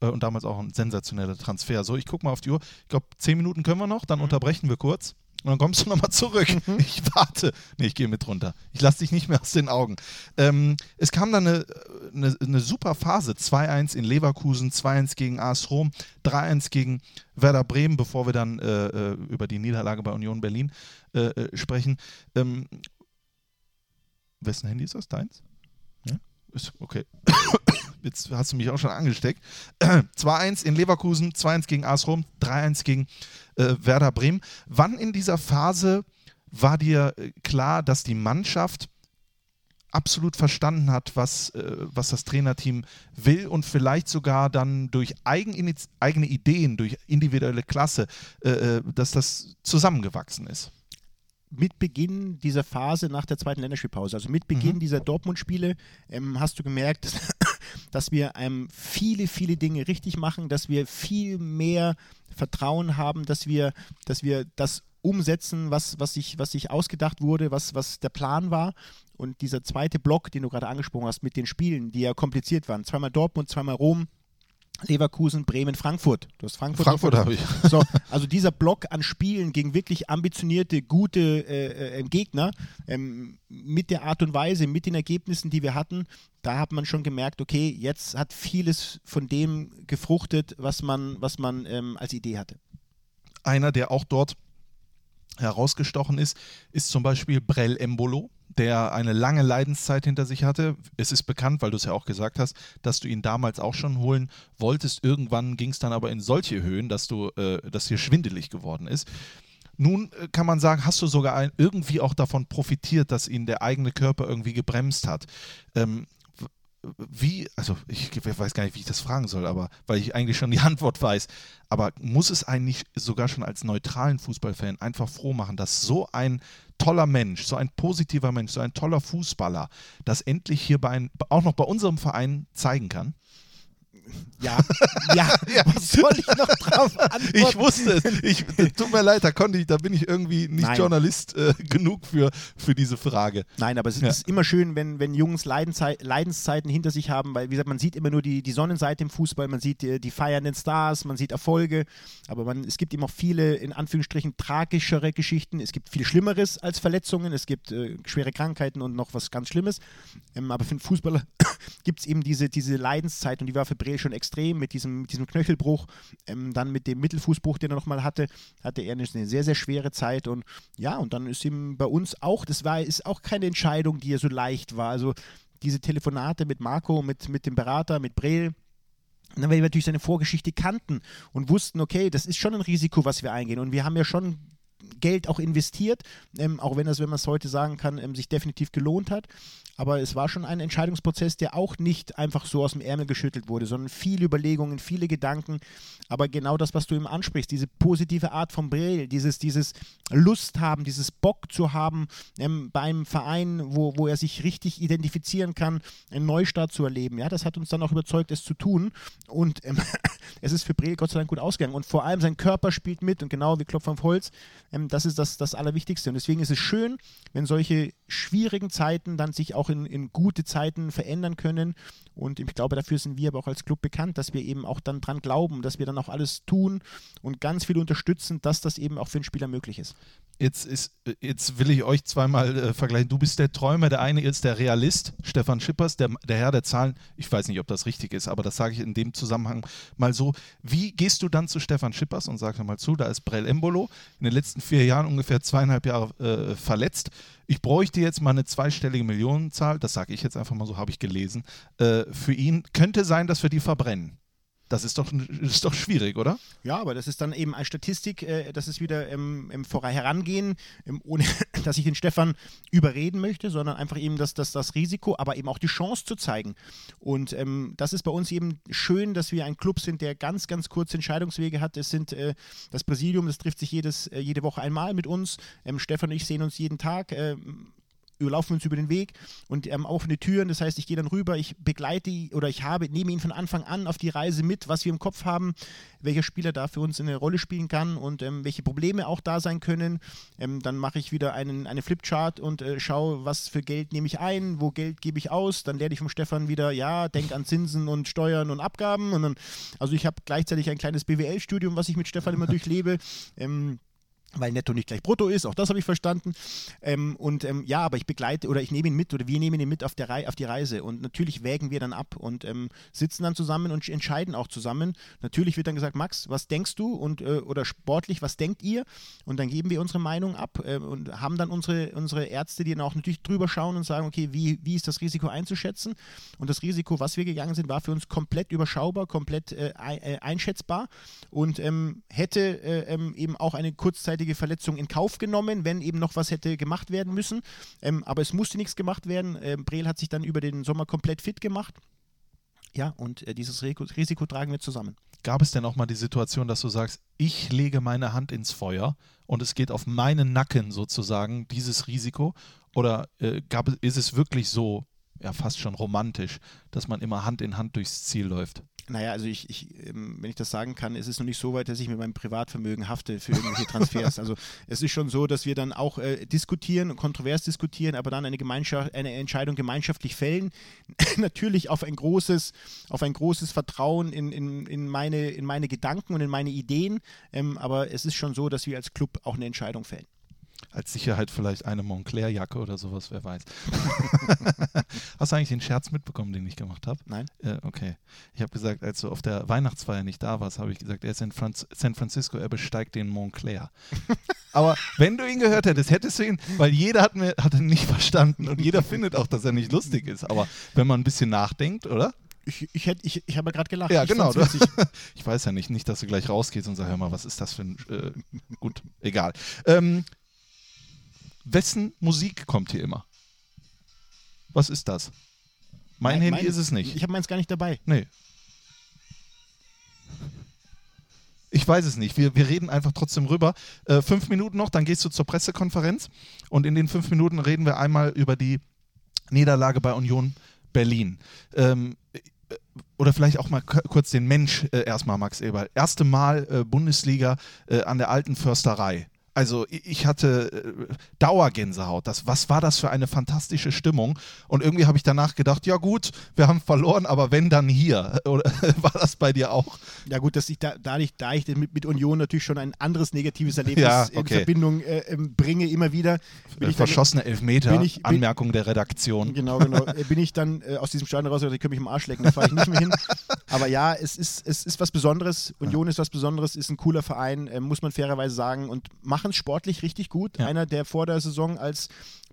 äh, und damals auch ein sensationeller Transfer. So, ich gucke mal auf die Uhr. Ich glaube, zehn Minuten können wir noch, dann mhm. unterbrechen wir kurz. Und dann kommst du nochmal zurück. Mhm. *laughs* Ich warte. Nee, ich gehe mit runter. Ich lasse dich nicht mehr aus den Augen. Ähm, es kam dann eine, eine, eine super Phase. 2-1 in Leverkusen, 2-1 gegen AS Rom, 3-1 gegen Werder Bremen, bevor wir dann äh, äh, über die Niederlage bei Union Berlin äh, äh sprechen. Ähm, wessen Handy ist das? Deins? Okay. *coughs* Jetzt hast du mich auch schon angesteckt. *coughs* 2-1 in Leverkusen, 2-1 gegen AS Rom, 3-1 gegen äh, Werder Bremen. Wann in dieser Phase war dir äh, klar, dass die Mannschaft absolut verstanden hat, was, äh, was das Trainerteam will und vielleicht sogar dann durch eigene Ideen, durch individuelle Klasse, äh, äh, dass das zusammengewachsen ist? Mit Beginn dieser Phase nach der zweiten Länderspielpause, also mit Beginn mhm. dieser Dortmund-Spiele, ähm, hast du gemerkt, *laughs* dass wir ähm, viele, viele Dinge richtig machen, dass wir viel mehr Vertrauen haben, dass wir, dass wir das umsetzen, was, was, sich, was sich ausgedacht wurde, was, was der Plan war. Und dieser zweite Block, den du gerade angesprochen hast, mit den Spielen, die ja kompliziert waren, zweimal Dortmund, zweimal Rom, Leverkusen, Bremen, Frankfurt. Du hast Frankfurt. Frankfurt habe ich. So, *laughs* also dieser Block an Spielen gegen wirklich ambitionierte, gute äh, äh, Gegner, ähm, mit der Art und Weise, mit den Ergebnissen, die wir hatten, da hat man schon gemerkt, okay, jetzt hat vieles von dem gefruchtet, was man, was man ähm, als Idee hatte. Einer, der auch dort herausgestochen ist, ist zum Beispiel Brell Embolo der eine lange Leidenszeit hinter sich hatte. Es ist bekannt, weil du es ja auch gesagt hast, dass du ihn damals auch schon holen wolltest. Irgendwann ging es dann aber in solche Höhen, dass du, äh, dass dir schwindelig geworden ist. Nun äh, kann man sagen, hast du sogar ein, irgendwie auch davon profitiert, dass ihn der eigene Körper irgendwie gebremst hat. Ähm, wie, also ich weiß gar nicht, wie ich das fragen soll, aber weil ich eigentlich schon die *laughs* Antwort weiß, aber muss es eigentlich sogar schon als neutralen Fußballfan einfach froh machen, dass so ein toller Mensch, so ein positiver Mensch, so ein toller Fußballer das endlich hier bei ein, auch noch bei unserem Verein zeigen kann? Ja, ja, *laughs* ja, was soll ich noch drauf antworten? Ich wusste es. Ich, *laughs* tut mir leid, da konnte ich, da bin ich irgendwie nicht Nein. Journalist äh, genug für, für diese Frage. Nein, aber es ja. ist immer schön, wenn, wenn Jungs Leidenszei Leidenszeiten hinter sich haben, weil, wie gesagt, man sieht immer nur die, die Sonnenseite im Fußball, man sieht die, die feiernden Stars, man sieht Erfolge, aber man, es gibt immer auch viele, in Anführungsstrichen, tragischere Geschichten. Es gibt viel Schlimmeres als Verletzungen, es gibt äh, schwere Krankheiten und noch was ganz Schlimmes. Ähm, aber für den Fußballer *coughs* gibt es eben diese, diese Leidenszeit und die war für Breel schon extrem mit diesem, mit diesem Knöchelbruch, ähm, dann mit dem Mittelfußbruch, den er nochmal hatte, hatte er eine, sehr, sehr schwere Zeit und ja, und dann ist ihm bei uns auch, das war, ist auch keine Entscheidung, die ja so leicht war. Also diese Telefonate mit Marco, mit, mit dem Berater, mit Breel, weil wir natürlich seine Vorgeschichte kannten und wussten, okay, das ist schon ein Risiko, was wir eingehen. Und wir haben ja schon Geld auch investiert, ähm, auch wenn das, wenn man es heute sagen kann, ähm, sich definitiv gelohnt hat. Aber es war schon ein Entscheidungsprozess, der auch nicht einfach so aus dem Ärmel geschüttelt wurde, sondern viele Überlegungen, viele Gedanken. Aber genau das, was du ihm ansprichst, diese positive Art von Brill, dieses, dieses Lust haben, dieses Bock zu haben, ähm, bei einem Verein, wo, wo er sich richtig identifizieren kann, einen Neustart zu erleben. Ja, das hat uns dann auch überzeugt, es zu tun. Und ähm, *laughs* es ist für Brill Gott sei Dank gut ausgegangen. Und vor allem sein Körper spielt mit und genau wie Klopf auf Holz, ähm, das ist das, das Allerwichtigste. Und deswegen ist es schön, wenn solche schwierigen Zeiten dann sich auch in, in gute Zeiten verändern können. Und ich glaube, dafür sind wir aber auch als Club bekannt, dass wir eben auch dann dran glauben, dass wir dann auch alles tun und ganz viel unterstützen, dass das eben auch für einen Spieler möglich ist. Jetzt, ist, jetzt will ich euch zweimal äh, vergleichen. Du bist der Träumer, der eine ist der Realist, Stefan Schippers, der, der Herr der Zahlen. Ich weiß nicht, ob das richtig ist, aber das sage ich in dem Zusammenhang mal so. Wie gehst du dann zu Stefan Schippers und sagst mal zu, da ist Brell Embolo, in den letzten vier Jahren ungefähr zweieinhalb Jahre äh, verletzt. Ich bräuchte jetzt mal eine zweistellige Millionenzahl, das sage ich jetzt einfach mal so, habe ich gelesen, äh, für ihn. Könnte sein, dass wir die verbrennen. Das ist doch, ist doch schwierig, oder? Ja, aber das ist dann eben eine Statistik, äh, das ist wieder ähm, im Herangehen, ähm, ohne *laughs* dass ich den Stefan überreden möchte, sondern einfach eben das, das, das Risiko, aber eben auch die Chance zu zeigen. Und ähm, das ist bei uns eben schön, dass wir ein Club sind, der ganz, ganz kurze Entscheidungswege hat. Es sind äh, das Präsidium, das trifft sich jedes, äh, jede Woche einmal mit uns. Ähm, Stefan und ich sehen uns jeden Tag. Laufen uns über den Weg und ähm, offene Türen. Das heißt, ich gehe dann rüber, ich begleite oder ich habe, nehme ihn von Anfang an auf die Reise mit, was wir im Kopf haben, welcher Spieler da für uns eine Rolle spielen kann und ähm, welche Probleme auch da sein können. Ähm, dann mache ich wieder einen, eine Flipchart und äh, schaue, was für Geld nehme ich ein, wo Geld gebe ich aus. Dann lerne ich vom Stefan wieder, ja, denk an Zinsen und Steuern und Abgaben. Und dann, also ich habe gleichzeitig ein kleines BWL-Studium, was ich mit Stefan immer *laughs* durchlebe. Ähm, weil Netto nicht gleich Brutto ist, auch das habe ich verstanden. Ähm, und ähm, ja, aber ich begleite oder ich nehme ihn mit oder wir nehmen ihn mit auf, der Rei auf die Reise und natürlich wägen wir dann ab und ähm, sitzen dann zusammen und entscheiden auch zusammen. Natürlich wird dann gesagt, Max, was denkst du und äh, oder sportlich, was denkt ihr? Und dann geben wir unsere Meinung ab äh, und haben dann unsere, unsere Ärzte, die dann auch natürlich drüber schauen und sagen, okay, wie, wie ist das Risiko einzuschätzen? Und das Risiko, was wir gegangen sind, war für uns komplett überschaubar, komplett äh, äh einschätzbar und ähm, hätte äh, ähm, eben auch eine kurzzeitige kurzzeitige Verletzung in Kauf genommen, wenn eben noch was hätte gemacht werden müssen. Ähm, aber es musste nichts gemacht werden. Ähm, Breel hat sich dann über den Sommer komplett fit gemacht. Ja, und äh, dieses Risiko, Risiko tragen wir zusammen. Gab es denn auch mal die Situation, dass du sagst, ich lege meine Hand ins Feuer und es geht auf meinen Nacken sozusagen, dieses Risiko? Oder äh, gab, ist es wirklich so, ja fast schon romantisch, dass man immer Hand in Hand durchs Ziel läuft? Naja, also ich, ich ähm, wenn ich das sagen kann, ist es noch nicht so weit, dass ich mit meinem Privatvermögen hafte für irgendwelche Transfers. *laughs* also es ist schon so, dass wir dann auch äh, diskutieren, kontrovers diskutieren, aber dann eine, Gemeinschaft, eine Entscheidung gemeinschaftlich fällen. *laughs* Natürlich auf ein großes, auf ein großes Vertrauen in, in, in, meine, in meine Gedanken und in meine Ideen. Ähm, aber es ist schon so, dass wir als Club auch eine Entscheidung fällen als Sicherheit vielleicht eine Montclair-Jacke oder sowas, wer weiß. *laughs* Hast du eigentlich den Scherz mitbekommen, den ich gemacht habe? Nein. Äh, okay. Ich habe gesagt, als du auf der Weihnachtsfeier nicht da warst, habe ich gesagt, er ist in Franz San Francisco, er besteigt den Montclair. *laughs* Aber wenn du ihn gehört hättest, hättest du ihn, weil jeder hat, mir, hat ihn nicht verstanden und jeder findet auch, dass er nicht lustig ist. Aber wenn man ein bisschen nachdenkt, oder? Ich, ich, ich, ich habe gerade gelacht. Ja, genau. *laughs* ich weiß ja nicht, nicht, dass du gleich rausgehst und sagst, hör mal, was ist das für ein. Äh, gut, egal. Ähm, Wessen Musik kommt hier immer? Was ist das? Mein Nein, Handy mein, ist es nicht. Ich habe meins gar nicht dabei. Nee. Ich weiß es nicht. Wir, wir reden einfach trotzdem rüber. Äh, fünf Minuten noch, dann gehst du zur Pressekonferenz und in den fünf Minuten reden wir einmal über die Niederlage bei Union Berlin. Ähm, äh, oder vielleicht auch mal kurz den Mensch äh, erstmal, Max Eberl. Erste Mal äh, Bundesliga äh, an der alten Försterei. Also ich hatte äh, Dauergänsehaut. Das, was war das für eine fantastische Stimmung? Und irgendwie habe ich danach gedacht, ja gut, wir haben verloren, aber wenn dann hier. *laughs* Oder *laughs* war das bei dir auch? Ja gut, dass ich da, dadurch, da ich mit, mit Union natürlich schon ein anderes negatives *laughs* Erlebnis ja, okay. in Verbindung äh, ähm, bringe, immer wieder. Bin Verschossene Elfmeter, bin ich, bin, Anmerkung der Redaktion. Genau, genau. Äh, bin ich dann äh, aus diesem Stadion raus, ich könnte mich im Arsch lecken, da fahre ich nicht mehr hin. Aber ja, es ist, es ist was Besonderes. Union ja. ist was Besonderes, ist ein cooler Verein, äh, muss man fairerweise sagen und machen machen sportlich richtig gut. Ja. Einer, der vor der Saison als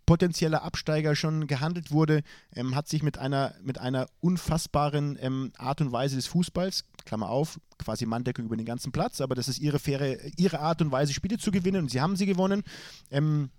potenzieller Absteiger schon gehandelt wurde, ähm, hat sich mit einer, mit einer unfassbaren ähm, Art und Weise des Fußballs, Klammer auf, quasi Manndeckung über den ganzen Platz, aber das ist ihre faire, ihre Art und Weise, Spiele zu gewinnen und sie haben sie gewonnen. Ähm,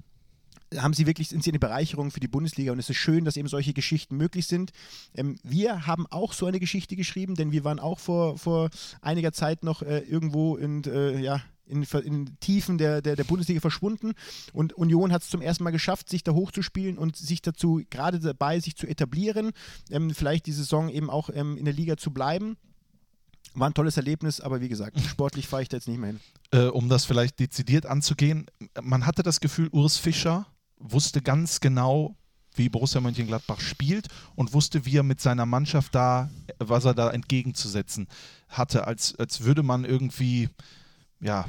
haben sie wirklich, sind sie eine Bereicherung für die Bundesliga und es ist schön, dass eben solche Geschichten möglich sind. Ähm, wir haben auch so eine Geschichte geschrieben, denn wir waren auch vor, vor einiger Zeit noch äh, irgendwo in, äh, ja, in, in Tiefen der, der, der, Bundesliga verschwunden und Union hat es zum ersten Mal geschafft, sich da hochzuspielen und sich dazu gerade dabei, sich zu etablieren, ähm, vielleicht die Saison eben auch ähm, in der Liga zu bleiben. War ein tolles Erlebnis, aber wie gesagt, *laughs* sportlich fahre ich da jetzt nicht mehr hin. Äh, um das vielleicht dezidiert anzugehen, man hatte das Gefühl, Urs Fischer wusste ganz genau, wie Borussia Mönchengladbach spielt und wusste, wie er mit seiner Mannschaft da, was er da entgegenzusetzen hatte, als, als würde man irgendwie, ja,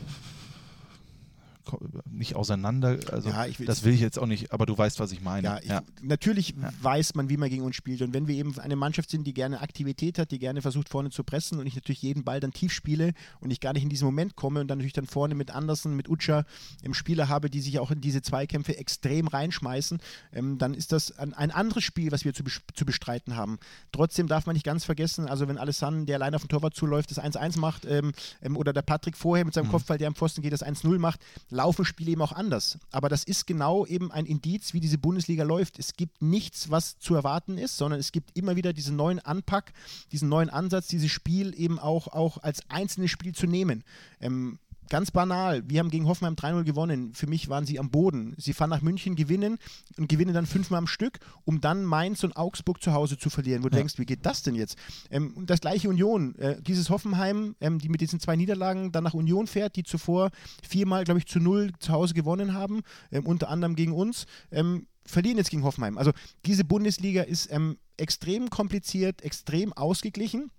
nicht auseinander. Also ja, will das will ich jetzt auch nicht, aber du weißt, was ich meine. Ja, ich, ja. natürlich weiß man, wie man gegen uns spielt. Und wenn wir eben eine Mannschaft sind, die gerne Aktivität hat, die gerne versucht, vorne zu pressen und ich natürlich jeden Ball dann tief spiele und ich gar nicht in diesen Moment komme und dann natürlich dann vorne mit Andersen, mit Utscha im Spieler habe, die sich auch in diese Zweikämpfe extrem reinschmeißen, ähm, dann ist das ein, ein, anderes Spiel, was wir zu, zu bestreiten haben. Trotzdem darf man nicht ganz vergessen, also wenn Alessandro, der allein auf den Torwart zuläuft, das 1-1 macht ähm, ähm, oder der Patrick vorher mit seinem mhm. Kopfball, der am Pfosten geht, das 1-0 macht, laufen Spiele eben auch anders. Aber das ist genau eben ein Indiz, wie diese Bundesliga läuft. Es gibt nichts, was zu erwarten ist, sondern es gibt immer wieder diesen neuen Anpack, diesen neuen Ansatz, dieses Spiel eben auch, auch als einzelnes Spiel zu nehmen. Ähm, Ganz banal, wir haben gegen Hoffenheim 3-0 gewonnen. Für mich waren sie am Boden. Sie fahren nach München, gewinnen und gewinnen dann fünfmal am Stück, um dann Mainz und Augsburg zu Hause zu verlieren. Wo ja. du denkst, wie geht das denn jetzt? Ähm, und das gleiche Union. Äh, dieses Hoffenheim, ähm, die mit diesen zwei Niederlagen dann nach Union fährt, die zuvor viermal, glaube ich, zu null zu Hause gewonnen haben, ähm, unter anderem gegen uns, ähm, verlieren jetzt gegen Hoffenheim. Also diese Bundesliga ist ähm, extrem kompliziert, extrem ausgeglichen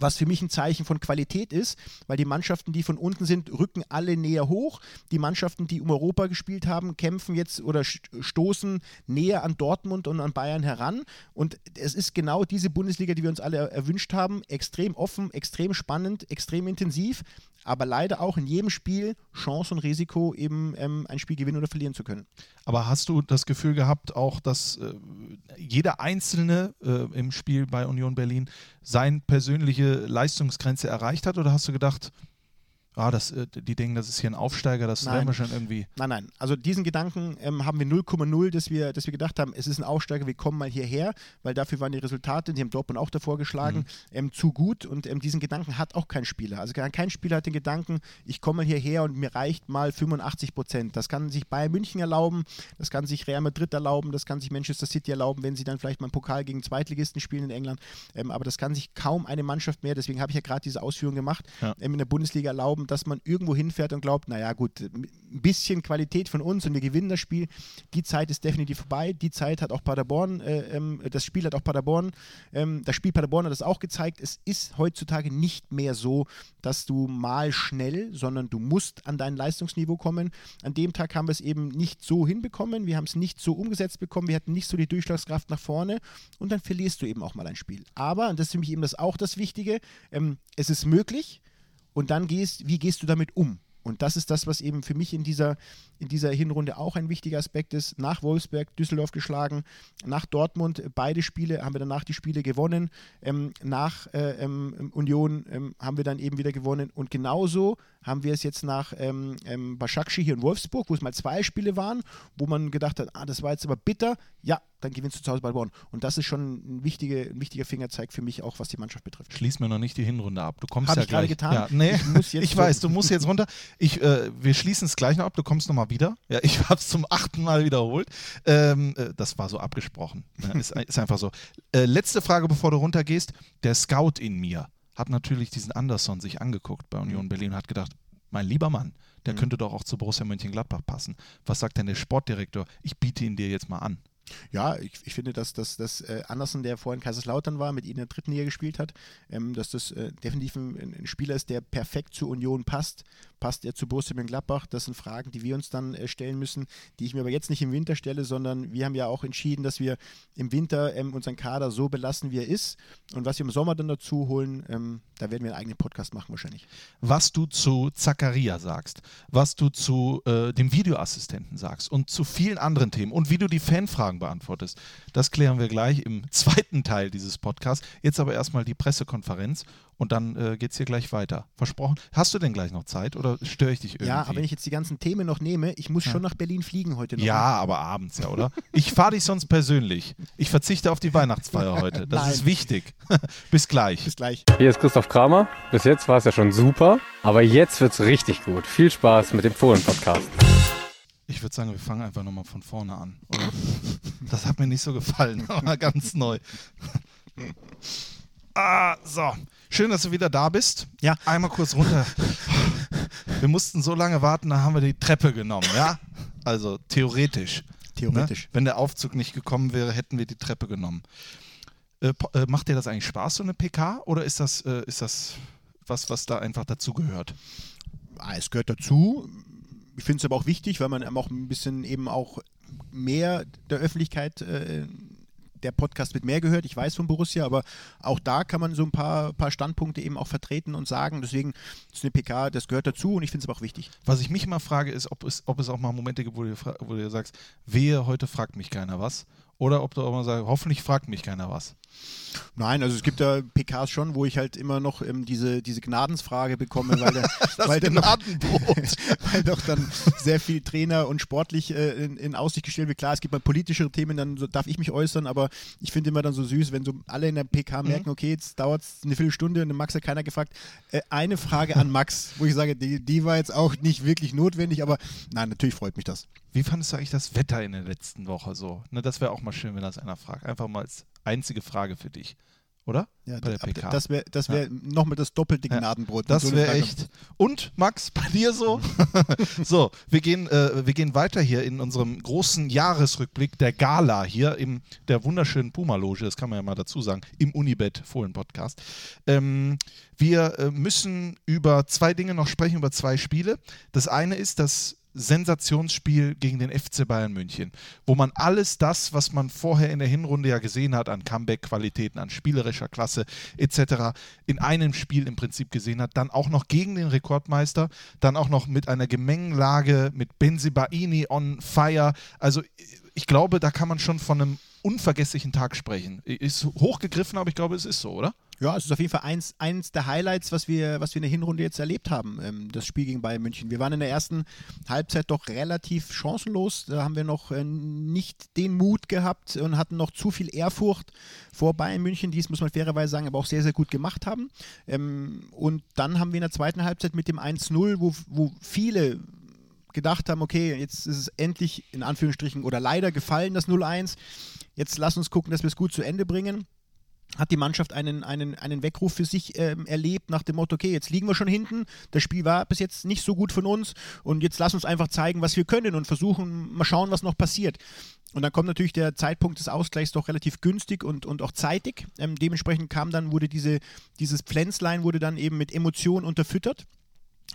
was für mich ein Zeichen von Qualität ist, weil die Mannschaften, die von unten sind, rücken alle näher hoch. Die Mannschaften, die um Europa gespielt haben, kämpfen jetzt oder stoßen näher an Dortmund und an Bayern heran. Und es ist genau diese Bundesliga, die wir uns alle erwünscht haben. Extrem offen, extrem spannend, extrem intensiv, aber leider auch in jedem Spiel Chance und Risiko, eben ähm, ein Spiel gewinnen oder verlieren zu können. Aber hast du das Gefühl gehabt, auch, dass äh, jeder Einzelne äh, im Spiel bei Union Berlin seine persönliche Leistungsgrenze erreicht hat? Oder hast du gedacht, ah, das, äh, die denken, das ist hier ein Aufsteiger, das nein. werden wir schon irgendwie. Nein, nein. Also diesen Gedanken ähm, haben wir 0,0, dass wir, dass wir gedacht haben, es ist ein Aufsteiger, wir kommen mal hierher, weil dafür waren die Resultate, die haben Dortmund auch davor geschlagen, mhm. ähm, zu gut und ähm, diesen Gedanken hat auch kein Spieler. Also kein Spieler hat den Gedanken, ich komme mal hierher und mir reicht mal 85 Prozent. Das kann sich Bayern München erlauben, das kann sich Real Madrid erlauben, das kann sich Manchester City erlauben, wenn sie dann vielleicht mal einen Pokal gegen Zweitligisten spielen in England. Ähm, aber das kann sich kaum eine Mannschaft mehr, deswegen habe ich ja gerade diese Ausführung gemacht, ja. Ähm, in der Bundesliga erlauben, dass man irgendwo hinfährt und glaubt, naja gut, ein bisschen Qualität von uns und wir gewinnen das Spiel. Die Zeit ist definitiv vorbei. Die Zeit hat auch Paderborn, äh, ähm, das Spiel hat auch Paderborn, ähm, das Spiel Paderborn hat das auch gezeigt. Es ist heutzutage nicht mehr so, dass du mal schnell, sondern du musst an dein Leistungsniveau kommen. An dem Tag haben wir es eben nicht so hinbekommen, wir haben es nicht so umgesetzt bekommen, wir hatten nicht so die Durchschlagskraft nach vorne und dann verlierst du eben auch mal ein Spiel. Aber, und das ist für mich eben das auch das Wichtige, ähm, es ist möglich, und dann gehst, wie gehst du damit um? Und das ist das, was eben für mich in dieser, in dieser Hinrunde auch ein wichtiger Aspekt ist. Nach Wolfsberg, Düsseldorf geschlagen, nach Dortmund, beide Spiele haben wir danach die Spiele gewonnen. Ähm, nach äh, ähm, Union ähm, haben wir dann eben wieder gewonnen. Und genauso haben wir es jetzt nach ähm, ähm, Başakşehir hier in Wolfsburg, wo es mal zwei Spiele waren, wo man gedacht hat, ah, das war jetzt aber bitter. Ja, dann gewinnst du zu Hause bei Bonn. Und das ist schon ein, wichtige, ein wichtiger Fingerzeig für mich auch, was die Mannschaft betrifft. Schließ mir noch nicht die Hinrunde ab. Du kommst Hab ja ich gerade getan. Ja, nee, ich, *laughs* ich weiß, du musst jetzt runter. Ich, äh, wir schließen es gleich noch ab. Du kommst nochmal wieder. Ja, ich *laughs* habe es zum achten Mal wiederholt. Ähm, äh, das war so abgesprochen. Ja, ist, ist, einfach so. Äh, letzte Frage, bevor du runtergehst. Der Scout in mir hat natürlich diesen Anderson sich angeguckt bei Union Berlin und hat gedacht, mein lieber Mann, der mhm. könnte doch auch zu Borussia Mönchengladbach passen. Was sagt denn der Sportdirektor? Ich biete ihn dir jetzt mal an. Ja, ich, ich finde, dass, dass, dass äh, Andersen, der vorhin Kaiserslautern war, mit ihnen in der dritten Liga gespielt hat, ähm, dass das äh, definitiv ein, ein, Spieler ist, der perfekt zur Union passt. Passt er zu Borussia Mönchengladbach? Das sind Fragen, die wir uns dann äh, stellen müssen, die ich mir aber jetzt nicht im Winter stelle, sondern wir haben ja auch entschieden, dass wir im Winter ähm, unseren Kader so belassen, wie er ist. Und was wir im Sommer dann dazu holen, ähm, da werden wir einen eigenen Podcast machen wahrscheinlich. Was du zu Zacharia sagst, was du zu äh, dem Videoassistenten sagst und zu vielen anderen Themen und wie du die Fanfragen Fragen beantwortest. Das klären wir gleich im zweiten Teil dieses Podcasts. Jetzt aber erstmal die Pressekonferenz und dann äh, geht es hier gleich weiter. Versprochen. Hast du denn gleich noch Zeit oder störe ich dich irgendwie? Ja, aber wenn ich jetzt die ganzen Themen noch nehme, ich muss Ja. schon nach Berlin fliegen heute noch. ja, aber abends ja, oder? Ich fahre dich sonst persönlich. Ich verzichte auf die Weihnachtsfeier *laughs* heute. Das Nein. ist wichtig. *laughs* Bis gleich. Bis gleich. Hier ist Christoph Kramer. Bis jetzt war es ja schon super, aber jetzt wird's richtig gut. Viel Spaß mit dem Fohlen-Podcast. Ich würde sagen, wir fangen einfach nochmal von vorne an. Oder? *laughs* Das hat mir nicht so gefallen, *laughs* aber ganz neu. Ah, so. Schön, dass du wieder da bist. Ja. Einmal kurz runter. Wir mussten so lange warten, da haben wir die Treppe genommen, ja? Also theoretisch. Theoretisch. Ne? Wenn der Aufzug nicht gekommen wäre, hätten wir die Treppe genommen. Äh, äh, macht dir das eigentlich Spaß, so eine PK? Oder ist das, äh, ist das was, was da einfach dazugehört? Ah, es gehört dazu. Ich finde es aber auch wichtig, weil man eben auch ein bisschen eben auch mehr der Öffentlichkeit äh, der Podcast mit mehr gehört. Ich weiß von Borussia, aber auch da kann man so ein paar, paar Standpunkte eben auch vertreten und sagen. Deswegen ist eine PK, das gehört dazu und ich finde es aber auch wichtig. Was ich mich immer frage, ist, ob es, ob es auch mal Momente gibt, wo du, wo du sagst, wehe, heute fragt mich keiner was. Oder ob du auch mal sagst, hoffentlich fragt mich keiner was. Nein, also es gibt da PKs schon, wo ich halt immer noch ähm, diese, diese Gnadensfrage bekomme, weil, der, *laughs* weil, dann noch, *laughs* weil doch dann sehr viel Trainer und sportlich äh, in, in Aussicht gestellt wird. Klar, es gibt mal politischere Themen, dann so darf ich mich äußern, aber ich finde immer dann so süß, wenn so alle in der PK merken, okay, jetzt dauert es eine Viertelstunde und den Max hat keiner gefragt. Äh, eine Frage an Max, wo ich sage, die, die war jetzt auch nicht wirklich notwendig, aber nein, natürlich freut mich das. Wie fandest du eigentlich das Wetter in der letzten Woche so? Ne, das wäre auch mal schön, wenn das einer fragt. Einfach mal als einzige Frage für dich. Oder? Ja, Bei der PK. Das wäre das wär nochmal das doppelte Ja. Gnadenbrot. Das So eine wäre Frage. echt. Und Max, bei dir so? *laughs* so, wir gehen, äh, wir gehen weiter hier in unserem großen Jahresrückblick der Gala hier in der wunderschönen Puma-Loge, das kann man ja mal dazu sagen, im Unibet Fohlen-Podcast. Ähm, wir äh, müssen über zwei Dinge noch sprechen, über zwei Spiele. Das eine ist das Sensationsspiel gegen den FC Bayern München, wo man alles das, was man vorher in der Hinrunde ja gesehen hat, an Comeback-Qualitäten, an spielerischer Klasse etc., in einem Spiel im Prinzip gesehen hat, dann auch noch gegen den Rekordmeister, dann auch noch mit einer Gemengelage mit Benzibaini on fire. Also ich glaube, da kann man schon von einem unvergesslichen Tag sprechen. Ist hochgegriffen, aber ich glaube, es ist so, oder? Ja, es ist auf jeden Fall eins, eins der Highlights, was wir, was wir in der Hinrunde jetzt erlebt haben, ähm, das Spiel gegen Bayern München. Wir waren in der ersten Halbzeit doch relativ chancenlos. Da haben wir noch äh, nicht den Mut gehabt und hatten noch zu viel Ehrfurcht vor Bayern München, die es, muss man fairerweise sagen, aber auch sehr, sehr gut gemacht haben. Ähm, und dann haben wir in der zweiten Halbzeit mit dem 1-0, wo, wo viele gedacht haben, okay, jetzt ist es endlich in Anführungsstrichen oder leider gefallen, das 0-1. Jetzt lass uns gucken, dass wir es gut zu Ende bringen hat die Mannschaft einen, einen, einen Weckruf für sich ähm, erlebt nach dem Motto, okay, jetzt liegen wir schon hinten, das Spiel war bis jetzt nicht so gut von uns und jetzt lass uns einfach zeigen, was wir können und versuchen, mal schauen, was noch passiert. Und dann kommt natürlich der Zeitpunkt des Ausgleichs doch relativ günstig und, und auch zeitig. Ähm, dementsprechend kam dann, wurde diese, dieses Pflänzlein wurde dann eben mit Emotionen unterfüttert.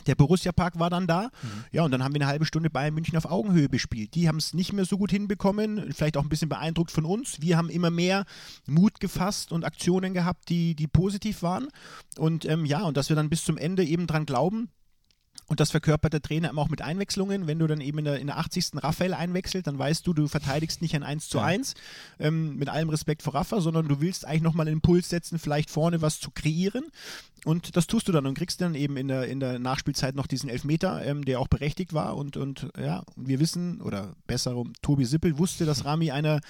Der Borussia-Park war dann da. Ja, und dann haben wir eine halbe Stunde Bayern München auf Augenhöhe bespielt. Die haben es nicht mehr so gut hinbekommen, vielleicht auch ein bisschen beeindruckt von uns. Wir haben immer mehr Mut gefasst und Aktionen gehabt, die, die positiv waren. Und ähm, ja, und dass wir dann bis zum Ende eben dran glauben, und das verkörpert der Trainer immer auch mit Einwechslungen. Wenn du dann eben in der, in der 80. Raphael einwechselt, dann weißt du, du verteidigst nicht ein 1 zu 1, ähm, mit allem Respekt vor Rafa, sondern du willst eigentlich nochmal einen Impuls setzen, vielleicht vorne was zu kreieren. Und das tust du dann und kriegst dann eben in der, in der Nachspielzeit noch diesen Elfmeter, ähm, der auch berechtigt war. Und, und ja, wir wissen, oder besser, Tobi Sippel wusste, dass Rami einer,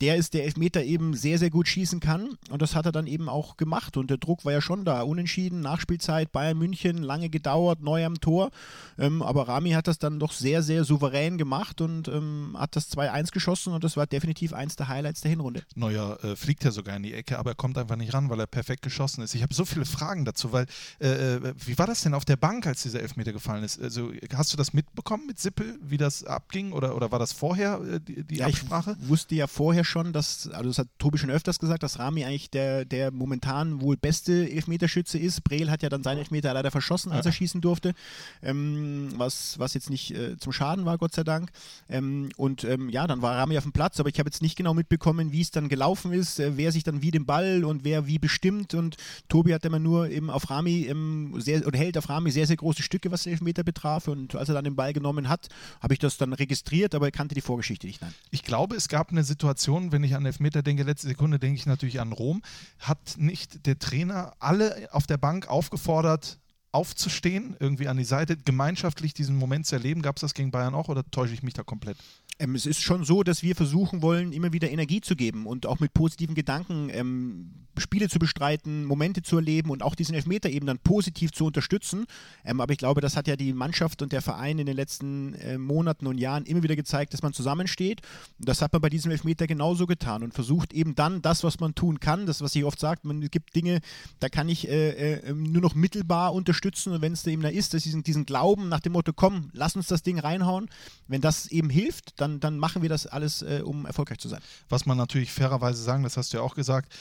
der ist, der Elfmeter eben sehr, sehr gut schießen kann. Und das hat er dann eben auch gemacht. Und der Druck war ja schon da. Unentschieden, Nachspielzeit, Bayern München, lange gedauert, neu am Tor. Ähm, aber Rami hat das dann doch sehr, sehr souverän gemacht und ähm, hat das 2-1 geschossen. Und das war definitiv eins der Highlights der Hinrunde. Neuer äh, fliegt ja sogar in die Ecke, aber er kommt einfach nicht ran, weil er perfekt geschossen ist. Ich habe so viele Fragen dazu, weil äh, äh, wie war das denn auf der Bank, als dieser Elfmeter gefallen ist? Also hast du das mitbekommen mit Sippel, wie das abging oder, oder war das vorher äh, die, die Ja, Absprache? ich wusste ja vorher schon, dass, also das hat Tobi schon öfters gesagt, dass Rami eigentlich der, der momentan wohl beste Elfmeterschütze ist. Breel hat ja dann seinen Elfmeter leider verschossen, als er schießen durfte, ähm, was, was jetzt nicht äh, zum Schaden war, Gott sei Dank. Ähm, und ähm, ja, dann war Rami auf dem Platz, aber ich habe jetzt nicht genau mitbekommen, wie es dann gelaufen ist, äh, wer sich dann wie den Ball und wer wie bestimmt. Und Tobi hat immer nur eben auf Rami ähm, sehr, oder hält auf Rami sehr, sehr große Stücke, was den Elfmeter betraf. Und als er dann den Ball genommen hat, habe ich das dann registriert, aber kannte die Vorgeschichte nicht. Nein. Ich glaube, es gab eine Situation, wenn ich an Elfmeter denke, letzte Sekunde denke ich natürlich an Rom. Hat nicht der Trainer alle auf der Bank aufgefordert, aufzustehen, irgendwie an die Seite, gemeinschaftlich diesen Moment zu erleben? Gab es das gegen Bayern auch oder täusche ich mich da komplett? Ähm, es ist schon so, dass wir versuchen wollen, immer wieder Energie zu geben und auch mit positiven Gedanken ähm, Spiele zu bestreiten, Momente zu erleben und auch diesen Elfmeter eben dann positiv zu unterstützen. Ähm, aber ich glaube, das hat ja die Mannschaft und der Verein in den letzten äh, Monaten und Jahren immer wieder gezeigt, dass man zusammensteht. Und das hat man bei diesem Elfmeter genauso getan und versucht eben dann das, was man tun kann, das, was ich oft sage, man gibt Dinge, da kann ich äh, äh, nur noch mittelbar unterstützen und wenn es eben da ist, dass diesen, diesen Glauben nach dem Motto, komm, lass uns das Ding reinhauen, wenn das eben hilft, dann, dann machen wir das alles, äh, um erfolgreich zu sein. Was man natürlich fairerweise sagen, das hast du ja auch gesagt,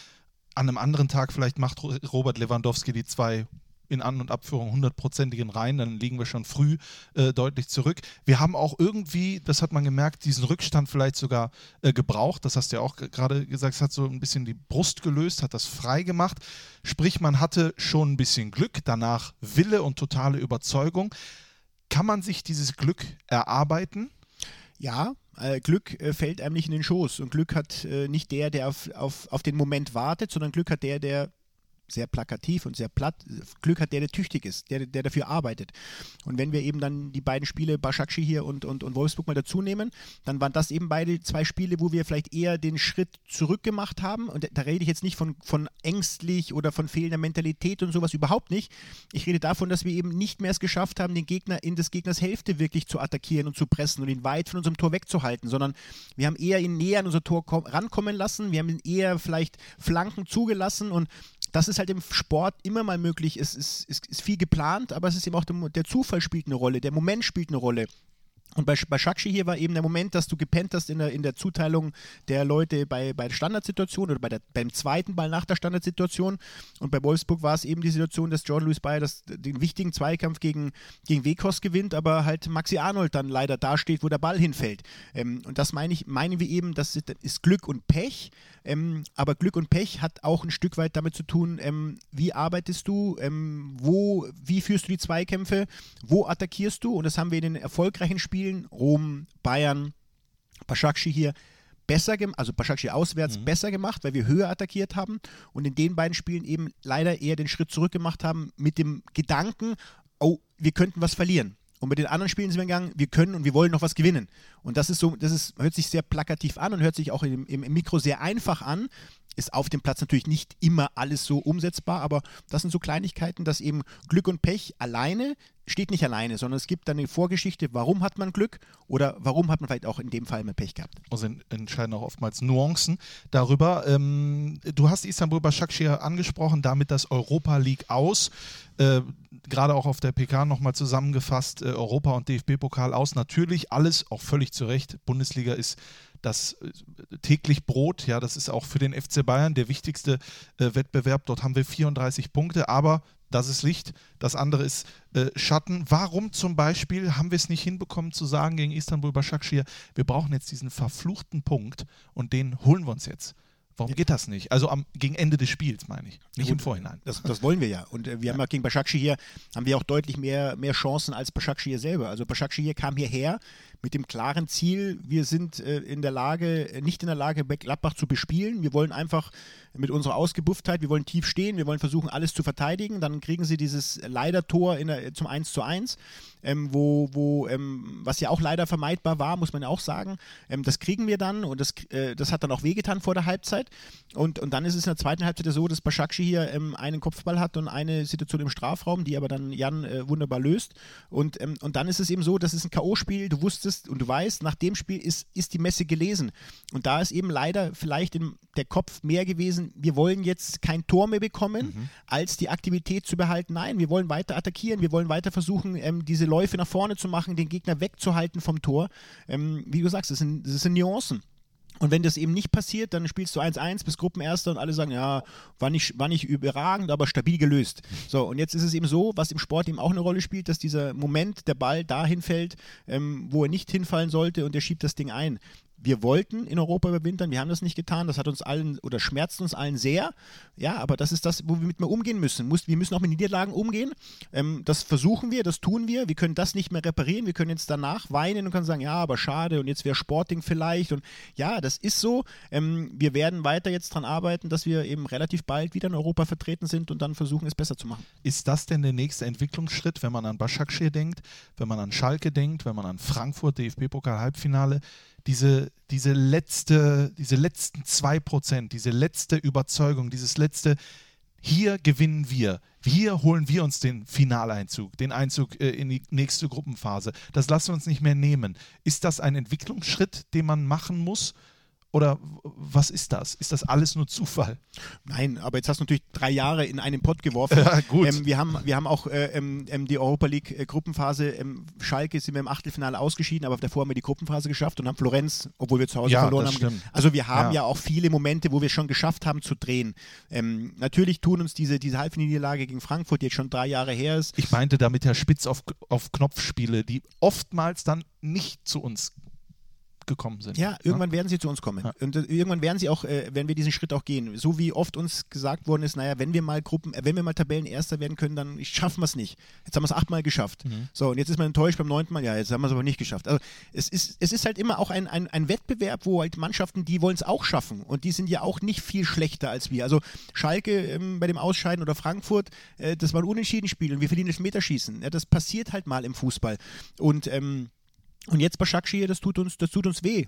an einem anderen Tag vielleicht macht Robert Lewandowski die zwei in An- und Abführung hundertprozentigen rein, dann liegen wir schon früh äh, deutlich zurück. Wir haben auch irgendwie, das hat man gemerkt, diesen Rückstand vielleicht sogar äh, gebraucht. Das hast du ja auch gerade gesagt, es hat so ein bisschen die Brust gelöst, hat das frei gemacht. Sprich, man hatte schon ein bisschen Glück, danach Wille und totale Überzeugung. Kann man sich dieses Glück erarbeiten? Ja, äh, Glück äh, fällt einem nicht in den Schoß. Und Glück hat äh, nicht der, der auf, auf, auf den Moment wartet, sondern Glück hat der, der sehr plakativ und sehr platt. Glück hat der, der tüchtig ist, der, der dafür arbeitet. Und wenn wir eben dann die beiden Spiele, Başakşehir hier und, und, und Wolfsburg mal dazu nehmen, dann waren das eben beide zwei Spiele, wo wir vielleicht eher den Schritt zurück gemacht haben. Und da rede ich jetzt nicht von, von ängstlich oder von fehlender Mentalität und sowas überhaupt nicht. Ich rede davon, dass wir eben nicht mehr es geschafft haben, den Gegner in des Gegners Hälfte wirklich zu attackieren und zu pressen und ihn weit von unserem Tor wegzuhalten, sondern wir haben eher ihn näher an unser Tor rankommen lassen. Wir haben ihn eher vielleicht Flanken zugelassen und das ist halt im Sport immer mal möglich. Es ist, ist, ist viel geplant, aber es ist eben auch der, der Zufall spielt eine Rolle, der Moment spielt eine Rolle. Und bei, bei Shakshi hier war eben der Moment, dass du gepennt hast in der, in der Zuteilung der Leute bei, bei der Standardsituation oder bei der, beim zweiten Ball nach der Standardsituation. Und bei Wolfsburg war es eben die Situation, dass Jordan Louis Bayer das, den wichtigen Zweikampf gegen, gegen Wekos gewinnt, aber halt Maxi Arnold dann leider dasteht, wo der Ball hinfällt. Ähm, und das meine ich, meinen wir eben, das ist, ist Glück und Pech. Ähm, aber Glück und Pech hat auch ein Stück weit damit zu tun, ähm, wie arbeitest du, ähm, wo, wie führst du die Zweikämpfe, wo attackierst du. Und das haben wir in den erfolgreichen Spielen, Rom, Bayern, Başakşehir hier, besser gemacht, also Başakşehir auswärts mhm. besser gemacht, weil wir höher attackiert haben und in den beiden Spielen eben leider eher den Schritt zurück gemacht haben mit dem Gedanken, oh, wir könnten was verlieren. Und bei den anderen Spielen sind wir gegangen, wir können und wir wollen noch was gewinnen. Und das ist so, das ist, hört sich sehr plakativ an und hört sich auch im, im Mikro sehr einfach an. Ist auf dem Platz natürlich nicht immer alles so umsetzbar, aber das sind so Kleinigkeiten, dass eben Glück und Pech alleine steht nicht alleine, sondern es gibt dann eine Vorgeschichte, warum hat man Glück oder warum hat man vielleicht auch in dem Fall mehr Pech gehabt. Also entscheiden auch oftmals Nuancen darüber. Ähm, du hast Istanbul Başakşehir angesprochen, damit das Europa League aus. Äh, Gerade auch auf der PK nochmal zusammengefasst, äh, Europa und DFB-Pokal aus. Natürlich alles, auch völlig zu Recht. Bundesliga ist das äh, täglich Brot, ja, das ist auch für den FC Bayern der wichtigste äh, Wettbewerb. Dort haben wir 34 Punkte, aber das ist Licht, das andere ist äh, Schatten. Warum zum Beispiel haben wir es nicht hinbekommen zu sagen gegen Istanbul Başakşehir, wir brauchen jetzt diesen verfluchten Punkt und den holen wir uns jetzt? Warum geht das nicht? Also am, gegen Ende des Spiels, meine ich. Nicht Gut, im Vorhinein. Das, das, wollen wir ja. Und äh, wir ja. haben ja gegen Başakşehir hier, haben wir auch deutlich mehr, mehr Chancen als Başakşehir selber. Also Başakşehir kam hierher mit dem klaren Ziel, wir sind äh, in der Lage, nicht in der Lage, Gladbach zu bespielen. Wir wollen einfach mit unserer Ausgebufftheit, wir wollen tief stehen, wir wollen versuchen, alles zu verteidigen. Dann kriegen sie dieses Leider-Tor zum 1 zu 1, ähm, wo, wo ähm, was ja auch leider vermeidbar war, muss man ja auch sagen. Ähm, das kriegen wir dann und das, äh, das hat dann auch wehgetan vor der Halbzeit. Und, und dann ist es in der zweiten Halbzeit so, dass Başakşehir hier ähm, einen Kopfball hat und eine Situation im Strafraum, die aber dann Jan äh, wunderbar löst. Und, ähm, und dann ist es eben so, das ist ein K.O.-Spiel, du wusstest und du weißt, nach dem Spiel ist, ist die Messe gelesen. Und da ist eben leider vielleicht in der Kopf mehr gewesen, wir wollen jetzt kein Tor mehr bekommen, mhm. als die Aktivität zu behalten. Nein, wir wollen weiter attackieren, wir wollen weiter versuchen, ähm, diese Läufe nach vorne zu machen, den Gegner wegzuhalten vom Tor. Ähm, wie du sagst, das sind, das sind Nuancen. Und wenn das eben nicht passiert, dann spielst du 1-1 bis Gruppenerster und alle sagen, ja, war nicht, war nicht überragend, aber stabil gelöst. So, und jetzt ist es eben so, was im Sport eben auch eine Rolle spielt, dass dieser Moment, der Ball dahin fällt, ähm, wo er nicht hinfallen sollte und er schiebt das Ding ein Wir wollten in Europa überwintern, wir haben das nicht getan. Das hat uns allen oder schmerzt uns allen sehr. Ja, aber das ist das, wo wir mit mir umgehen müssen. Wir müssen auch mit Niederlagen umgehen. Ähm, das versuchen wir, das tun wir. Wir können das nicht mehr reparieren. Wir können jetzt danach weinen und können sagen, ja, aber schade und jetzt wäre Sporting vielleicht. Und ja, das ist so. Ähm, wir werden weiter jetzt daran arbeiten, dass wir eben relativ bald wieder in Europa vertreten sind und dann versuchen, es besser zu machen. Ist das denn der nächste Entwicklungsschritt, wenn man an Başakşehir denkt, wenn man an Schalke denkt, wenn man an Frankfurt, DFB-Pokal-Halbfinale? Diese, diese, letzte, diese letzten zwei Prozent, diese letzte Überzeugung, dieses letzte, hier gewinnen wir, hier holen wir uns den Finaleinzug, den Einzug äh, in die nächste Gruppenphase. Das lassen wir uns nicht mehr nehmen. Ist das ein Entwicklungsschritt, den man machen muss? Oder was ist das? Ist das alles nur Zufall? Nein, aber jetzt hast du natürlich drei Jahre in einen Pott geworfen. *laughs* Ja, gut. Ähm, wir, haben, wir haben auch äh, ähm, ähm die Europa League äh, Gruppenphase. Ähm, Schalke sind wir im Achtelfinale ausgeschieden, aber davor haben wir die Gruppenphase geschafft und haben Florenz, obwohl wir zu Hause ja, verloren haben. Stimmt. Also wir haben ja. ja. auch viele Momente, wo wir schon geschafft haben zu drehen. Ähm, natürlich tun uns diese, diese Halbfinalniederlage gegen Frankfurt, die jetzt schon drei Jahre her ist. Ich meinte damit ja Spitz auf, auf Knopfspiele, die oftmals dann nicht zu uns gekommen sind. Ja, irgendwann ja? werden sie zu uns kommen. Ja. Und äh, irgendwann werden sie auch, äh, wenn wir diesen Schritt auch gehen. So wie oft uns gesagt worden ist, naja, wenn wir mal Gruppen, äh, wenn wir mal Tabellenerster werden können, dann schaffen wir es nicht. Jetzt haben wir es achtmal geschafft. Mhm. So, und jetzt ist man enttäuscht beim neunten Mal, ja, jetzt haben wir es aber nicht geschafft. Also es ist, es ist halt immer auch ein, ein, ein Wettbewerb, wo halt Mannschaften, die wollen es auch schaffen. Und die sind ja auch nicht viel schlechter als wir. Also Schalke ähm, bei dem Ausscheiden oder Frankfurt, äh, das war ein Unentschieden-Spiel und wir verdienen das Meterschießen. Ja, das passiert halt mal im Fußball. Und ähm, und jetzt Başakşehir, das tut uns, das tut uns weh.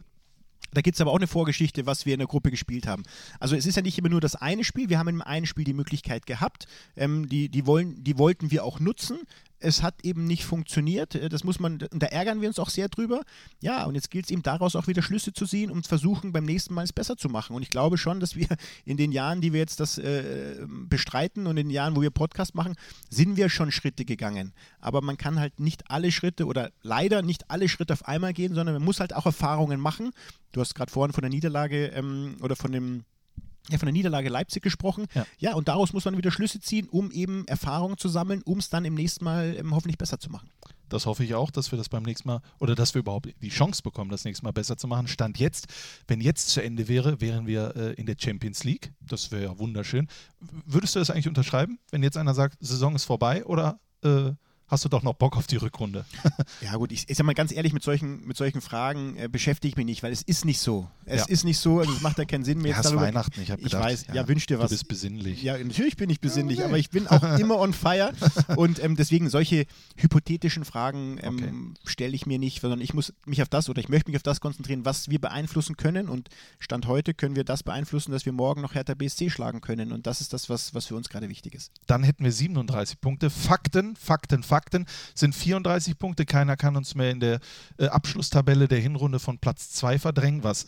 Da gibt es aber auch eine Vorgeschichte, was wir in der Gruppe gespielt haben. Also es ist ja nicht immer nur das eine Spiel, wir haben im einen Spiel die Möglichkeit gehabt, ähm, die, die, wollen, die wollten wir auch nutzen es hat eben nicht funktioniert. Äh, das muss man, da ärgern wir uns auch sehr drüber. Ja, und jetzt gilt es eben daraus auch wieder Schlüsse zu ziehen und versuchen, beim nächsten Mal es besser zu machen. Und ich glaube schon, dass wir *laughs* in den Jahren, die wir jetzt das äh, bestreiten und in den Jahren, wo wir Podcast machen, sind wir schon Schritte gegangen. Aber man kann halt nicht alle Schritte oder leider nicht alle Schritte auf einmal gehen, sondern man muss halt auch Erfahrungen machen. Du hast gerade vorhin von der Niederlage ähm, oder von dem ja, von der Niederlage Leipzig gesprochen. Ja. ja, und daraus muss man wieder Schlüsse ziehen, um eben Erfahrungen zu sammeln, um es dann im nächsten Mal ähm, hoffentlich besser zu machen. Das hoffe ich auch, dass wir das beim nächsten Mal oder dass wir überhaupt die Chance bekommen, das nächste Mal besser zu machen. Stand jetzt, wenn jetzt zu Ende wäre, wären wir äh, in der Champions League. Das wäre ja wunderschön. Würdest du das eigentlich unterschreiben, wenn jetzt einer sagt, Saison ist vorbei oder äh, hast du doch noch Bock auf die Rückrunde. *laughs* ja gut, ich, ich sag mal ganz ehrlich, mit solchen, mit solchen Fragen äh, beschäftige ich mich nicht, weil es ist nicht so. Es ja. ist nicht so, also es macht ja keinen Sinn mehr. Ja, es ist Weihnachten, ich habe gedacht. Ich weiß, ja, ja, wünsch dir was. Du bist besinnlich. Ja, natürlich bin ich besinnlich, okay. aber ich bin auch *laughs* immer on fire und ähm, deswegen solche hypothetischen Fragen ähm, okay. stelle ich mir nicht, sondern ich muss mich auf das oder ich möchte mich auf das konzentrieren, was wir beeinflussen können und Stand heute können wir das beeinflussen, dass wir morgen noch Hertha BSC schlagen können und das ist das, was, was für uns gerade wichtig ist. Dann hätten wir 37 Punkte. Fakten, Fakten, Fakten. Fakten sind 34 Punkte. Keiner kann uns mehr in der äh, Abschlusstabelle der Hinrunde von Platz 2 verdrängen, was,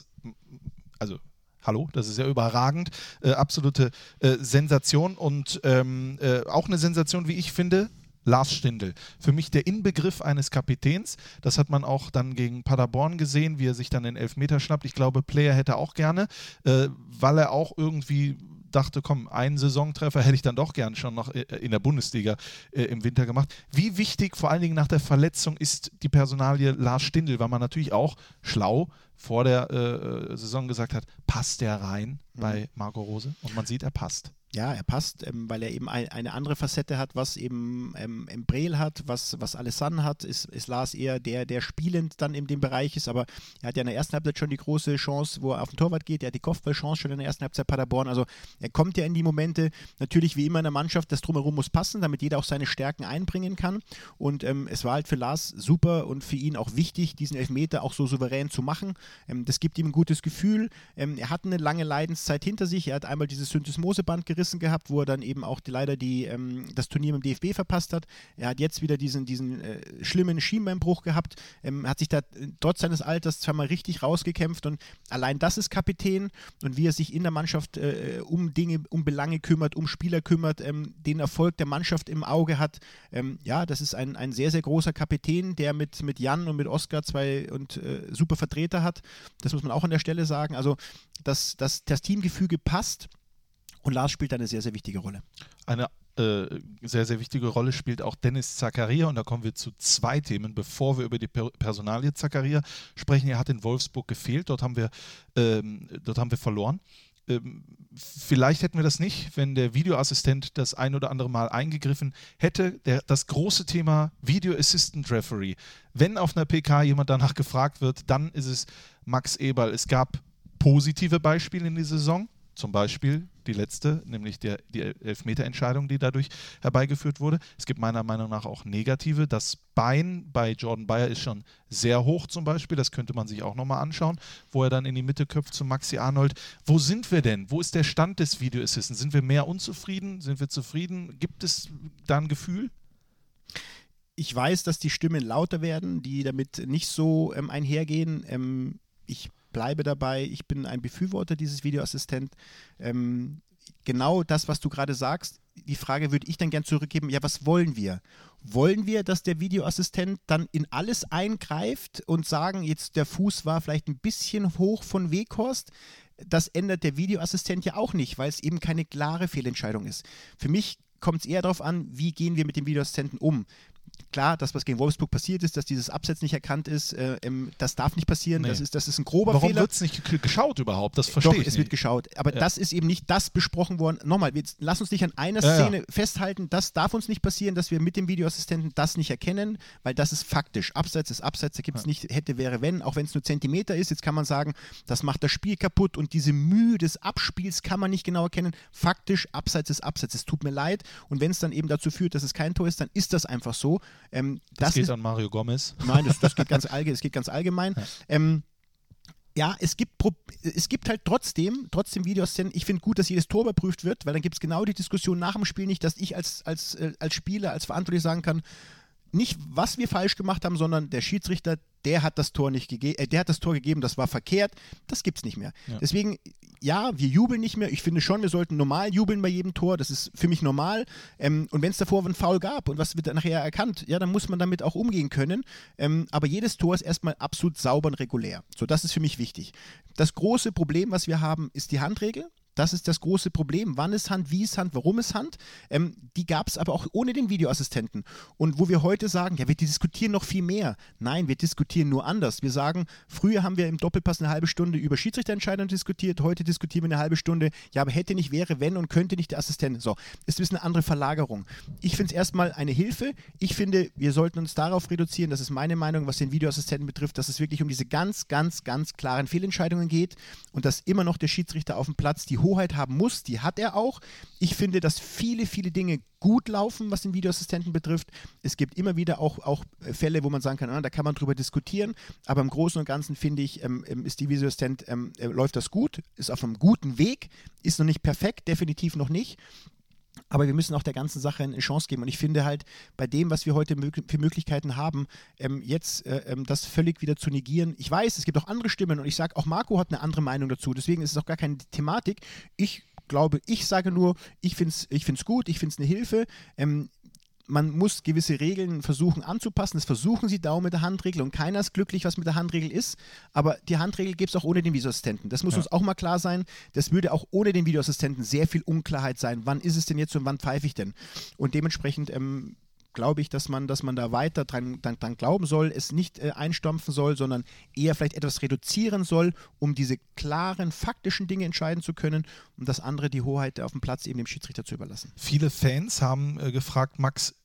also Hallo, das ist ja überragend. Äh, absolute äh, Sensation und ähm, äh, auch eine Sensation, wie ich finde. Lars Stindl. Für mich der Inbegriff eines Kapitäns. Das hat man auch dann gegen Paderborn gesehen, wie er sich dann den Elfmeter schnappt. Ich glaube, Player hätte auch gerne, äh, weil er auch irgendwie dachte, komm, einen Saisontreffer hätte ich dann doch gern schon noch äh, in der Bundesliga äh, im Winter gemacht. Wie wichtig, vor allen Dingen nach der Verletzung, ist die Personalie Lars Stindl, weil man natürlich auch schlau vor der äh, Saison gesagt hat, passt der rein mhm. bei Marco Rose? Und man sieht, er passt. Ja, er passt, ähm, weil er eben ein, eine andere Facette hat, was eben ähm, Breel hat, was, was Alessandro hat, ist, ist Lars eher der, der spielend dann in dem Bereich ist, aber er hat ja in der ersten Halbzeit schon die große Chance, wo er auf den Torwart geht, er hat die Kopfballchance schon in der ersten Halbzeit Paderborn, also er kommt ja in die Momente, natürlich wie immer in der Mannschaft, das Drumherum muss passen, damit jeder auch seine Stärken einbringen kann. Und ähm, es war halt für Lars super und für ihn auch wichtig, diesen Elfmeter auch so souverän zu machen, ähm, das gibt ihm ein gutes Gefühl, ähm, er hat eine lange Leidenszeit hinter sich, er hat einmal dieses Synthes-Moseband gerissen, gerissen gehabt, wo er dann eben auch die, leider die, ähm, das Turnier mit dem DFB verpasst hat. Er hat jetzt wieder diesen, diesen äh, schlimmen Schienbeinbruch gehabt, ähm, hat sich da äh, trotz seines Alters zweimal richtig rausgekämpft und allein das ist Kapitän und wie er sich in der Mannschaft äh, um Dinge, um Belange kümmert, um Spieler kümmert, ähm, den Erfolg der Mannschaft im Auge hat. Ähm, ja, das ist ein, ein sehr, sehr großer Kapitän, der mit, mit Jan und mit Oskar zwei und äh, super Vertreter hat. Das muss man auch an der Stelle sagen. Also, dass, dass das Teamgefüge passt und Lars spielt eine sehr, sehr wichtige Rolle. Eine äh, sehr, sehr wichtige Rolle spielt auch Dennis Zakaria. Und da kommen wir zu zwei Themen, bevor wir über die per Personalie Zakaria sprechen. Er hat in Wolfsburg gefehlt, dort haben wir, ähm, dort haben wir verloren. Ähm, vielleicht hätten wir das nicht, wenn der Videoassistent das ein oder andere Mal eingegriffen hätte. Der, das große Thema Video Assistant Referee. Wenn auf einer PK jemand danach gefragt wird, dann ist es Max Eberl. Es gab positive Beispiele in dieser Saison zum Beispiel die letzte, nämlich der, die Elfmeterentscheidung, die dadurch herbeigeführt wurde. Es gibt meiner Meinung nach auch negative. Das Bein bei Jordan Bayer ist schon sehr hoch zum Beispiel. Das könnte man sich auch nochmal anschauen, wo er dann in die Mitte köpft zu Maxi Arnold. Wo sind wir denn? Wo ist der Stand des Video Assistants? Sind wir mehr unzufrieden? Sind wir zufrieden? Gibt es da ein Gefühl? Ich weiß, dass die Stimmen lauter werden, die damit nicht so ähm, einhergehen. Ähm, ich bleibe dabei, ich bin ein Befürworter dieses Videoassistent. Ähm, genau das, was du gerade sagst, die Frage würde ich dann gern zurückgeben, ja, was wollen wir? Wollen wir, dass der Videoassistent dann in alles eingreift und sagen, jetzt der Fuß war vielleicht ein bisschen hoch von Weghorst? Das ändert der Videoassistent ja auch nicht, weil es eben keine klare Fehlentscheidung ist. Für mich kommt es eher darauf an, wie gehen wir mit dem Videoassistenten um klar, das, was gegen Wolfsburg passiert ist, dass dieses Abseits nicht erkannt ist, äh, das darf nicht passieren. Nee. Das, ist, das ist ein grober Warum Fehler. Warum wird es nicht geschaut überhaupt? Das verstehe Doch, ich es nicht. wird geschaut. Aber ja. das ist eben nicht das besprochen worden. Nochmal, wir, lass uns nicht an einer ja, Szene ja. festhalten. Das darf uns nicht passieren, dass wir mit dem Videoassistenten das nicht erkennen, weil das ist faktisch. Abseits ist Abseits, da gibt es nicht hätte, wäre, wenn, auch wenn es nur Zentimeter ist. Jetzt kann man sagen, das macht das Spiel kaputt und diese Mühe des Abspiels kann man nicht genau erkennen. Faktisch, Abseits ist Abseits. Es tut mir leid. Und wenn es dann eben dazu führt, dass es kein Tor ist, dann ist das einfach so. Ähm, das, das geht ist, an Mario Gomez. Nein, das, das, geht, *laughs* ganz allgemein, das geht ganz allgemein. Ja. Ähm, ja, es gibt, es gibt halt trotzdem, trotzdem Videoszenen. Ich finde gut, dass jedes Tor überprüft wird, weil dann gibt es genau die Diskussion nach dem Spiel nicht, dass ich als, als, äh, als Spieler, als Verantwortlich sagen kann, nicht, was wir falsch gemacht haben, sondern der Schiedsrichter, der hat das Tor nicht gegeben, äh, der hat das Tor gegeben, das war verkehrt. Das gibt's nicht mehr. Ja. Deswegen, ja, wir jubeln nicht mehr. Ich finde schon, wir sollten normal jubeln bei jedem Tor. Das ist für mich normal. Ähm, und wenn es davor einen Foul gab und was wird dann nachher erkannt, ja, dann muss man damit auch umgehen können. Ähm, aber jedes Tor ist erstmal absolut sauber und regulär. So, das ist für mich wichtig. Das große Problem, was wir haben, ist die Handregel. Das ist das große Problem. Wann ist Hand, wie ist Hand, warum ist Hand? Ähm, die gab es aber auch ohne den Videoassistenten. Und wo wir heute sagen, ja, wir diskutieren noch viel mehr. Nein, wir diskutieren nur anders. Wir sagen, früher haben wir im Doppelpass eine halbe Stunde über Schiedsrichterentscheidungen diskutiert, heute diskutieren wir eine halbe Stunde, ja, aber hätte nicht, wäre, wenn und könnte nicht der Assistent. So, ist ein bisschen eine andere Verlagerung. Ich finde es erstmal eine Hilfe. Ich finde, wir sollten uns darauf reduzieren, das ist meine Meinung, was den Videoassistenten betrifft, dass es wirklich um diese ganz, ganz, ganz klaren Fehlentscheidungen geht und dass immer noch der Schiedsrichter auf dem Platz die Hoheit haben muss, die hat er auch. Ich finde, dass viele, viele Dinge gut laufen, was den Videoassistenten betrifft. Es gibt immer wieder auch, auch Fälle, wo man sagen kann, ah, da kann man drüber diskutieren, aber im Großen und Ganzen finde ich, ähm, ähm ist die Videoassistent, ähm, äh, läuft das gut, ist auf einem guten Weg, ist noch nicht perfekt, definitiv noch nicht. Aber wir müssen auch der ganzen Sache eine Chance geben. Und ich finde halt, bei dem, was wir heute für Möglichkeiten haben, ähm, jetzt äh, ähm, das völlig wieder zu negieren. Ich weiß, es gibt auch andere Stimmen und ich sage, auch Marco hat eine andere Meinung dazu. Deswegen ist es auch gar keine Thematik. Ich glaube, ich sage nur, ich finde es ich find's gut, ich finde es eine Hilfe. Ähm, man muss gewisse Regeln versuchen anzupassen. Das versuchen sie da mit der Handregel und keiner ist glücklich, was mit der Handregel ist. Aber die Handregel gibt es auch ohne den Videoassistenten. Das muss ja. uns auch mal klar sein. Das würde auch ohne den Videoassistenten sehr viel Unklarheit sein. Wann ist es denn jetzt und wann pfeife ich denn? Und dementsprechend ähm, glaube ich, dass man, dass man da weiter dran, dran, dran glauben soll, es nicht äh, einstampfen soll, sondern eher vielleicht etwas reduzieren soll, um diese klaren, faktischen Dinge entscheiden zu können, um das andere, die Hoheit auf dem Platz eben dem Schiedsrichter zu überlassen. Viele Fans haben äh, gefragt, Max,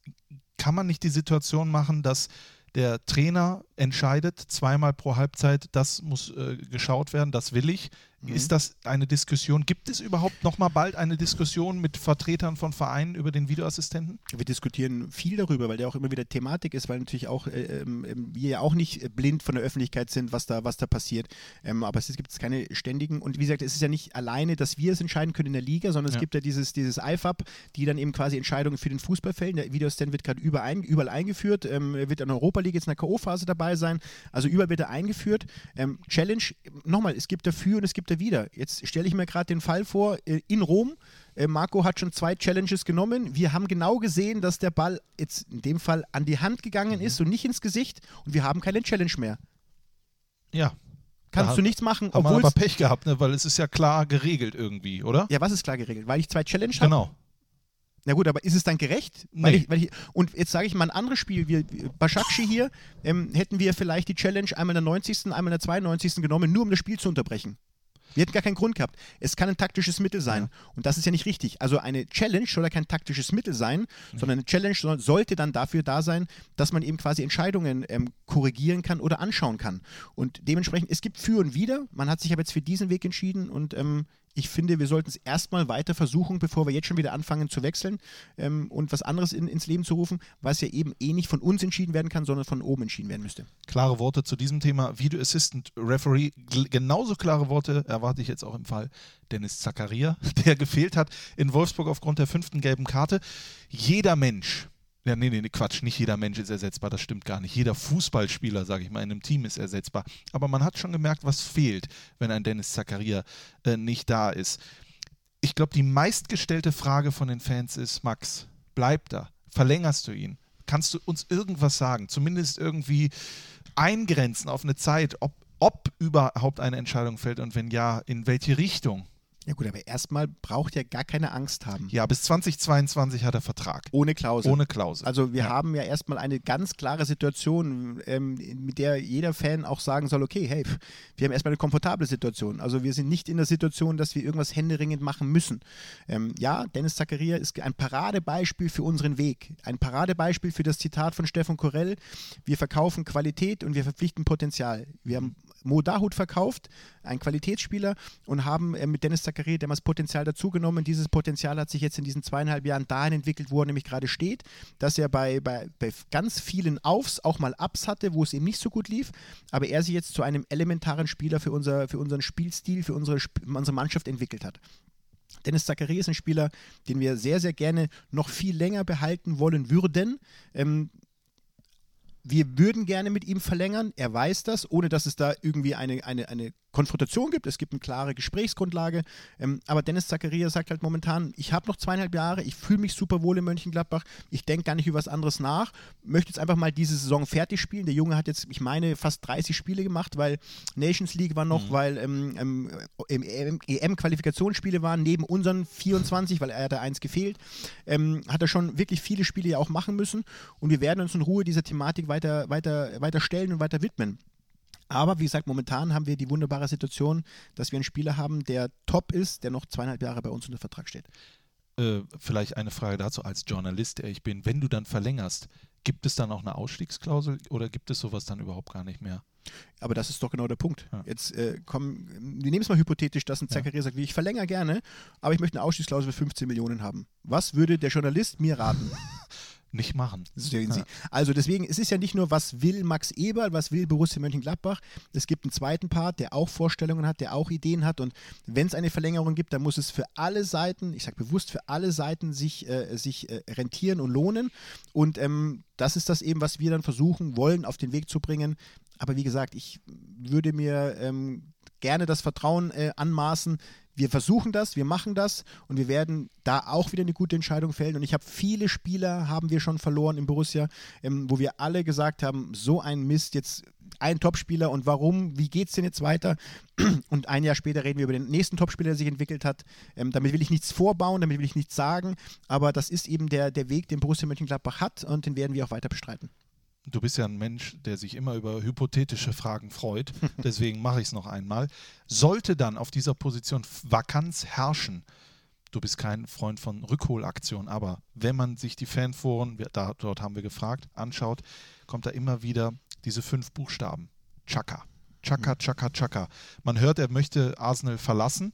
kann man nicht die Situation machen, dass der Trainer entscheidet zweimal pro Halbzeit, das muss äh, geschaut werden, das will ich. Mhm. Ist das eine Diskussion? Gibt es überhaupt noch mal bald eine Diskussion mit Vertretern von Vereinen über den Videoassistenten? Wir diskutieren viel darüber, weil der auch immer wieder Thematik ist, weil natürlich auch äh, ähm, ähm wir ja auch nicht blind von der Öffentlichkeit sind, was da, was da passiert. Ähm, aber es gibt keine ständigen und wie gesagt, es ist ja nicht alleine, dass wir es entscheiden können in der Liga, sondern es ja. gibt ja dieses, dieses IFAB, die dann eben quasi Entscheidungen für den Fußball fällen. Der Videoassistent wird gerade überall, überall eingeführt, ähm, wird in der Europa League jetzt in der K.O.-Phase dabei sein. Also überall wird er eingeführt. Ähm, Challenge, nochmal, es gibt dafür und es gibt wieder. Jetzt stelle ich mir gerade den Fall vor, äh, in Rom, äh, Marco hat schon zwei Challenges genommen. Wir haben genau gesehen, dass der Ball jetzt in dem Fall an die Hand gegangen mhm. ist und nicht ins Gesicht und wir haben keine Challenge mehr. Ja. Kannst du nichts machen, obwohl. aber Pech gehabt, ne? weil es ist ja klar geregelt irgendwie, oder? Ja, was ist klar geregelt? Weil ich zwei Challenge habe? Genau. Na gut, aber ist es dann gerecht? Nee. Weil ich, weil ich, und jetzt sage ich mal ein anderes Spiel. Wir, Başakşehir hier, ähm, hätten wir vielleicht die Challenge einmal in der 90., einmal in der 92. genommen, nur um das Spiel zu unterbrechen. Wir hätten gar keinen Grund gehabt. Es kann ein taktisches Mittel sein. Und das ist ja nicht richtig. Also eine Challenge soll ja kein taktisches Mittel sein, sondern eine Challenge soll, sollte dann dafür da sein, dass man eben quasi Entscheidungen ähm, korrigieren kann oder anschauen kann. Und dementsprechend, es gibt für und wider. Man hat sich aber jetzt für diesen Weg entschieden und ähm, ich finde, wir sollten es erstmal weiter versuchen, bevor wir jetzt schon wieder anfangen zu wechseln ähm, und was anderes in, ins Leben zu rufen, was ja eben eh nicht von uns entschieden werden kann, sondern von oben entschieden werden müsste. Klare Worte zu diesem Thema. Video Assistant Referee. Genauso klare Worte erwarte ich jetzt auch im Fall Dennis Zakaria, *laughs* der gefehlt hat in Wolfsburg aufgrund der fünften gelben Karte. Jeder Mensch, ja, nee, nee, Quatsch, nicht jeder Mensch ist ersetzbar, das stimmt gar nicht. Jeder Fußballspieler, sage ich mal, in einem Team ist ersetzbar. Aber man hat schon gemerkt, was fehlt, wenn ein Dennis Zakaria äh, nicht da ist. Ich glaube, die meistgestellte Frage von den Fans ist, Max, bleib da, verlängerst du ihn? Kannst du uns irgendwas sagen? Zumindest irgendwie eingrenzen auf eine Zeit, ob, ob überhaupt eine Entscheidung fällt und wenn ja, in welche Richtung? Ja gut, aber erstmal braucht er gar keine Angst haben. Ja, bis 2022 hat er Vertrag. Ohne Klausel. Ohne Klausel. Also wir Ja. haben ja erstmal eine ganz klare Situation, ähm, mit der jeder Fan auch sagen soll, okay, hey, pff, wir haben erstmal eine komfortable Situation. Also wir sind nicht in der Situation, dass wir irgendwas händeringend machen müssen. Ähm, ja, Dennis Zakaria ist ein Paradebeispiel für unseren Weg. Ein Paradebeispiel für das Zitat von Stefan Korell. Wir verkaufen Qualität und wir verpflichten Potenzial. Wir haben Mo Dahut verkauft, ein Qualitätsspieler, und haben äh, mit Dennis Zakaria damals Potenzial dazugenommen. Dieses Potenzial hat sich jetzt in diesen zweieinhalb Jahren dahin entwickelt, wo er nämlich gerade steht, dass er bei, bei, bei ganz vielen Aufs auch mal Ups hatte, wo es ihm nicht so gut lief, aber er sich jetzt zu einem elementaren Spieler für, unser, für unseren Spielstil, für unsere, unsere Mannschaft entwickelt hat. Dennis Zakaria ist ein Spieler, den wir sehr, sehr gerne noch viel länger behalten wollen würden. Ähm, wir würden gerne mit ihm verlängern. Er weiß das, ohne dass es da irgendwie eine, eine, eine Konfrontation gibt. Es gibt eine klare Gesprächsgrundlage. Ähm, aber Dennis Zakaria sagt halt momentan, ich habe noch zweieinhalb Jahre, ich fühle mich super wohl in Mönchengladbach, ich denke gar nicht über was anderes nach, möchte jetzt einfach mal diese Saison fertig spielen. Der Junge hat jetzt, ich meine, fast 30 Spiele gemacht, weil Nations League war noch, weil ähm, ähm, EM-Qualifikationsspiele waren, neben unseren 24, weil er hatte eins gefehlt, ähm, hat er schon wirklich viele Spiele ja auch machen müssen. Und wir werden uns in Ruhe dieser Thematik weiter, weiter, weiter stellen und weiter widmen. Aber wie gesagt, momentan haben wir die wunderbare Situation, dass wir einen Spieler haben, der top ist, der noch zweieinhalb Jahre bei uns unter Vertrag steht. äh, vielleicht eine Frage dazu als Journalist, der ich bin. Wenn du dann verlängerst, gibt es dann auch eine Ausstiegsklausel oder gibt es sowas dann überhaupt gar nicht mehr? Aber das ist doch genau der Punkt. Ja. Jetzt äh, kommen, wir nehmen es mal hypothetisch, dass ein Zakaria sagt, wie ich verlängere gerne, aber ich möchte eine Ausstiegsklausel für 15 Millionen haben. Was würde der Journalist mir raten? *laughs* Nicht machen. Sehen Sie. Also deswegen, es ist ja nicht nur, was will Max Eberl, was will Borussia Mönchengladbach. Es gibt einen zweiten Part, der auch Vorstellungen hat, der auch Ideen hat. Und wenn es eine Verlängerung gibt, dann muss es für alle Seiten, ich sage bewusst für alle Seiten, sich, äh, sich äh, rentieren und lohnen. Und ähm, das ist das eben, was wir dann versuchen wollen, auf den Weg zu bringen. Aber wie gesagt, ich würde mir ähm, gerne das Vertrauen äh, anmaßen. Wir versuchen das, wir machen das und wir werden da auch wieder eine gute Entscheidung fällen. Und ich habe viele Spieler, haben wir schon verloren im Borussia, ähm, wo wir alle gesagt haben, so ein Mist, jetzt ein Topspieler und warum, wie geht es denn jetzt weiter? *clears throat* Und ein Jahr später reden wir über den nächsten Topspieler, der sich entwickelt hat. Ähm, damit will ich nichts vorbauen, damit will ich nichts sagen, aber das ist eben der, der Weg, den Borussia Mönchengladbach hat und den werden wir auch weiter bestreiten. Du bist ja ein Mensch, der sich immer über hypothetische Fragen freut. *laughs* Deswegen mache ich es noch einmal. Sollte dann auf dieser Position Vakanz herrschen, du bist kein Freund von Rückholaktionen, aber wenn man sich die Fanforen, da, dort haben wir gefragt, anschaut, kommt da immer wieder diese fünf Buchstaben. Chaka. Chaka, Chaka, Chaka. Man hört, er möchte Arsenal verlassen.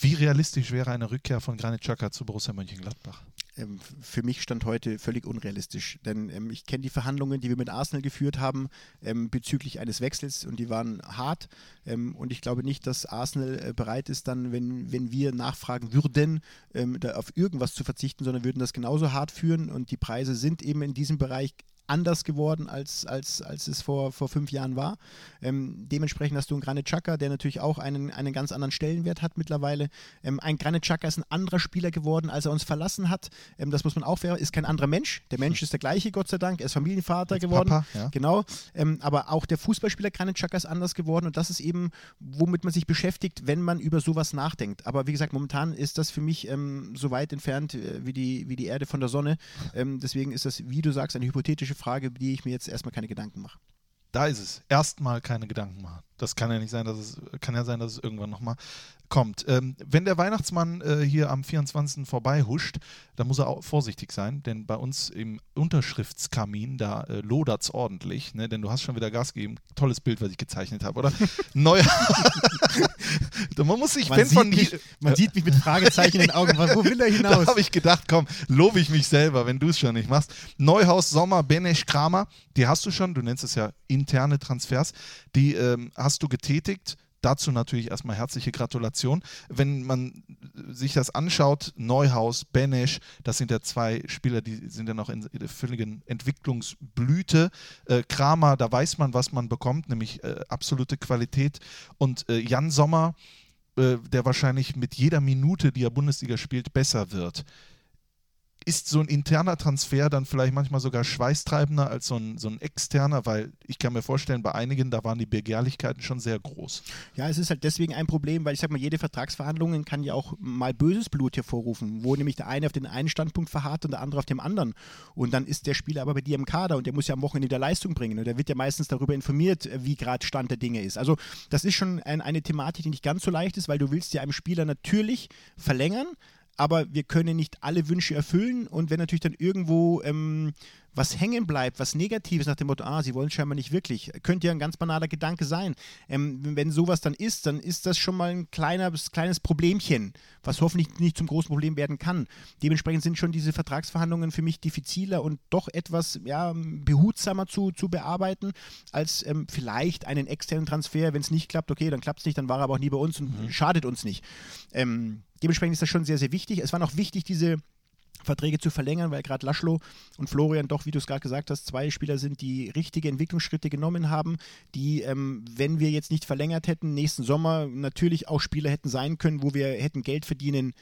Wie realistisch wäre eine Rückkehr von Granit Xhaka zu Borussia Mönchengladbach? ähm, für mich stand heute völlig unrealistisch. Denn ähm, ich kenne die Verhandlungen, die wir mit Arsenal geführt haben ähm, bezüglich eines Wechsels und die waren hart. Ähm, und ich glaube nicht, dass Arsenal äh, bereit ist, dann, wenn, wenn wir nachfragen würden, ähm, da auf irgendwas zu verzichten, sondern würden das genauso hart führen. Und die Preise sind eben in diesem Bereich anders geworden, als, als, als es vor, vor fünf Jahren war. Ähm, dementsprechend hast du einen Granit Xhaka, der natürlich auch einen, einen ganz anderen Stellenwert hat mittlerweile. Ähm, ein Granit Xhaka ist ein anderer Spieler geworden, als er uns verlassen hat. Ähm, das muss man auch fair, ist kein anderer Mensch. Der Mensch ist der gleiche, Gott sei Dank. Er ist Familienvater Als geworden. Papa, ja. Genau. Ähm, aber auch der Fußballspieler Granit Xhaka ist anders geworden und das ist eben, womit man sich beschäftigt, wenn man über sowas nachdenkt. Aber wie gesagt, momentan ist das für mich ähm, so weit entfernt äh, wie, die, wie die Erde von der Sonne. *laughs* Ähm, deswegen ist das, wie du sagst, eine hypothetische Frage, über die ich mir jetzt erstmal keine Gedanken mache. Da ist es. Erstmal keine Gedanken machen. Das kann ja nicht sein, dass es kann ja sein, dass es irgendwann nochmal kommt. Ähm, wenn der Weihnachtsmann äh, hier am 24. vorbei huscht, dann muss er auch vorsichtig sein, denn bei uns im Unterschriftskamin, da äh, lodert es ordentlich, ne? denn du hast schon wieder Gas gegeben. Tolles Bild, was ich gezeichnet habe, oder? *laughs* Neu. *laughs* man muss sich, Man, wenn sieht, von mich, man sieht mich mit Fragezeichen in den Augen. Wo will er *laughs* Da hinaus? habe ich gedacht, komm, lobe ich mich selber, wenn du es schon nicht machst. Neuhaus, Sommer, Benesch, Kramer, die hast du schon, du nennst es ja interne Transfers, die ähm, hast du getätigt. Dazu natürlich erstmal herzliche Gratulation. Wenn man sich das anschaut, Neuhaus, Benesch, das sind ja zwei Spieler, die sind ja noch in der völligen Entwicklungsblüte. Äh, Kramer, da weiß man, was man bekommt, nämlich äh, absolute Qualität. Und äh, Jan Sommer, äh, der wahrscheinlich mit jeder Minute, die er Bundesliga spielt, besser wird. Ist so ein interner Transfer dann vielleicht manchmal sogar schweißtreibender als so ein, so ein externer? Weil ich kann mir vorstellen, bei einigen, da waren die Begehrlichkeiten schon sehr groß. Ja, es ist halt deswegen ein Problem, weil ich sag mal, jede Vertragsverhandlung kann ja auch mal böses Blut hervorrufen, wo nämlich der eine auf den einen Standpunkt verharrt und der andere auf dem anderen. Und dann ist der Spieler aber bei dir im Kader und der muss ja am Wochenende wieder Leistung bringen. Und der wird ja meistens darüber informiert, wie gerade Stand der Dinge ist. Also das ist schon ein, eine Thematik, die nicht ganz so leicht ist, weil du willst ja einem Spieler natürlich verlängern, aber wir können nicht alle Wünsche erfüllen und wenn natürlich dann irgendwo ähm, was hängen bleibt, was Negatives nach dem Motto, ah, sie wollen scheinbar nicht wirklich, könnte ja ein ganz banaler Gedanke sein. Ähm, wenn sowas dann ist, dann ist das schon mal ein kleines, kleines Problemchen, was hoffentlich nicht zum großen Problem werden kann. Dementsprechend sind schon diese Vertragsverhandlungen für mich diffiziler und doch etwas ja, behutsamer zu, zu bearbeiten, als ähm, vielleicht einen externen Transfer. Wenn es nicht klappt, okay, dann klappt es nicht, dann war er aber auch nie bei uns und schadet uns nicht. Ähm, dementsprechend ist das schon sehr, sehr wichtig. Es war noch wichtig, diese Verträge zu verlängern, weil gerade Laschlo und Florian doch, wie du es gerade gesagt hast, zwei Spieler sind, die richtige Entwicklungsschritte genommen haben, die, ähm, wenn wir jetzt nicht verlängert hätten, nächsten Sommer natürlich auch Spieler hätten sein können, wo wir hätten Geld verdienen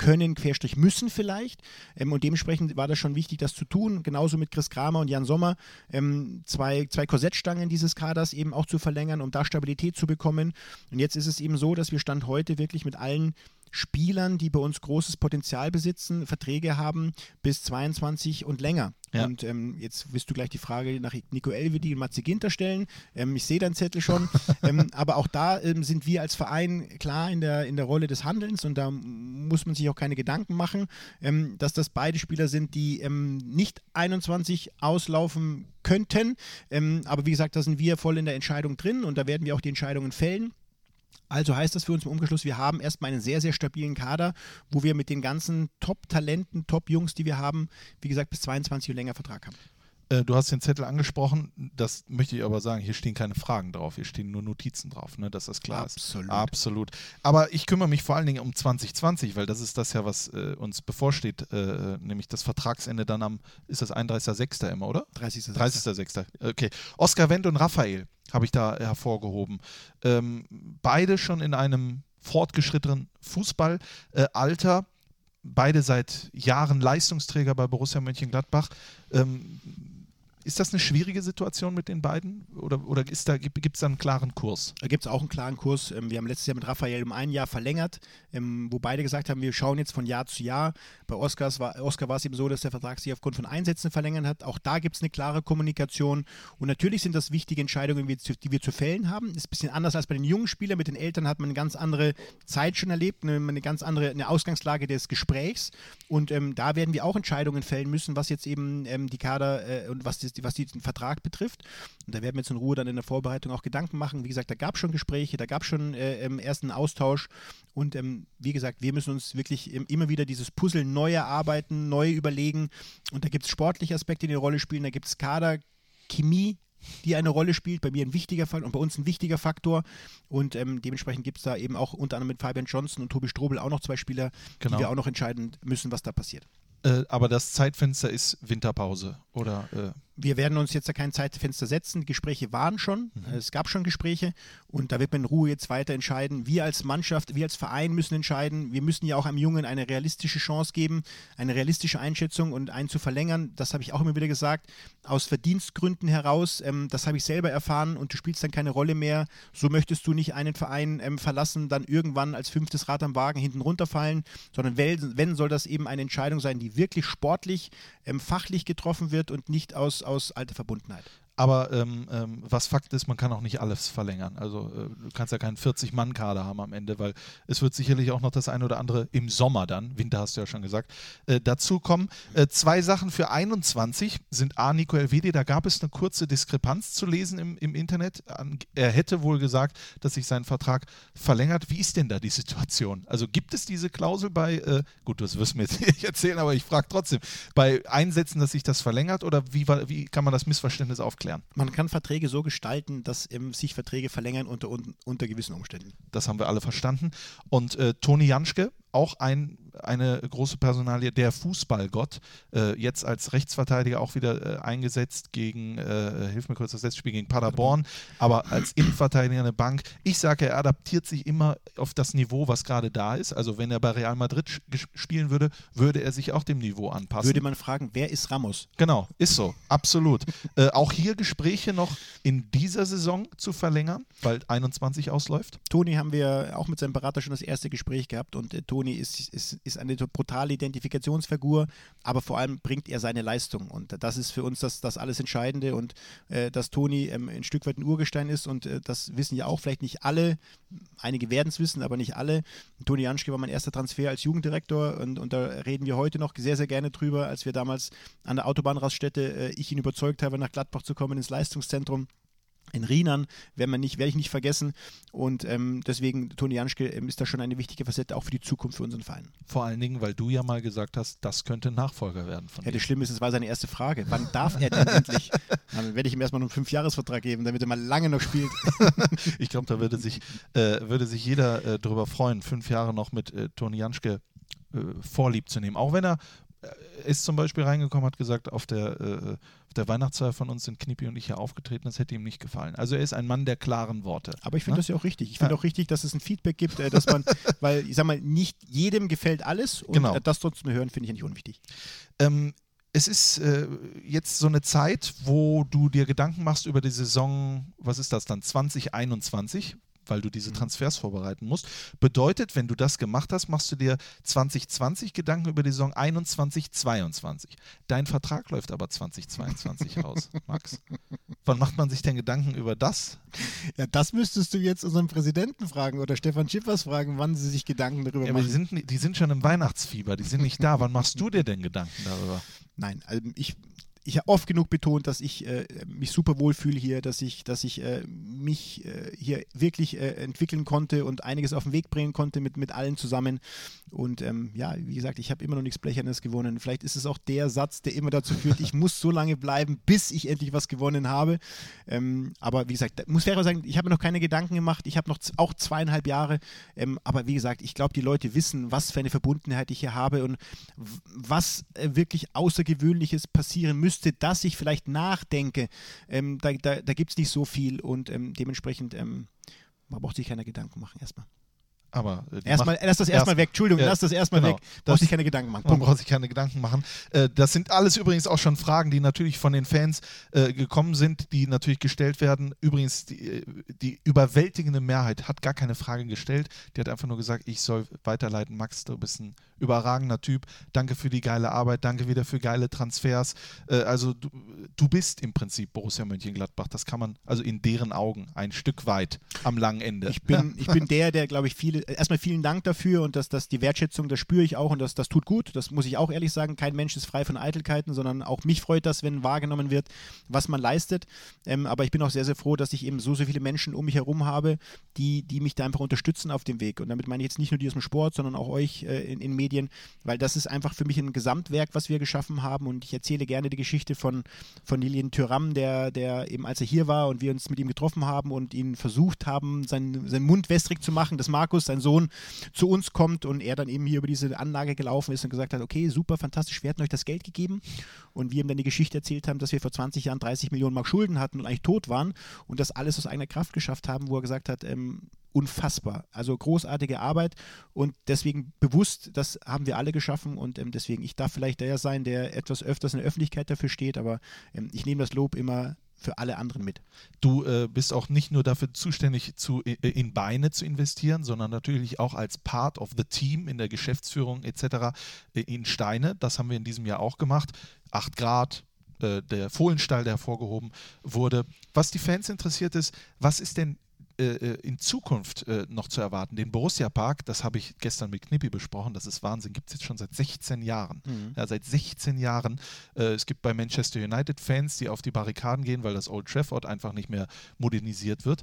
können, Querstrich müssen vielleicht. Ähm, und dementsprechend war das schon wichtig, das zu tun. Genauso mit Chris Kramer und Jan Sommer, ähm, zwei, zwei Korsettstangen dieses Kaders eben auch zu verlängern, um da Stabilität zu bekommen. Und jetzt ist es eben so, dass wir Stand heute wirklich mit allen Spielern, die bei uns großes Potenzial besitzen, Verträge haben bis 22 und länger. Ja. Und ähm, jetzt wirst du gleich die Frage nach Nico Elvedi und Matze Ginter stellen. Ähm, ich sehe deinen Zettel schon. *laughs* ähm, aber auch da ähm, sind wir als Verein klar in der, in der Rolle des Handelns und da muss man sich auch keine Gedanken machen, ähm, dass das beide Spieler sind, die ähm, nicht 21 auslaufen könnten. Aber wie gesagt, da sind wir voll in der Entscheidung drin und da werden wir auch die Entscheidungen fällen. Also heißt das für uns im Umgeschluss, wir haben erstmal einen sehr, sehr stabilen Kader, wo wir mit den ganzen Top-Talenten, Top-Jungs, die wir haben, wie gesagt, bis 22 und länger Vertrag haben. Äh, du hast den Zettel angesprochen, das möchte ich aber sagen, hier stehen keine Fragen drauf, hier stehen nur Notizen drauf, ne, dass das klar Absolut. ist. Absolut. Aber ich kümmere mich vor allen Dingen um 2020, weil das ist das ja, was äh, uns bevorsteht, äh, nämlich das Vertragsende dann am, ist das 31.06. immer, oder? 30. 30.06. Okay. Oskar Wendt und Raphael habe ich da hervorgehoben. Ähm, beide schon in einem fortgeschrittenen Fußballalter. beide seit Jahren Leistungsträger bei Borussia Mönchengladbach. Ähm, ist das eine schwierige Situation mit den beiden? Oder, oder da, gibt es da einen klaren Kurs? Da gibt es auch einen klaren Kurs. Ähm, Wir haben letztes Jahr mit Raphael um ein Jahr verlängert, ähm, wo beide gesagt haben, wir schauen jetzt von Jahr zu Jahr. Bei Oscars war, Oscar war es eben so, dass der Vertrag sich aufgrund von Einsätzen verlängert hat. Auch da gibt es eine klare Kommunikation. Und natürlich sind das wichtige Entscheidungen, die wir zu- die fällen haben. Ist ein bisschen anders als bei den jungen Spielern. Mit den Eltern hat man eine ganz andere Zeit schon erlebt, eine, eine ganz andere eine Ausgangslage des Gesprächs. Und ähm, da werden wir auch Entscheidungen fällen müssen, was jetzt eben ähm, die Kader äh, und was, das, was die, den Vertrag betrifft. Und da werden wir jetzt in Ruhe dann in der Vorbereitung auch Gedanken machen. Wie gesagt, da gab es schon Gespräche, da gab es schon äh, ähm, ersten Austausch. Und ähm, wie gesagt, wir müssen uns wirklich ähm, immer wieder dieses Puzzle neu erarbeiten, neu überlegen. Und da gibt es sportliche Aspekte, die eine Rolle spielen. Da gibt es Kader, Chemie, die eine Rolle spielt, bei mir ein wichtiger Faktor und bei uns ein wichtiger Faktor. Und ähm, dementsprechend gibt es da eben auch unter anderem mit Fabian Johnson und Tobi Strobel auch noch zwei Spieler, Genau. die wir auch noch entscheiden müssen, was da passiert. Äh, aber das Zeitfenster ist Winterpause. Oder äh, wir werden uns jetzt da kein Zeitfenster setzen. Die Gespräche waren schon, Mhm. es gab schon Gespräche und da wird man in Ruhe jetzt weiter entscheiden. Wir als Mannschaft, wir als Verein müssen entscheiden. Wir müssen ja auch einem Jungen eine realistische Chance geben, eine realistische Einschätzung und einen zu verlängern. Das habe ich auch immer wieder gesagt. Aus Verdienstgründen heraus, ähm, das habe ich selber erfahren und du spielst dann keine Rolle mehr. So möchtest du nicht einen Verein ähm, verlassen, dann irgendwann als fünftes Rad am Wagen hinten runterfallen, sondern wenn, wenn soll das eben eine Entscheidung sein, die wirklich sportlich, ähm, fachlich getroffen wird und nicht aus, aus alter Verbundenheit. Aber ähm, ähm, was Fakt ist, man kann auch nicht alles verlängern. Also äh, du kannst ja keinen 40-Mann-Kader haben am Ende, weil es wird sicherlich auch noch das eine oder andere im Sommer dann, Winter hast du ja schon gesagt, äh, dazu kommen. Äh, zwei Sachen für 21 sind A, Nico Elvedi, da gab es eine kurze Diskrepanz zu lesen im, im Internet. An, er hätte wohl gesagt, dass sich sein Vertrag verlängert. Wie ist denn da die Situation? Also gibt es diese Klausel bei, äh, gut, das wirst du mir jetzt *laughs* nicht erzählen, aber ich frage trotzdem, bei Einsätzen, dass sich das verlängert oder wie, wie kann man das Missverständnis aufklären? Man kann Verträge so gestalten, dass sich Verträge verlängern unter, un, unter gewissen Umständen. Das haben wir alle verstanden. Und äh, Toni Janschke, auch ein, eine große Personalie, der Fußballgott, äh, jetzt als Rechtsverteidiger auch wieder äh, eingesetzt gegen, äh, hilf mir kurz das letzte Spiel gegen Paderborn, aber als Innenverteidiger eine Bank. Ich sage, er adaptiert sich immer auf das Niveau, was gerade da ist. Also wenn er bei Real Madrid spielen würde, würde er sich auch dem Niveau anpassen. Würde man fragen, wer ist Ramos? Genau, ist so, absolut. äh, auch hier Gespräche noch in dieser Saison zu verlängern, weil 21 ausläuft. Toni haben wir auch mit seinem Berater schon das erste Gespräch gehabt und äh, Toni ist, ist, ist eine brutale Identifikationsfigur, aber vor allem bringt er seine Leistung. Und das ist für uns das, das alles Entscheidende. Und äh, dass Toni ähm, ein Stück weit ein Urgestein ist und äh, das wissen ja auch vielleicht nicht alle, einige werden es wissen, aber nicht alle. Toni Janschke war mein erster Transfer als Jugenddirektor und, und da reden wir heute noch sehr, sehr gerne drüber, als wir damals an der Autobahnraststätte, äh, ich ihn überzeugt habe, nach Gladbach zu kommen ins Leistungszentrum in Rienern, werde ich nicht vergessen. Und ähm, deswegen, Toni Janschke ähm, ist da schon eine wichtige Facette auch für die Zukunft für unseren Verein. Vor allen Dingen, weil du ja mal gesagt hast, das könnte Nachfolger werden von Ja, das Schlimme ist, es war seine erste Frage. Wann darf er denn *laughs* endlich? Dann werde ich ihm erstmal einen Fünfjahresvertrag geben, damit er mal lange noch spielt. *laughs* Ich glaube, da würde sich, äh, würde sich jeder äh, darüber freuen, fünf Jahre noch mit äh, Toni Janschke äh, vorlieb zu nehmen. Auch wenn er ist zum Beispiel reingekommen, hat gesagt, auf der, äh, auf der Weihnachtsfeier von uns sind Knippi und ich hier aufgetreten, das hätte ihm nicht gefallen. Also er ist ein Mann der klaren Worte. Aber ich finde Ne? das ja auch richtig. Ich finde Ja. auch richtig, dass es ein Feedback gibt, äh, dass man, *laughs* weil ich sag mal, nicht jedem gefällt alles und Genau. äh, das trotzdem hören, finde ich ja nicht unwichtig. Ähm, es ist äh, jetzt so eine Zeit, wo du dir Gedanken machst über die Saison, was ist das dann, 2021, weil du Mhm. diese Transfers vorbereiten musst. Bedeutet, wenn du das gemacht hast, machst du dir 2020 Gedanken über die Saison 21, 22. Dein Vertrag läuft aber 2022 *laughs* aus, Max. Wann macht man sich denn Gedanken über das? Ja, das müsstest du jetzt unseren Präsidenten fragen oder Stefan Schippers fragen, wann sie sich Gedanken darüber Ja, aber die machen. sind, die sind schon im Weihnachtsfieber, die sind nicht da. Wann machst du dir denn Gedanken darüber? Nein, also ich, ich habe oft genug betont, dass ich äh, mich super wohl fühle hier, dass ich, dass ich äh, mich äh, hier wirklich äh, entwickeln konnte und einiges auf den Weg bringen konnte mit, mit allen zusammen. Und ähm, ja, wie gesagt, ich habe immer noch nichts Blechernes gewonnen. Vielleicht ist es auch der Satz, der immer dazu führt, ich muss so lange bleiben, bis ich endlich was gewonnen habe. Ähm, aber wie gesagt, muss fair sagen, ich habe mir noch keine Gedanken gemacht. Ich habe noch auch zweieinhalb Jahre. Ähm, aber wie gesagt, ich glaube, die Leute wissen, was für eine Verbundenheit ich hier habe und was äh, wirklich Außergewöhnliches passieren müsste, dass ich vielleicht nachdenke. Ähm, da da, da gibt es nicht so viel und ähm, dementsprechend ähm, man braucht sich keine Gedanken machen erstmal. Aber äh, Erstmal, lass das erstmal erst- weg. Entschuldigung, Ja, lass das erstmal genau. weg. Braucht sich keine Gedanken machen. Man braucht sich keine Gedanken machen. Äh, Das sind alles übrigens auch schon Fragen, die natürlich von den Fans äh, gekommen sind, die natürlich gestellt werden. Übrigens, die, äh, die überwältigende Mehrheit hat gar keine Frage gestellt. Die hat einfach nur gesagt, ich soll weiterleiten. Max, du bist ein überragender Typ. Danke für die geile Arbeit. Danke wieder für geile Transfers. Äh, Also du, du bist im Prinzip Borussia Mönchengladbach. Das kann man also in deren Augen ein Stück weit am langen Ende. Ich bin, *laughs* ich bin der, der, glaube ich, viele, erstmal vielen Dank dafür und dass das die Wertschätzung, das spüre ich auch und das, das tut gut. Das muss ich auch ehrlich sagen. Kein Mensch ist frei von Eitelkeiten, sondern auch mich freut das, wenn wahrgenommen wird, was man leistet. Ähm, aber ich bin auch sehr, sehr froh, dass ich eben so, so viele Menschen um mich herum habe, die, die mich da einfach unterstützen auf dem Weg. Und damit meine ich jetzt nicht nur die aus dem Sport, sondern auch euch äh, in, in Medien, weil das ist einfach für mich ein Gesamtwerk, was wir geschaffen haben. Und ich erzähle gerne die Geschichte von, von Lilian Thüram, der, der eben, als er hier war und wir uns mit ihm getroffen haben und ihn versucht haben, seinen, seinen Mund wässrig zu machen, des Markus, sein Sohn zu uns kommt und er dann eben hier über diese Anlage gelaufen ist und gesagt hat, okay, super, fantastisch, wir hatten euch das Geld gegeben und wir ihm dann die Geschichte erzählt haben, dass wir vor 20 Jahren 30 Millionen Mark Schulden hatten und eigentlich tot waren und das alles aus eigener Kraft geschafft haben, wo er gesagt hat, ähm, unfassbar. Also großartige Arbeit und deswegen bewusst, das haben wir alle geschaffen und ähm, deswegen, ich darf vielleicht der sein, der etwas öfters in der Öffentlichkeit dafür steht, aber ähm, ich nehme das Lob immer für alle anderen mit. Du äh, bist auch nicht nur dafür zuständig, zu, äh, in Beine zu investieren, sondern natürlich auch als Part of the Team in der Geschäftsführung etc. Äh, in Steine. Das haben wir in diesem Jahr auch gemacht. 8 Grad, äh, der Fohlenstall, der hervorgehoben wurde. Was die Fans interessiert ist, was ist denn äh, äh, in Zukunft äh, noch zu erwarten. Den Borussia Park, das habe ich gestern mit Knippi besprochen, das ist Wahnsinn, gibt es jetzt schon seit 16 Jahren. Mhm. Ja, seit 16 Jahren. Äh, es gibt bei Manchester United Fans, die auf die Barrikaden gehen, weil das Old Trafford einfach nicht mehr modernisiert wird.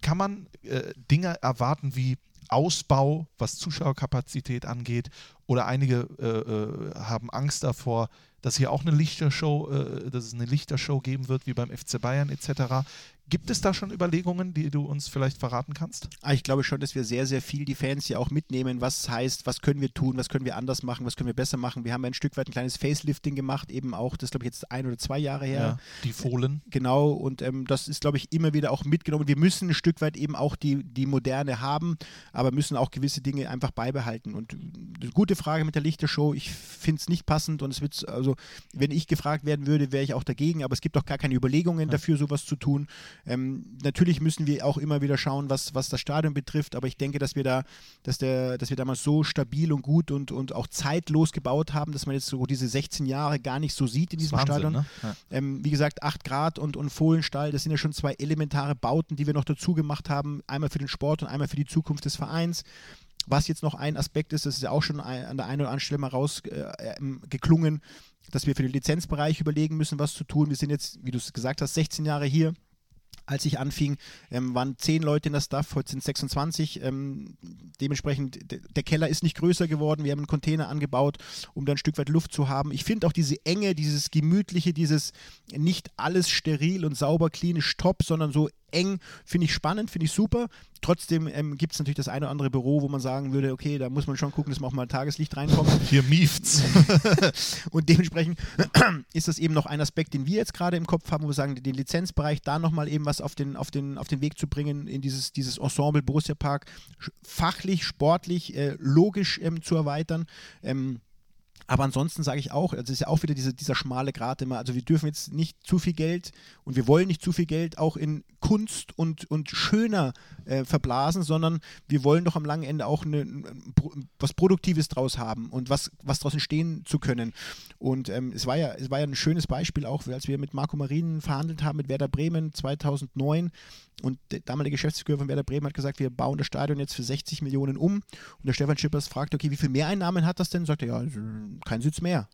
Kann man äh, Dinge erwarten wie Ausbau, was Zuschauerkapazität angeht, oder einige äh, haben Angst davor, dass hier auch eine Lichtershow, dass es eine Lichtershow geben wird, wie beim FC Bayern etc. Gibt es da schon Überlegungen, die du uns vielleicht verraten kannst? Ah, ich glaube schon, dass wir sehr, sehr viel die Fans ja auch mitnehmen, was heißt, was können wir tun, was können wir anders machen, was können wir besser machen. Wir haben ein Stück weit ein kleines Facelifting gemacht, eben auch, das glaube ich jetzt ein oder zwei Jahre her. Ja, die Fohlen. Genau, und ähm, das ist, glaube ich, immer wieder auch mitgenommen. Wir müssen ein Stück weit eben auch die, die Moderne haben, aber müssen auch gewisse Dinge einfach beibehalten. Und eine gute Frage mit der Lichtershow, ich finde es nicht passend und es wird, also wenn ich gefragt werden würde, wäre ich auch dagegen, aber es gibt auch gar keine Überlegungen ja. dafür, sowas zu tun. Ähm, natürlich müssen wir auch immer wieder schauen, was, was das Stadion betrifft, aber ich denke, dass wir da, dass der, dass wir damals so stabil und gut und, und auch zeitlos gebaut haben, dass man jetzt so diese 16 Jahre gar nicht so sieht in diesem Wahnsinn, Stadion. Ne? Ja. Ähm, wie gesagt, 8 Grad und, und Fohlenstall, das sind ja schon zwei elementare Bauten, die wir noch dazu gemacht haben, einmal für den Sport und einmal für die Zukunft des Vereins. Was jetzt noch ein Aspekt ist, das ist ja auch schon an der einen oder anderen Stelle mal rausgeklungen, äh, dass wir für den Lizenzbereich überlegen müssen, was zu tun. Wir sind jetzt, wie du es gesagt hast, 16 Jahre hier als ich anfing, ähm, waren zehn Leute in der Staff, heute sind es 26. Ähm, dementsprechend, der Keller ist nicht größer geworden. Wir haben einen Container angebaut, um da ein Stück weit Luft zu haben. Ich finde auch diese Enge, dieses Gemütliche, dieses nicht alles steril und sauber, klinisch top, sondern so eng, finde ich spannend, finde ich super. Trotzdem ähm, gibt es natürlich das eine oder andere Büro, wo man sagen würde, okay, da muss man schon gucken, dass man auch mal Tageslicht reinkommt. *laughs* Hier mieft's. *laughs* und dementsprechend *clears throat* ist das eben noch ein Aspekt, den wir jetzt gerade im Kopf haben, wo wir sagen, den Lizenzbereich da nochmal eben was auf den, auf, den, auf den Weg zu bringen, in dieses, dieses Ensemble Borussia Park, fachlich, sportlich, äh, logisch ähm, zu erweitern. Ähm, aber ansonsten sage ich auch, also ist ja auch wieder diese, dieser schmale Grat immer, also wir dürfen jetzt nicht zu viel Geld und wir wollen nicht zu viel Geld auch in Kunst und, und schöner äh, verblasen, sondern wir wollen doch am langen Ende auch eine, was Produktives draus haben und was, was daraus entstehen zu können. Und ähm, es, war ja, es war ja ein schönes Beispiel auch, als wir mit Marco Marin verhandelt haben mit Werder Bremen 2009 und der damalige Geschäftsführer von Werder Bremen hat gesagt, wir bauen das Stadion jetzt für 60 Millionen um. Und der Stefan Schippers fragt, okay, wie viel Mehreinnahmen hat das denn? Sagt er, ja, kein Sitz mehr.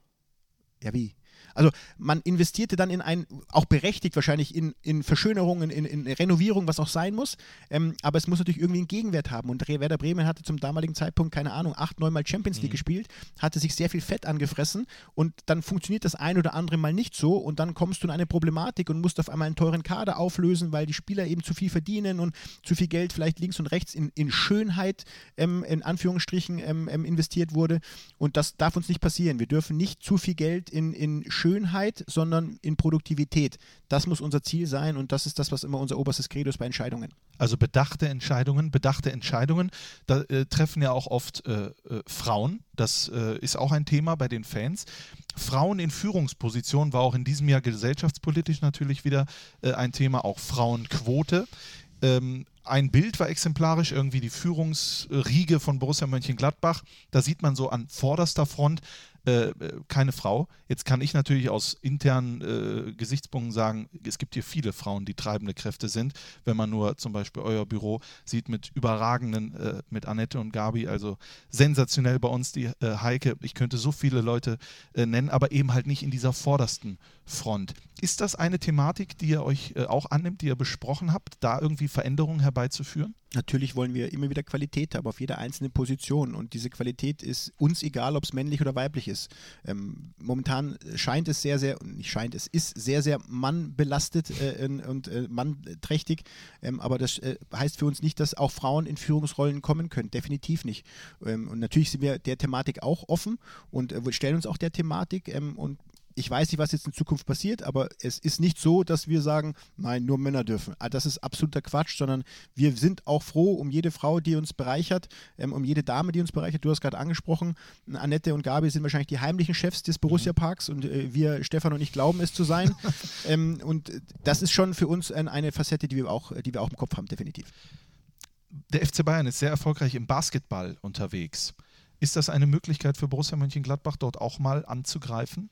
Ja, wie? Also man investierte dann in ein, auch berechtigt wahrscheinlich in, in Verschönerungen, in, in Renovierung, was auch sein muss. Ähm, aber es muss natürlich irgendwie einen Gegenwert haben. Und Werder Bremen hatte zum damaligen Zeitpunkt, keine Ahnung, acht, neun Mal Champions League mhm. gespielt, hatte sich sehr viel Fett angefressen und dann funktioniert das ein oder andere Mal nicht so und dann kommst du in eine Problematik und musst auf einmal einen teuren Kader auflösen, weil die Spieler eben zu viel verdienen und zu viel Geld vielleicht links und rechts in, in Schönheit ähm, in Anführungsstrichen ähm, ähm investiert wurde. Und das darf uns nicht passieren. Wir dürfen nicht zu viel Geld in, in Schönheit, sondern in Produktivität. Das muss unser Ziel sein und das ist das, was immer unser oberstes Credo ist bei Entscheidungen. Also bedachte Entscheidungen, bedachte Entscheidungen, da äh, treffen ja auch oft äh, äh, Frauen. Das äh, ist auch ein Thema bei den Fans. Frauen in Führungspositionen war auch in diesem Jahr gesellschaftspolitisch natürlich wieder äh, ein Thema, auch Frauenquote. Ähm, ein Bild war exemplarisch, irgendwie die Führungsriege von Borussia Mönchengladbach. Da sieht man so an vorderster Front äh, keine Frau. Jetzt kann ich natürlich aus internen äh, Gesichtspunkten sagen, es gibt hier viele Frauen, die treibende Kräfte sind. Wenn man nur zum Beispiel euer Büro sieht mit überragenden, äh, mit Annette und Gabi, also sensationell bei uns die äh, Heike. Ich könnte so viele Leute äh, nennen, aber eben halt nicht in dieser vordersten Front. Ist das eine Thematik, die ihr euch äh, auch annimmt, die ihr besprochen habt, da irgendwie Veränderungen herbeizuführen? Natürlich wollen wir immer wieder Qualität haben auf jeder einzelnen Position und diese Qualität ist uns egal, ob es männlich oder weiblich ist. Ähm, momentan scheint es sehr, sehr, nicht scheint, es ist sehr, sehr mannbelastet äh, und äh, mannträchtig, ähm, aber das äh, heißt für uns nicht, dass auch Frauen in Führungsrollen kommen können, definitiv nicht. Ähm, und natürlich sind wir der Thematik auch offen und äh, stellen uns auch der Thematik ähm, und ich weiß nicht, was jetzt in Zukunft passiert, aber es ist nicht so, dass wir sagen, nein, nur Männer dürfen. Ah, das ist absoluter Quatsch, sondern wir sind auch froh um jede Frau, die uns bereichert, ähm, um jede Dame, die uns bereichert. Du hast gerade angesprochen, Annette und Gabi sind wahrscheinlich die heimlichen Chefs des Borussia Parks und äh, wir, Stefan und ich, glauben es zu sein. *laughs* ähm, und das ist schon für uns eine Facette, die wir auch, die wir auch im Kopf haben, definitiv. Der FC Bayern ist sehr erfolgreich im Basketball unterwegs. Ist das eine Möglichkeit für Borussia Mönchengladbach, dort auch mal anzugreifen?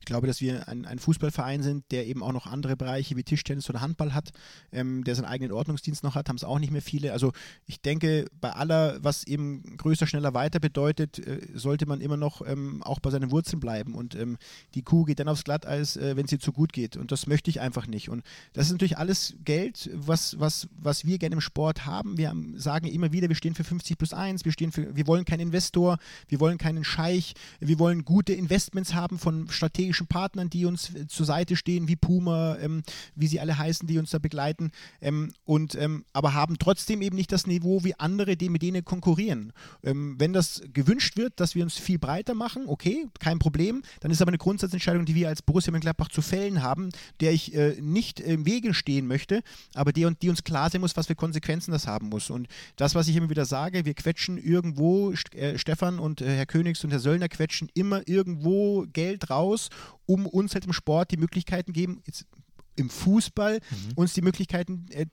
Ich glaube, dass wir ein, ein, Fußballverein sind, der eben auch noch andere Bereiche wie Tischtennis oder Handball hat, ähm, der seinen eigenen Ordnungsdienst noch hat, haben es auch nicht mehr viele. Also ich denke, bei aller, was eben größer, schneller, weiter bedeutet, äh, sollte man immer noch ähm, auch bei seinen Wurzeln bleiben. Und ähm, die Kuh geht dann aufs Glatteis, äh, wenn ihr zu gut geht. Und das möchte ich einfach nicht. Und das ist natürlich alles Geld, was, was, was wir gerne im Sport haben. Wir haben, sagen immer wieder, wir stehen für 50 plus 1, wir, stehen für, wir wollen keinen Investor, wir wollen keinen Scheich, wir wollen gute Investments haben von strategischen Partnern, die uns äh, zur Seite stehen, wie Puma, ähm, wie sie alle heißen, die uns da begleiten, ähm, und ähm, aber haben trotzdem eben nicht das Niveau wie andere, die mit denen konkurrieren. Ähm, wenn das gewünscht wird, dass wir uns viel breiter machen, okay, kein Problem, dann ist aber eine Grundsatzentscheidung, die wir als Borussia Mönchengladbach zu fällen haben, der ich äh, nicht im Wege stehen möchte, aber die, die uns klar sein muss, was für Konsequenzen das haben muss. Und das, was ich immer wieder sage, wir quetschen irgendwo, äh, Stefan und äh, Herr Königs und Herr Söllner quetschen immer irgendwo Geld raus raus, um uns halt im Sport die Möglichkeiten geben, jetzt im Fußball mhm. uns die Möglichkeiten äh,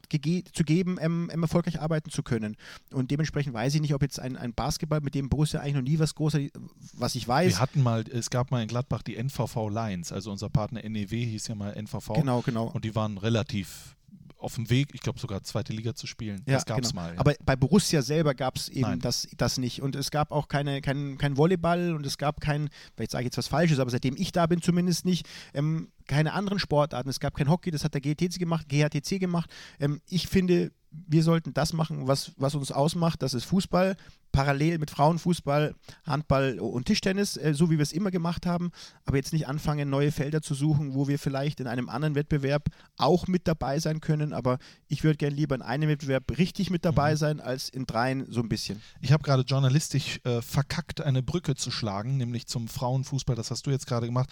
zu geben, ähm, ähm, erfolgreich arbeiten zu können. Und dementsprechend weiß ich nicht, ob jetzt ein, ein Basketball, mit dem Borussia eigentlich noch nie was Großes, was ich weiß. Wir hatten mal, es gab mal in Gladbach die NVV Lions, also unser Partner NEW hieß ja mal NVV. Genau, genau. Und die waren relativ auf dem Weg, ich glaube sogar zweite Liga zu spielen. Ja, das gab es genau. mal. Ja. Aber bei Borussia selber gab es eben das, das nicht. Und es gab auch keine, kein, kein Volleyball und es gab kein, vielleicht sage ich jetzt was Falsches, aber seitdem ich da bin zumindest nicht, ähm, keine anderen Sportarten. Es gab kein Hockey, das hat der GTC gemacht, GHTC gemacht. Ähm, ich finde, wir sollten das machen, was, was uns ausmacht. Das ist Fußball, parallel mit Frauenfußball, Handball und Tischtennis, äh, so wie wir es immer gemacht haben. Aber jetzt nicht anfangen, neue Felder zu suchen, wo wir vielleicht in einem anderen Wettbewerb auch mit dabei sein können. Aber ich würde gerne lieber in einem Wettbewerb richtig mit dabei mhm. sein, als in dreien so ein bisschen. Ich habe gerade journalistisch äh, verkackt, eine Brücke zu schlagen, nämlich zum Frauenfußball. Das hast du jetzt gerade gemacht.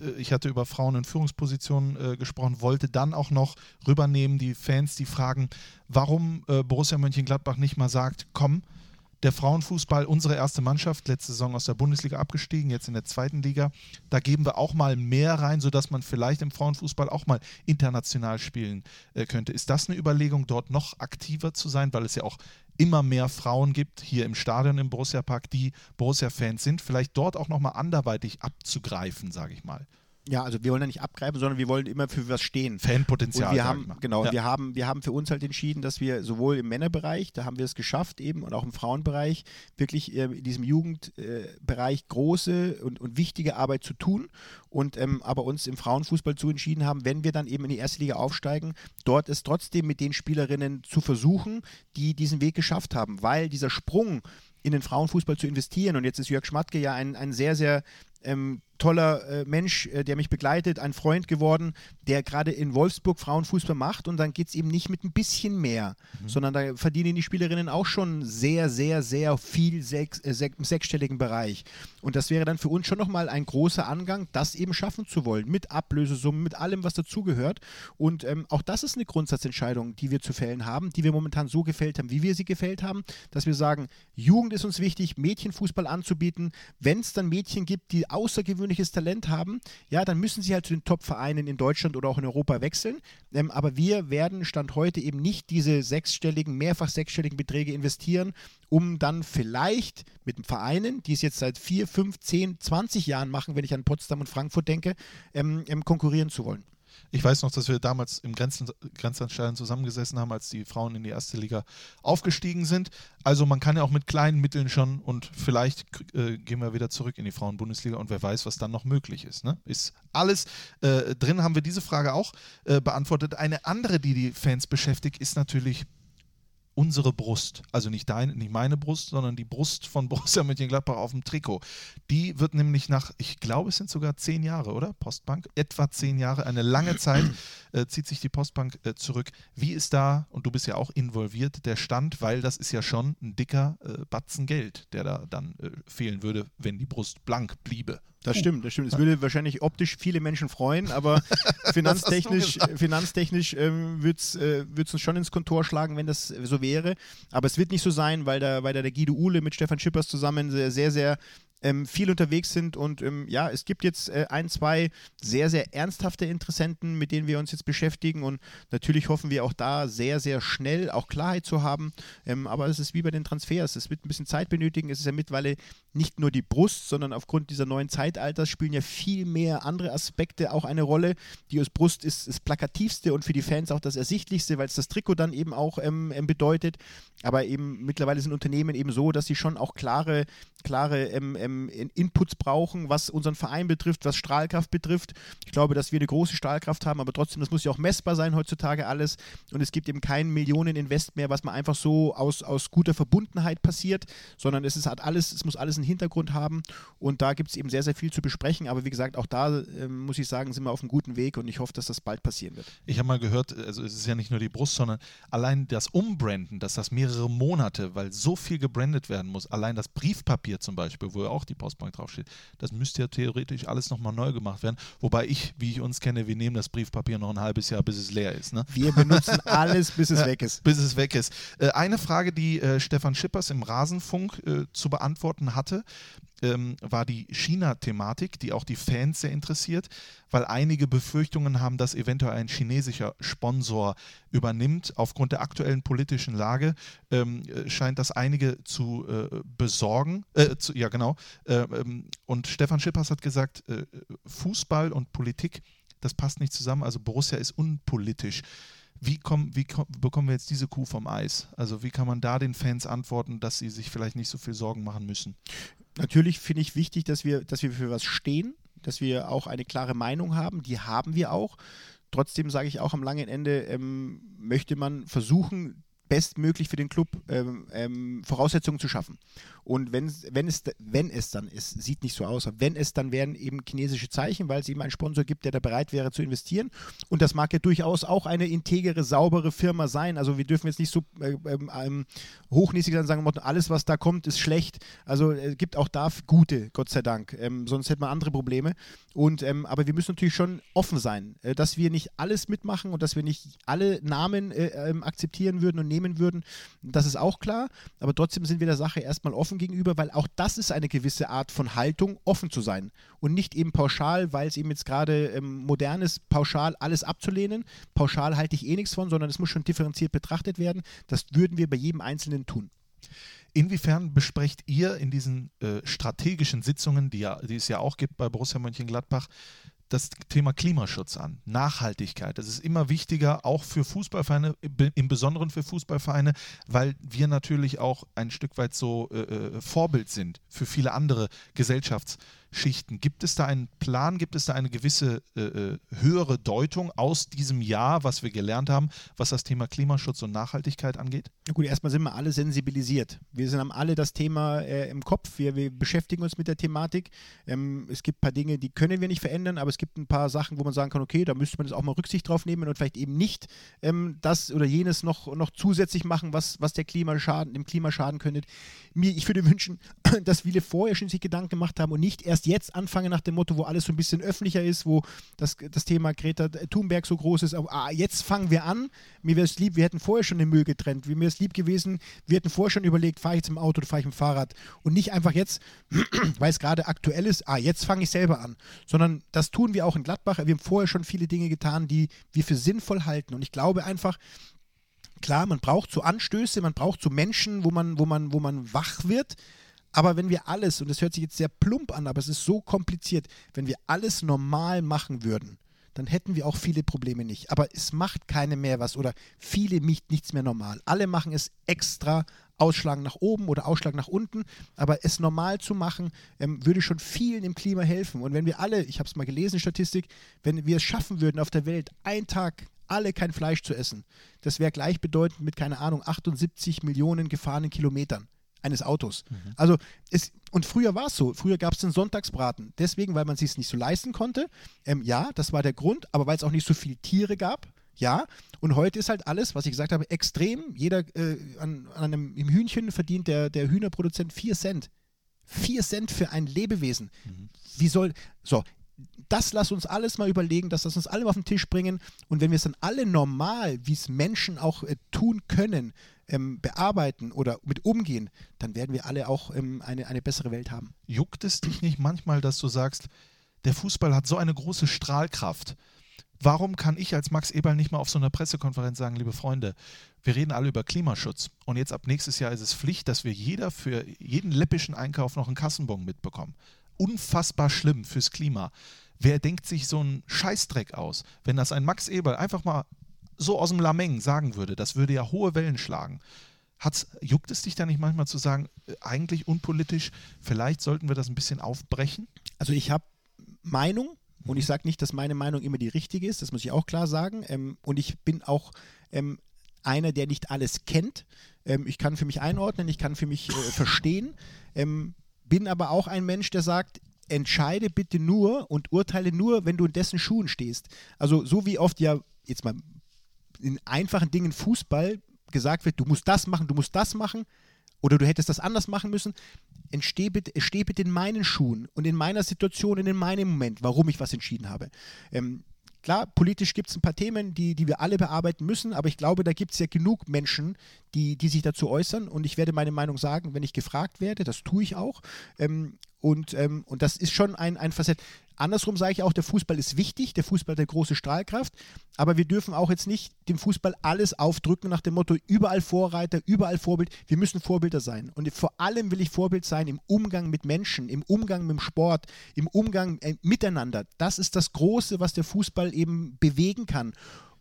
Äh, ich hatte über Frauen in Führungspositionen äh, gesprochen, wollte dann auch noch rübernehmen, die Fans, die fragen, warum äh, Borussia Mönchengladbach nicht mal sagt, komm, der Frauenfußball, unsere erste Mannschaft, letzte Saison aus der Bundesliga abgestiegen, jetzt in der zweiten Liga. Da geben wir auch mal mehr rein, sodass man vielleicht im Frauenfußball auch mal international spielen äh, könnte. Ist das eine Überlegung, dort noch aktiver zu sein, weil es ja auch immer mehr Frauen gibt hier im Stadion im Borussia Park, die Borussia-Fans sind, vielleicht dort auch nochmal anderweitig abzugreifen, sage ich mal. Ja, also wir wollen da nicht abgreifen, sondern wir wollen immer für was stehen. Fanpotenzial. Und wir haben, genau, ja. wir haben, wir haben für uns halt entschieden, dass wir sowohl im Männerbereich, da haben wir es geschafft eben, und auch im Frauenbereich, wirklich äh, in diesem Jugendbereich äh, große und, und wichtige Arbeit zu tun. Und ähm, aber uns im Frauenfußball zu entschieden haben, wenn wir dann eben in die erste Liga aufsteigen, dort es trotzdem mit den Spielerinnen zu versuchen, die diesen Weg geschafft haben. Weil dieser Sprung in den Frauenfußball zu investieren, und jetzt ist Jörg Schmatke ja ein, ein sehr, sehr ähm, toller äh, Mensch, äh, der mich begleitet, ein Freund geworden, der gerade in Wolfsburg Frauenfußball macht und dann geht es eben nicht mit ein bisschen mehr, mhm. sondern da verdienen die Spielerinnen auch schon sehr, sehr, sehr viel sechs, äh, sech, im sechsstelligen Bereich. Und das wäre dann für uns schon nochmal ein großer Angang, das eben schaffen zu wollen, mit Ablösesummen, mit allem, was dazugehört. Und ähm, auch das ist eine Grundsatzentscheidung, die wir zu fällen haben, die wir momentan so gefällt haben, wie wir sie gefällt haben, dass wir sagen, Jugend ist uns wichtig, Mädchenfußball anzubieten. Wenn es dann Mädchen gibt, die außergewöhnliches Talent haben, ja, dann müssen sie halt zu den Top-Vereinen in Deutschland oder auch in Europa wechseln. Ähm, aber wir werden Stand heute eben nicht diese sechsstelligen, mehrfach sechsstelligen Beträge investieren, um dann vielleicht mit Vereinen, die es jetzt seit vier, fünf, zehn, zwanzig Jahren machen, wenn ich an Potsdam und Frankfurt denke, ähm, ähm konkurrieren zu wollen. Ich weiß noch, dass wir damals im Grenzen, zusammengesessen haben, als die Frauen in die erste Liga aufgestiegen sind. Also man kann ja auch mit kleinen Mitteln schon und vielleicht äh, gehen wir wieder zurück in die Frauen-Bundesliga und wer weiß, was dann noch möglich ist. Ne? Ist alles äh, drin, haben wir diese Frage auch äh, beantwortet. Eine andere, die die Fans beschäftigt, ist natürlich unsere Brust, also nicht deine, nicht meine Brust, sondern die Brust von *laughs* Borussia Mönchengladbach auf dem Trikot. Die wird nämlich nach, ich glaube, es sind sogar zehn Jahre, oder? Postbank, etwa zehn Jahre, eine lange *clears throat* Zeit äh, zieht sich die Postbank äh, zurück. Wie ist da, und du bist ja auch involviert, der Stand, weil das ist ja schon ein dicker äh, Batzen Geld, der da dann äh, fehlen würde, wenn die Brust blank bliebe. Das stimmt, das stimmt. Es würde wahrscheinlich optisch viele Menschen freuen, aber *laughs* finanztechnisch, finanztechnisch ähm, wird es äh, uns schon ins Kontor schlagen, wenn das so wäre. Aber es wird nicht so sein, weil da, weil da der Guido Uhle mit Stefan Schippers zusammen sehr, sehr ähm, viel unterwegs sind und ähm, ja, es gibt jetzt äh, ein, zwei sehr, sehr ernsthafte Interessenten, mit denen wir uns jetzt beschäftigen und natürlich hoffen wir auch da sehr, sehr schnell auch Klarheit zu haben, ähm, aber es ist wie bei den Transfers, es wird ein bisschen Zeit benötigen, es ist ja mittlerweile nicht nur die Brust, sondern aufgrund dieser neuen Zeitalters spielen ja viel mehr andere Aspekte auch eine Rolle. Die aus Brust ist das plakativste und für die Fans auch das ersichtlichste, weil es das Trikot dann eben auch ähm, ähm, bedeutet, aber eben mittlerweile sind Unternehmen eben so, dass sie schon auch klare, klare ähm, ähm, Inputs brauchen, was unseren Verein betrifft, was Strahlkraft betrifft. Ich glaube, dass wir eine große Strahlkraft haben, aber trotzdem, das muss ja auch messbar sein heutzutage alles. Und es gibt eben kein Millioneninvest mehr, was man einfach so aus, aus guter Verbundenheit passiert, sondern es ist, hat alles, es muss alles einen Hintergrund haben. Und da gibt es eben sehr, sehr viel zu besprechen. Aber wie gesagt, auch da äh, muss ich sagen, sind wir auf einem guten Weg und ich hoffe, dass das bald passieren wird. Ich habe mal gehört, also es ist ja nicht nur die Brust, sondern allein das Umbranden, dass das mehrere Monate, weil so viel gebrandet werden muss, allein das Briefpapier zum Beispiel, wo ja auch die Postbank draufsteht. Das müsste ja theoretisch alles nochmal neu gemacht werden. Wobei ich, wie ich uns kenne, wir nehmen das Briefpapier noch ein halbes Jahr, bis es leer ist. Ne? Wir benutzen *laughs* alles, bis es weg ist. Bis es weg ist. Äh, eine Frage, die äh, Stefan Schippers im Rasenfunk äh, zu beantworten hatte, ähm, war die China-Thematik, die auch die Fans sehr interessiert, weil einige Befürchtungen haben, dass eventuell ein chinesischer Sponsor übernimmt. Aufgrund der aktuellen politischen Lage ähm, äh, scheint das einige zu äh, besorgen. Äh, zu, ja, genau. Äh, ähm, und Stefan Schippers hat gesagt, äh, Fußball und Politik, das passt nicht zusammen. Also Borussia ist unpolitisch. Wie, komm, wie komm, bekommen wir jetzt diese Kuh vom Eis? Also wie kann man da den Fans antworten, dass sie sich vielleicht nicht so viel Sorgen machen müssen? Natürlich finde ich wichtig, dass wir, dass wir für was stehen, dass wir auch eine klare Meinung haben. Die haben wir auch. Trotzdem sage ich auch am langen Ende, ähm, möchte man versuchen, bestmöglich für den Club ähm, ähm, Voraussetzungen zu schaffen. Und wenn, wenn, es, wenn es dann ist, sieht nicht so aus, aber wenn es dann wären eben chinesische Zeichen, weil es eben einen Sponsor gibt, der da bereit wäre zu investieren. Und das mag ja durchaus auch eine integere, saubere Firma sein. Also wir dürfen jetzt nicht so äh, ähm, hochnäsig sein und sagen, alles, was da kommt, ist schlecht. Also es gibt auch da gute, Gott sei Dank. Ähm, sonst hätten wir andere Probleme. Und, ähm, aber wir müssen natürlich schon offen sein, äh, dass wir nicht alles mitmachen und dass wir nicht alle Namen äh, ähm, akzeptieren würden und nehmen würden. Das ist auch klar. Aber trotzdem sind wir der Sache erstmal offen offen gegenüber, weil auch das ist eine gewisse Art von Haltung, offen zu sein. Und nicht eben pauschal, weil es eben jetzt gerade ähm, modern ist, pauschal alles abzulehnen. Pauschal halte ich eh nichts von, sondern es muss schon differenziert betrachtet werden. Das würden wir bei jedem Einzelnen tun. Inwiefern besprecht ihr in diesen äh, strategischen Sitzungen, die, ja, die es ja auch gibt bei Borussia Mönchengladbach, das Thema Klimaschutz an, Nachhaltigkeit. Das ist immer wichtiger, auch für Fußballvereine, im Besonderen für Fußballvereine, weil wir natürlich auch ein Stück weit so äh, äh Vorbild sind für viele andere Gesellschafts- Schichten. Gibt es da einen Plan, gibt es da eine gewisse äh, äh, höhere Deutung aus diesem Jahr, was wir gelernt haben, was das Thema Klimaschutz und Nachhaltigkeit angeht? Na gut, erstmal sind wir alle sensibilisiert. Wir sind, haben alle das Thema äh, im Kopf, wir, wir, beschäftigen uns mit der Thematik. Ähm, es gibt ein paar Dinge, die können wir nicht verändern, aber es gibt ein paar Sachen, wo man sagen kann, okay, da müsste man jetzt auch mal Rücksicht drauf nehmen und vielleicht eben nicht ähm, das oder jenes noch, noch zusätzlich machen, was, was der Klimaschaden, dem Klima schaden könnte. Mir, ich würde wünschen, *clears throat* dass viele vorher schon sich Gedanken gemacht haben und nicht erst jetzt anfangen nach dem Motto, wo alles so ein bisschen öffentlicher ist, wo das, das Thema Greta Thunberg so groß ist. Aber ah, jetzt fangen wir an. Mir wäre es lieb, wir hätten vorher schon den Müll getrennt. Mir es lieb gewesen, wir hätten vorher schon überlegt, fahre ich jetzt im Auto oder fahre ich im Fahrrad. Und nicht einfach jetzt, *clears throat* weil es gerade aktuell ist, ah, jetzt fange ich selber an. Sondern das tun wir auch in Gladbach. Wir haben vorher schon viele Dinge getan, die wir für sinnvoll halten. Und ich glaube einfach, klar, man braucht so Anstöße, man braucht so Menschen, wo man, wo man, wo man wach wird. Aber wenn wir alles, und das hört sich jetzt sehr plump an, aber es ist so kompliziert, wenn wir alles normal machen würden, dann hätten wir auch viele Probleme nicht. Aber es macht keine mehr was oder viele nicht, nichts mehr normal. Alle machen es extra, Ausschlag nach oben oder Ausschlag nach unten. Aber es normal zu machen, ähm, würde schon vielen im Klima helfen. Und wenn wir alle, ich habe es mal gelesen, Statistik, wenn wir es schaffen würden, auf der Welt einen Tag alle kein Fleisch zu essen, das wäre gleichbedeutend mit, keine Ahnung, 78 Millionen gefahrenen Kilometern eines Autos. Mhm. Also es, und früher war es so, früher gab es den Sonntagsbraten. Deswegen, weil man es sich nicht so leisten konnte. Ähm, ja, das war der Grund, aber weil es auch nicht so viele Tiere gab. Ja, und heute ist halt alles, was ich gesagt habe, extrem. Jeder äh, an, an einem im Hühnchen verdient der, der Hühnerproduzent 4 Cent. 4 Cent für ein Lebewesen. Wie soll. So, das lass uns alles mal überlegen, das lass uns alle mal auf den Tisch bringen. Und wenn wir es dann alle normal, wie es Menschen auch äh, tun können, ähm, bearbeiten oder mit umgehen, dann werden wir alle auch ähm, eine, eine bessere Welt haben. Juckt es dich nicht manchmal, dass du sagst, der Fußball hat so eine große Strahlkraft? Warum kann ich als Max Eberl nicht mal auf so einer Pressekonferenz sagen, liebe Freunde, wir reden alle über Klimaschutz und jetzt ab nächstes Jahr ist es Pflicht, dass wir jeder für jeden läppischen Einkauf noch einen Kassenbon mitbekommen. Unfassbar schlimm fürs Klima. Wer denkt sich so einen Scheißdreck aus? Wenn das ein Max Eberl einfach mal so aus dem Lameng sagen würde, das würde ja hohe Wellen schlagen. Hat's, juckt es dich da nicht manchmal zu sagen, äh, eigentlich unpolitisch, vielleicht sollten wir das ein bisschen aufbrechen? Also ich habe Meinung und ich sage nicht, dass meine Meinung immer die richtige ist, das muss ich auch klar sagen. Ähm, und ich bin auch ähm, einer, der nicht alles kennt. Ähm, ich kann für mich einordnen, ich kann für mich äh, verstehen, ähm, bin aber auch ein Mensch, der sagt, entscheide bitte nur und urteile nur, wenn du in dessen Schuhen stehst. Also so wie oft ja, jetzt mal in einfachen Dingen Fußball gesagt wird, du musst das machen, du musst das machen oder du hättest das anders machen müssen. Entsteh bitte, steh bitte in meinen Schuhen und in meiner Situation und in meinem Moment, warum ich was entschieden habe. Ähm, klar, politisch gibt es ein paar Themen, die, die wir alle bearbeiten müssen, aber ich glaube, da gibt es ja genug Menschen, die, die sich dazu äußern und ich werde meine Meinung sagen, wenn ich gefragt werde, das tue ich auch. Ähm, und, ähm, und das ist schon ein, ein Facett. Andersrum sage ich auch, der Fußball ist wichtig, der Fußball hat eine große Strahlkraft, aber wir dürfen auch jetzt nicht dem Fußball alles aufdrücken nach dem Motto, überall Vorreiter, überall Vorbild. Wir müssen Vorbilder sein. Und vor allem will ich Vorbild sein im Umgang mit Menschen, im Umgang mit dem Sport, im Umgang äh, miteinander. Das ist das Große, was der Fußball eben bewegen kann.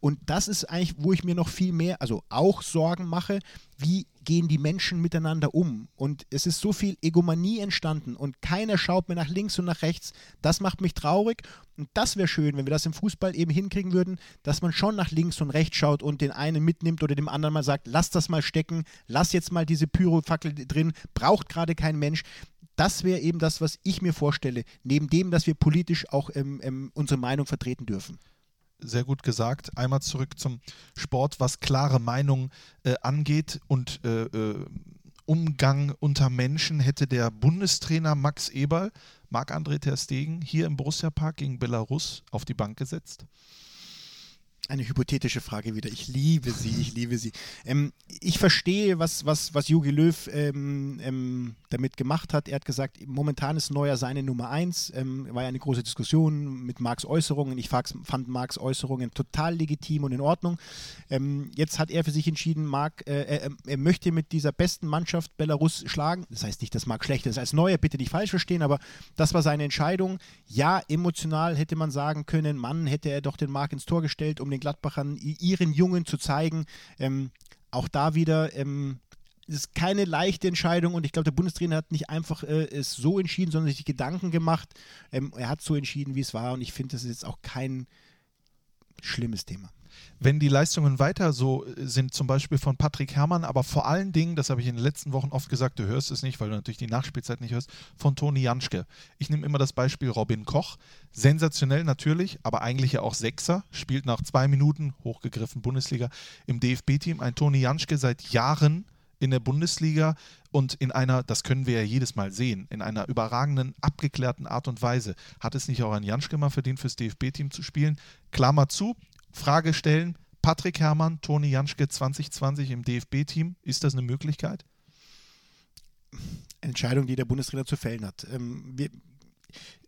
Und das ist eigentlich, wo ich mir noch viel mehr, also auch Sorgen mache, wie gehen die Menschen miteinander um? Und es ist so viel Egomanie entstanden und keiner schaut mehr nach links und nach rechts. Das macht mich traurig und das wäre schön, wenn wir das im Fußball eben hinkriegen würden, dass man schon nach links und rechts schaut und den einen mitnimmt oder dem anderen mal sagt, lass das mal stecken, lass jetzt mal diese Pyrofackel drin, braucht gerade kein Mensch. Das wäre eben das, was ich mir vorstelle, neben dem, dass wir politisch auch ähm, ähm, unsere Meinung vertreten dürfen sehr gut gesagt. Einmal zurück zum Sport, was klare Meinung äh, angeht und äh, äh, Umgang unter Menschen hätte der Bundestrainer Max Eberl, Marc-André Ter Stegen, hier im Borussia Park gegen Belarus auf die Bank gesetzt? Eine hypothetische Frage wieder. Ich liebe sie, ich *laughs* liebe sie. Ähm, ich verstehe, was, was, was Jogi Löw ähm, ähm, damit gemacht hat. Er hat gesagt, momentan ist Neuer seine Nummer eins. Ähm, war ja eine große Diskussion mit Marks Äußerungen. Ich fand Marks Äußerungen total legitim und in Ordnung. Ähm, jetzt hat er für sich entschieden, Mark, äh, er, er, möchte mit dieser besten Mannschaft Belarus schlagen. Das heißt nicht, dass Mark schlecht ist als Neuer, bitte nicht falsch verstehen, aber das war seine Entscheidung. Ja, emotional hätte man sagen können, Mann, hätte er doch den Mark ins Tor gestellt, um den Gladbachern ihren Jungen zu zeigen. Ähm, auch da wieder, ähm, es ist keine leichte Entscheidung und ich glaube, der Bundestrainer hat nicht einfach äh, es so entschieden, sondern sich Gedanken gemacht. Ähm, er hat so entschieden, wie es war und ich finde, das ist jetzt auch kein schlimmes Thema wenn die Leistungen weiter so äh, sind, zum Beispiel von Patrick Herrmann, aber vor allen Dingen, das habe ich in den letzten Wochen oft gesagt, du hörst es nicht, weil du natürlich die Nachspielzeit nicht hörst, von Toni Janschke. Ich nehme immer das Beispiel Robin Koch. Sensationell natürlich, aber eigentlich ja auch Sechser, spielt nach zwei Minuten, hochgegriffen Bundesliga, im DFB-Team. Ein Toni Janschke seit Jahren in der Bundesliga und in einer, das können wir ja jedes Mal sehen, in einer überragenden, abgeklärten Art und Weise. Hat es nicht auch ein Janschke mal verdient, fürs DFB-Team zu spielen? Klammer zu, Frage stellen, Patrick Herrmann, Toni Janschke 2020 im DFB-Team, ist das eine Möglichkeit? Entscheidung, die der Bundestrainer zu fällen hat. Ähm, wir,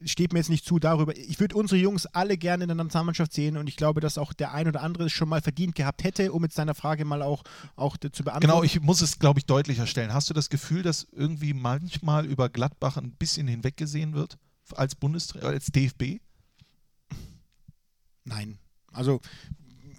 steht mir jetzt nicht zu darüber. Ich würde unsere Jungs alle gerne in der Nationalmannschaft sehen und ich glaube, dass auch der ein oder andere es schon mal verdient gehabt hätte, um jetzt deine Frage mal auch, auch zu beantworten. Genau, ich muss es, glaube ich, deutlicher stellen. Hast du das Gefühl, dass irgendwie manchmal über Gladbach ein bisschen hinweggesehen wird als Bundestrainer, als DFB? Nein. Also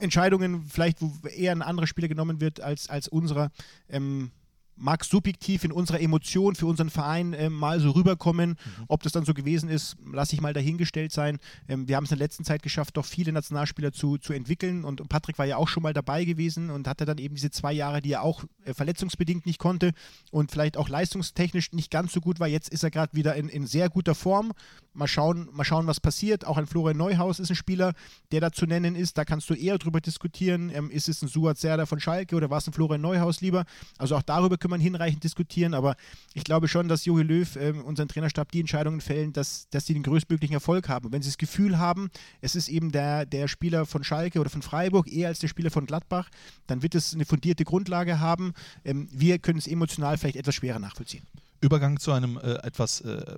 Entscheidungen vielleicht, wo eher ein anderer Spieler genommen wird als, als unserer, ähm, mag subjektiv in unserer Emotion für unseren Verein ähm, mal so rüberkommen. Mhm. Ob das dann so gewesen ist, lasse ich mal dahingestellt sein. Ähm, wir haben es in der letzten Zeit geschafft, doch viele Nationalspieler zu, zu entwickeln und Patrick war ja auch schon mal dabei gewesen und hatte dann eben diese zwei Jahre, die er auch äh, verletzungsbedingt nicht konnte und vielleicht auch leistungstechnisch nicht ganz so gut war. Jetzt ist er gerade wieder in, in sehr guter Form. Mal schauen, mal schauen, was passiert. Auch ein Florian Neuhaus ist ein Spieler, der da zu nennen ist. Da kannst du eher drüber diskutieren. Ähm, ist es ein Suat Serda von Schalke oder war es ein Florian Neuhaus lieber? Also auch darüber können man hinreichend diskutieren. Aber ich glaube schon, dass Jogi Löw, äh, unseren Trainerstab, die Entscheidungen fällen, dass, dass sie den größtmöglichen Erfolg haben. Und wenn sie das Gefühl haben, es ist eben der, der Spieler von Schalke oder von Freiburg eher als der Spieler von Gladbach, dann wird es eine fundierte Grundlage haben. Ähm, wir können es emotional vielleicht etwas schwerer nachvollziehen. Übergang zu einem äh, etwas äh,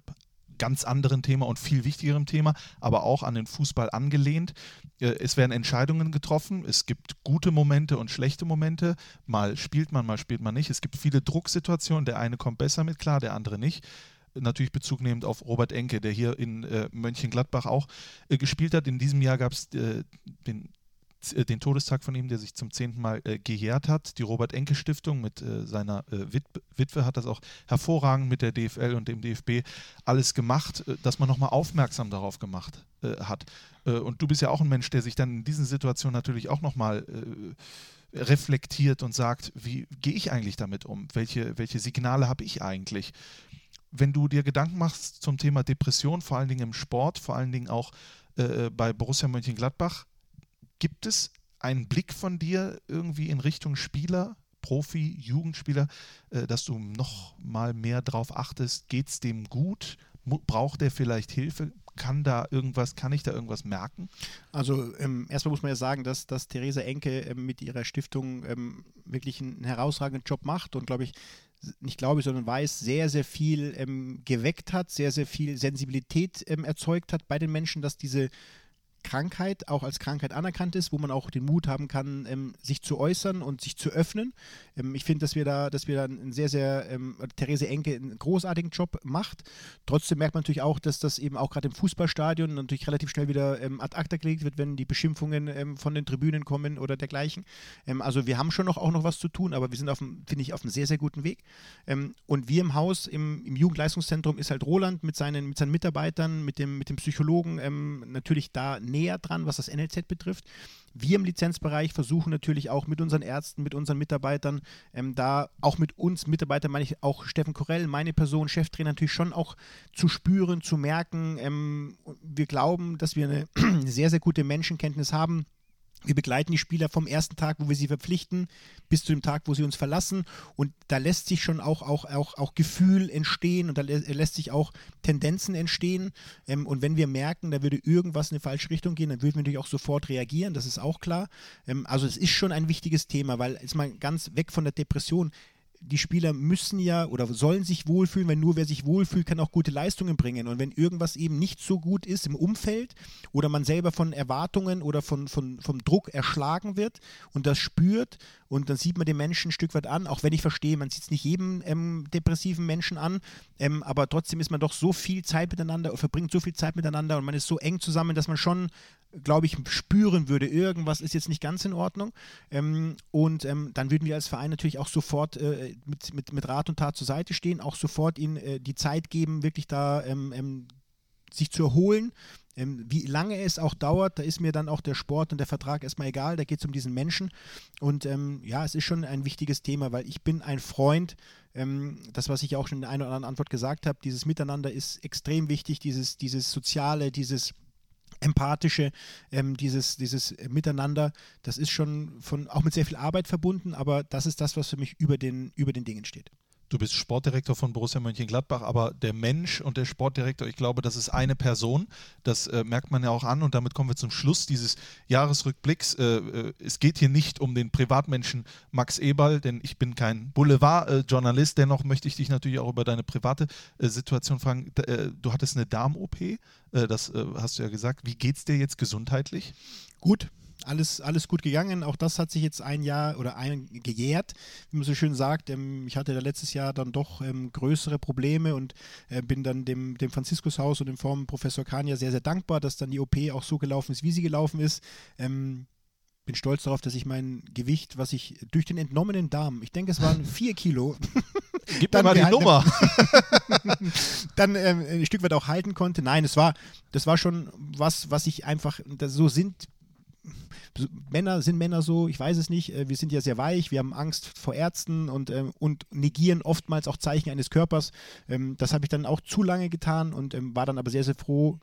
ganz anderen Thema und viel wichtigerem Thema, aber auch an den Fußball angelehnt. Äh, es werden Entscheidungen getroffen, es gibt gute Momente und schlechte Momente. Mal spielt man, mal spielt man nicht. Es gibt viele Drucksituationen. Der eine kommt besser mit klar, der andere nicht natürlich Bezug nehmend auf Robert Enke, der hier in äh, Mönchengladbach auch äh, gespielt hat. In diesem Jahr gab es äh, den den Todestag von ihm, der sich zum zehnten Mal äh, gejährt hat. Die Robert-Enke-Stiftung mit äh, seiner äh, Wit Witwe hat das auch hervorragend mit der DFL und dem DFB alles gemacht, äh, dass man nochmal aufmerksam darauf gemacht äh, hat. und du bist ja auch ein Mensch, der sich dann in diesen Situationen natürlich auch nochmal reflektiert und sagt, wie gehe ich eigentlich damit um? Welche, welche Signale habe ich eigentlich? Wenn du dir Gedanken machst zum Thema Depression, vor allen Dingen im Sport, vor allen Dingen auch bei Borussia Mönchengladbach, Gibt es einen Blick von dir irgendwie in Richtung Spieler, Profi, Jugendspieler, äh, dass du noch mal mehr drauf achtest? Geht es dem gut? Braucht er vielleicht Hilfe? Kann da irgendwas, kann ich da irgendwas merken? Also ähm, erstmal muss man ja sagen, dass, dass Theresa Enke ähm, mit ihrer Stiftung ähm, wirklich einen herausragenden Job macht und glaube ich, nicht glaube, sondern weiß, sehr, sehr viel ähm, geweckt hat, sehr, sehr viel Sensibilität ähm, erzeugt hat bei den Menschen, dass diese Krankheit auch als Krankheit anerkannt ist, wo man auch den Mut haben kann, ähm, sich zu äußern und sich zu öffnen. Ähm, ich finde, dass wir da, dass wir da einen sehr, sehr, ähm, Therese Enke einen großartigen Job macht. Trotzdem merkt man natürlich auch, dass das eben auch gerade im Fußballstadion natürlich relativ schnell wieder ähm, ad acta gelegt wird, wenn die Beschimpfungen ähm, von den Tribünen kommen oder dergleichen. Ähm, also wir haben schon noch auch noch was zu tun, aber wir sind finde ich, auf einem sehr, sehr guten Weg. und wir im Haus, im, im Jugendleistungszentrum ist halt Roland mit seinen, mit seinen Mitarbeitern, mit dem, mit dem Psychologen natürlich da näher dran, was das NLZ betrifft. Wir im Lizenzbereich versuchen natürlich auch mit unseren Ärzten, mit unseren Mitarbeitern, ähm, da auch mit uns Mitarbeitern, meine ich auch Steffen Korell, meine Person, Cheftrainer, natürlich schon auch zu spüren, zu merken. Ähm, wir glauben, dass wir eine *clears throat* sehr, sehr gute Menschenkenntnis haben wir begleiten die Spieler vom ersten Tag, wo wir sie verpflichten, bis zu dem Tag, wo sie uns verlassen. Und da lässt sich schon auch, auch, auch, auch Gefühl entstehen und da lässt sich auch Tendenzen entstehen. Ähm, und wenn wir merken, da würde irgendwas in eine falsche Richtung gehen, dann würden wir natürlich auch sofort reagieren, das ist auch klar. Ähm, also es ist schon ein wichtiges Thema, weil jetzt mal ganz weg von der Depression die Spieler müssen ja oder sollen sich wohlfühlen, weil nur wer sich wohlfühlt, kann auch gute Leistungen bringen. Und wenn irgendwas eben nicht so gut ist im Umfeld oder man selber von Erwartungen oder von, von, vom Druck erschlagen wird und das spürt und dann sieht man den Menschen ein Stück weit an, auch wenn ich verstehe, man sieht es nicht jedem ähm, depressiven Menschen an, ähm, aber trotzdem ist man doch so viel Zeit miteinander verbringt so viel Zeit miteinander und man ist so eng zusammen, dass man schon glaube ich, spüren würde, irgendwas ist jetzt nicht ganz in Ordnung. Ähm, und ähm, dann würden wir als Verein natürlich auch sofort äh, mit, mit, mit Rat und Tat zur Seite stehen, auch sofort ihnen äh, die Zeit geben, wirklich da ähm, ähm sich zu erholen. Ähm, wie lange es auch dauert, da ist mir dann auch der Sport und der Vertrag erstmal egal, da geht es um diesen Menschen. Und ähm, ja, es ist schon ein wichtiges Thema, weil ich bin ein Freund, das, was ich auch schon in einer oder anderen Antwort gesagt habe, dieses Miteinander ist extrem wichtig, dieses, dieses Soziale, dieses empathische, ähm, dieses, dieses Miteinander, das ist schon von, auch mit sehr viel Arbeit verbunden, aber das ist das, was für mich über den, über den Dingen steht. Du bist Sportdirektor von Borussia Mönchengladbach, aber der Mensch und der Sportdirektor, ich glaube, das ist eine Person. Das äh, merkt man ja auch an und damit kommen wir zum Schluss dieses Jahresrückblicks. Äh, äh, es geht hier nicht um den Privatmenschen Max Eberl, denn ich bin kein Boulevardjournalist. Dennoch möchte ich dich natürlich auch über deine private äh, Situation fragen. Äh, du hattest eine Darm-OP, äh, das hast du ja gesagt. Wie geht es dir jetzt gesundheitlich? Gut, alles, alles gut gegangen. Auch das hat sich jetzt ein Jahr oder ein gejährt, wie man so schön sagt. Ähm, ich hatte da letztes Jahr dann doch ähm, größere Probleme und äh, bin dann dem, dem Franziskushaus und dem Form Professor Kania sehr, sehr dankbar, dass dann die OP auch so gelaufen ist, wie sie gelaufen ist. Ähm, bin stolz darauf, dass ich mein Gewicht, was ich durch den entnommenen Darm, ich denke, es waren *laughs* vier Kilo, Gib mir mal die Nummer. *laughs* dann ähm, ein Stück weit auch halten konnte. Nein, es war, das war schon was, was ich einfach, das, so sind Männer, sind Männer so, ich weiß es nicht, äh, wir sind ja sehr weich, wir haben Angst vor Ärzten und, ähm, und negieren oftmals auch Zeichen eines Körpers. Ähm, das habe ich dann auch zu lange getan und ähm, war dann aber sehr, sehr froh.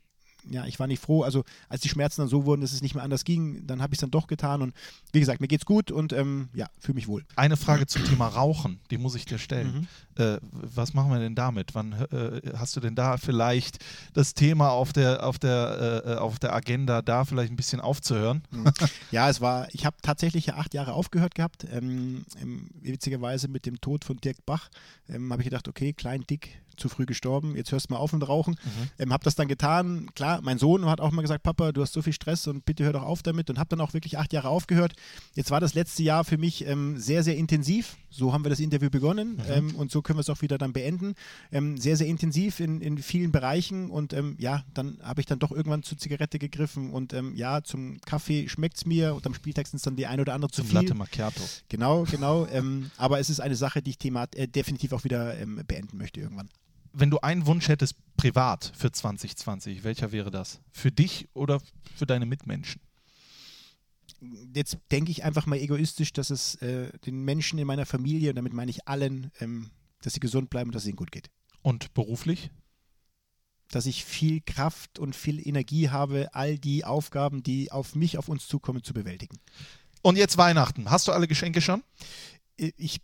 Ja, ich war nicht froh. Also, als die Schmerzen dann so wurden, dass es nicht mehr anders ging, dann habe ich es dann doch getan. Und wie gesagt, mir geht's gut und ähm, ja, fühle mich wohl. Eine Frage zum Thema Rauchen, die muss ich dir stellen. Äh, was machen wir denn damit? Wann äh, hast du denn da vielleicht das Thema auf der, auf der, äh, auf der Agenda, da vielleicht ein bisschen aufzuhören? Ja, es war, ich habe tatsächlich ja acht Jahre aufgehört gehabt. Ähm, witzigerweise mit dem Tod von Dirk Bach ähm, habe ich gedacht, okay, klein, dick, zu früh gestorben, jetzt hörst du mal auf mit Rauchen. Ähm, habe das dann getan. Klar, mein Sohn hat auch mal gesagt, Papa, du hast so viel Stress und bitte hör doch auf damit und habe dann auch wirklich acht Jahre aufgehört. Jetzt war das letzte Jahr für mich ähm, sehr, sehr intensiv. So haben wir das Interview begonnen ähm, und so können wir es auch wieder dann beenden. Ähm, sehr, sehr intensiv in, in vielen Bereichen und ähm, ja, dann habe ich dann doch irgendwann zur Zigarette gegriffen und ähm, ja, zum Kaffee schmeckt es mir und am Spieltag sind es dann die ein oder andere zu viel. Latte Macchiato. Genau, genau. ähm, aber es ist eine Sache, die ich Thema, äh, definitiv auch wieder ähm, beenden möchte irgendwann. Wenn du einen Wunsch hättest, privat für 2020, welcher wäre das? Für dich oder für deine Mitmenschen? Jetzt denke ich einfach mal egoistisch, dass es äh, den Menschen in meiner Familie, und damit meine ich allen, ähm, dass sie gesund bleiben und dass es ihnen gut geht. Und beruflich? Dass ich viel Kraft und viel Energie habe, all die Aufgaben, die auf mich, auf uns zukommen, zu bewältigen. Und jetzt Weihnachten. Hast du alle Geschenke schon? Ich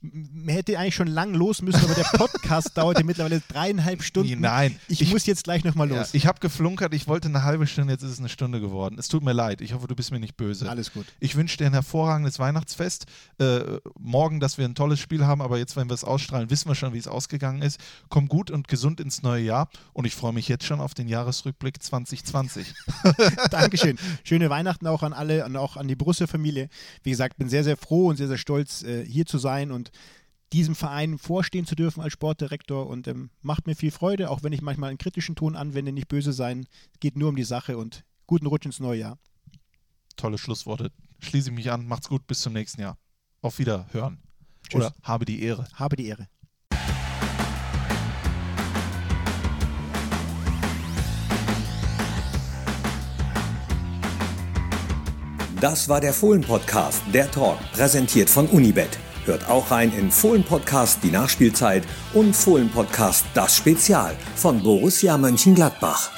hätte eigentlich schon lang los müssen, aber der Podcast *laughs* dauerte mittlerweile dreieinhalb Stunden. Nein. Ich, muss jetzt gleich nochmal Ja, los. ich habe geflunkert, ich wollte eine halbe Stunde, jetzt ist es eine Stunde geworden. Es tut mir leid, ich hoffe, du bist mir nicht böse. Alles gut. Ich wünsche dir ein hervorragendes Weihnachtsfest. Äh, morgen, dass wir ein tolles Spiel haben, aber jetzt, wenn wir es ausstrahlen, wissen wir schon, wie es ausgegangen ist. Komm gut und gesund ins neue Jahr und ich freue mich jetzt schon auf den Jahresrückblick 2020. *laughs* Dankeschön. Schöne Weihnachten auch an alle und auch an die Borussia-Familie. Wie gesagt, bin sehr, sehr froh und sehr, sehr stolz, äh, hier zu sein und diesem Verein vorstehen zu dürfen als Sportdirektor und ähm, macht mir viel Freude, auch wenn ich manchmal einen kritischen Ton anwende, nicht böse sein. Es geht nur um die Sache und guten Rutsch ins neue Jahr. Tolle Schlussworte. Schließe ich mich an. Macht's gut, bis zum nächsten Jahr. Auf Wiederhören. Tschüss. Oder habe die Ehre. Habe die Ehre. Das war der Fohlen-Podcast, der Talk, präsentiert von Unibet. Hört auch rein in Fohlen Podcast Die Nachspielzeit und Fohlen Podcast Das Spezial von Borussia Mönchengladbach.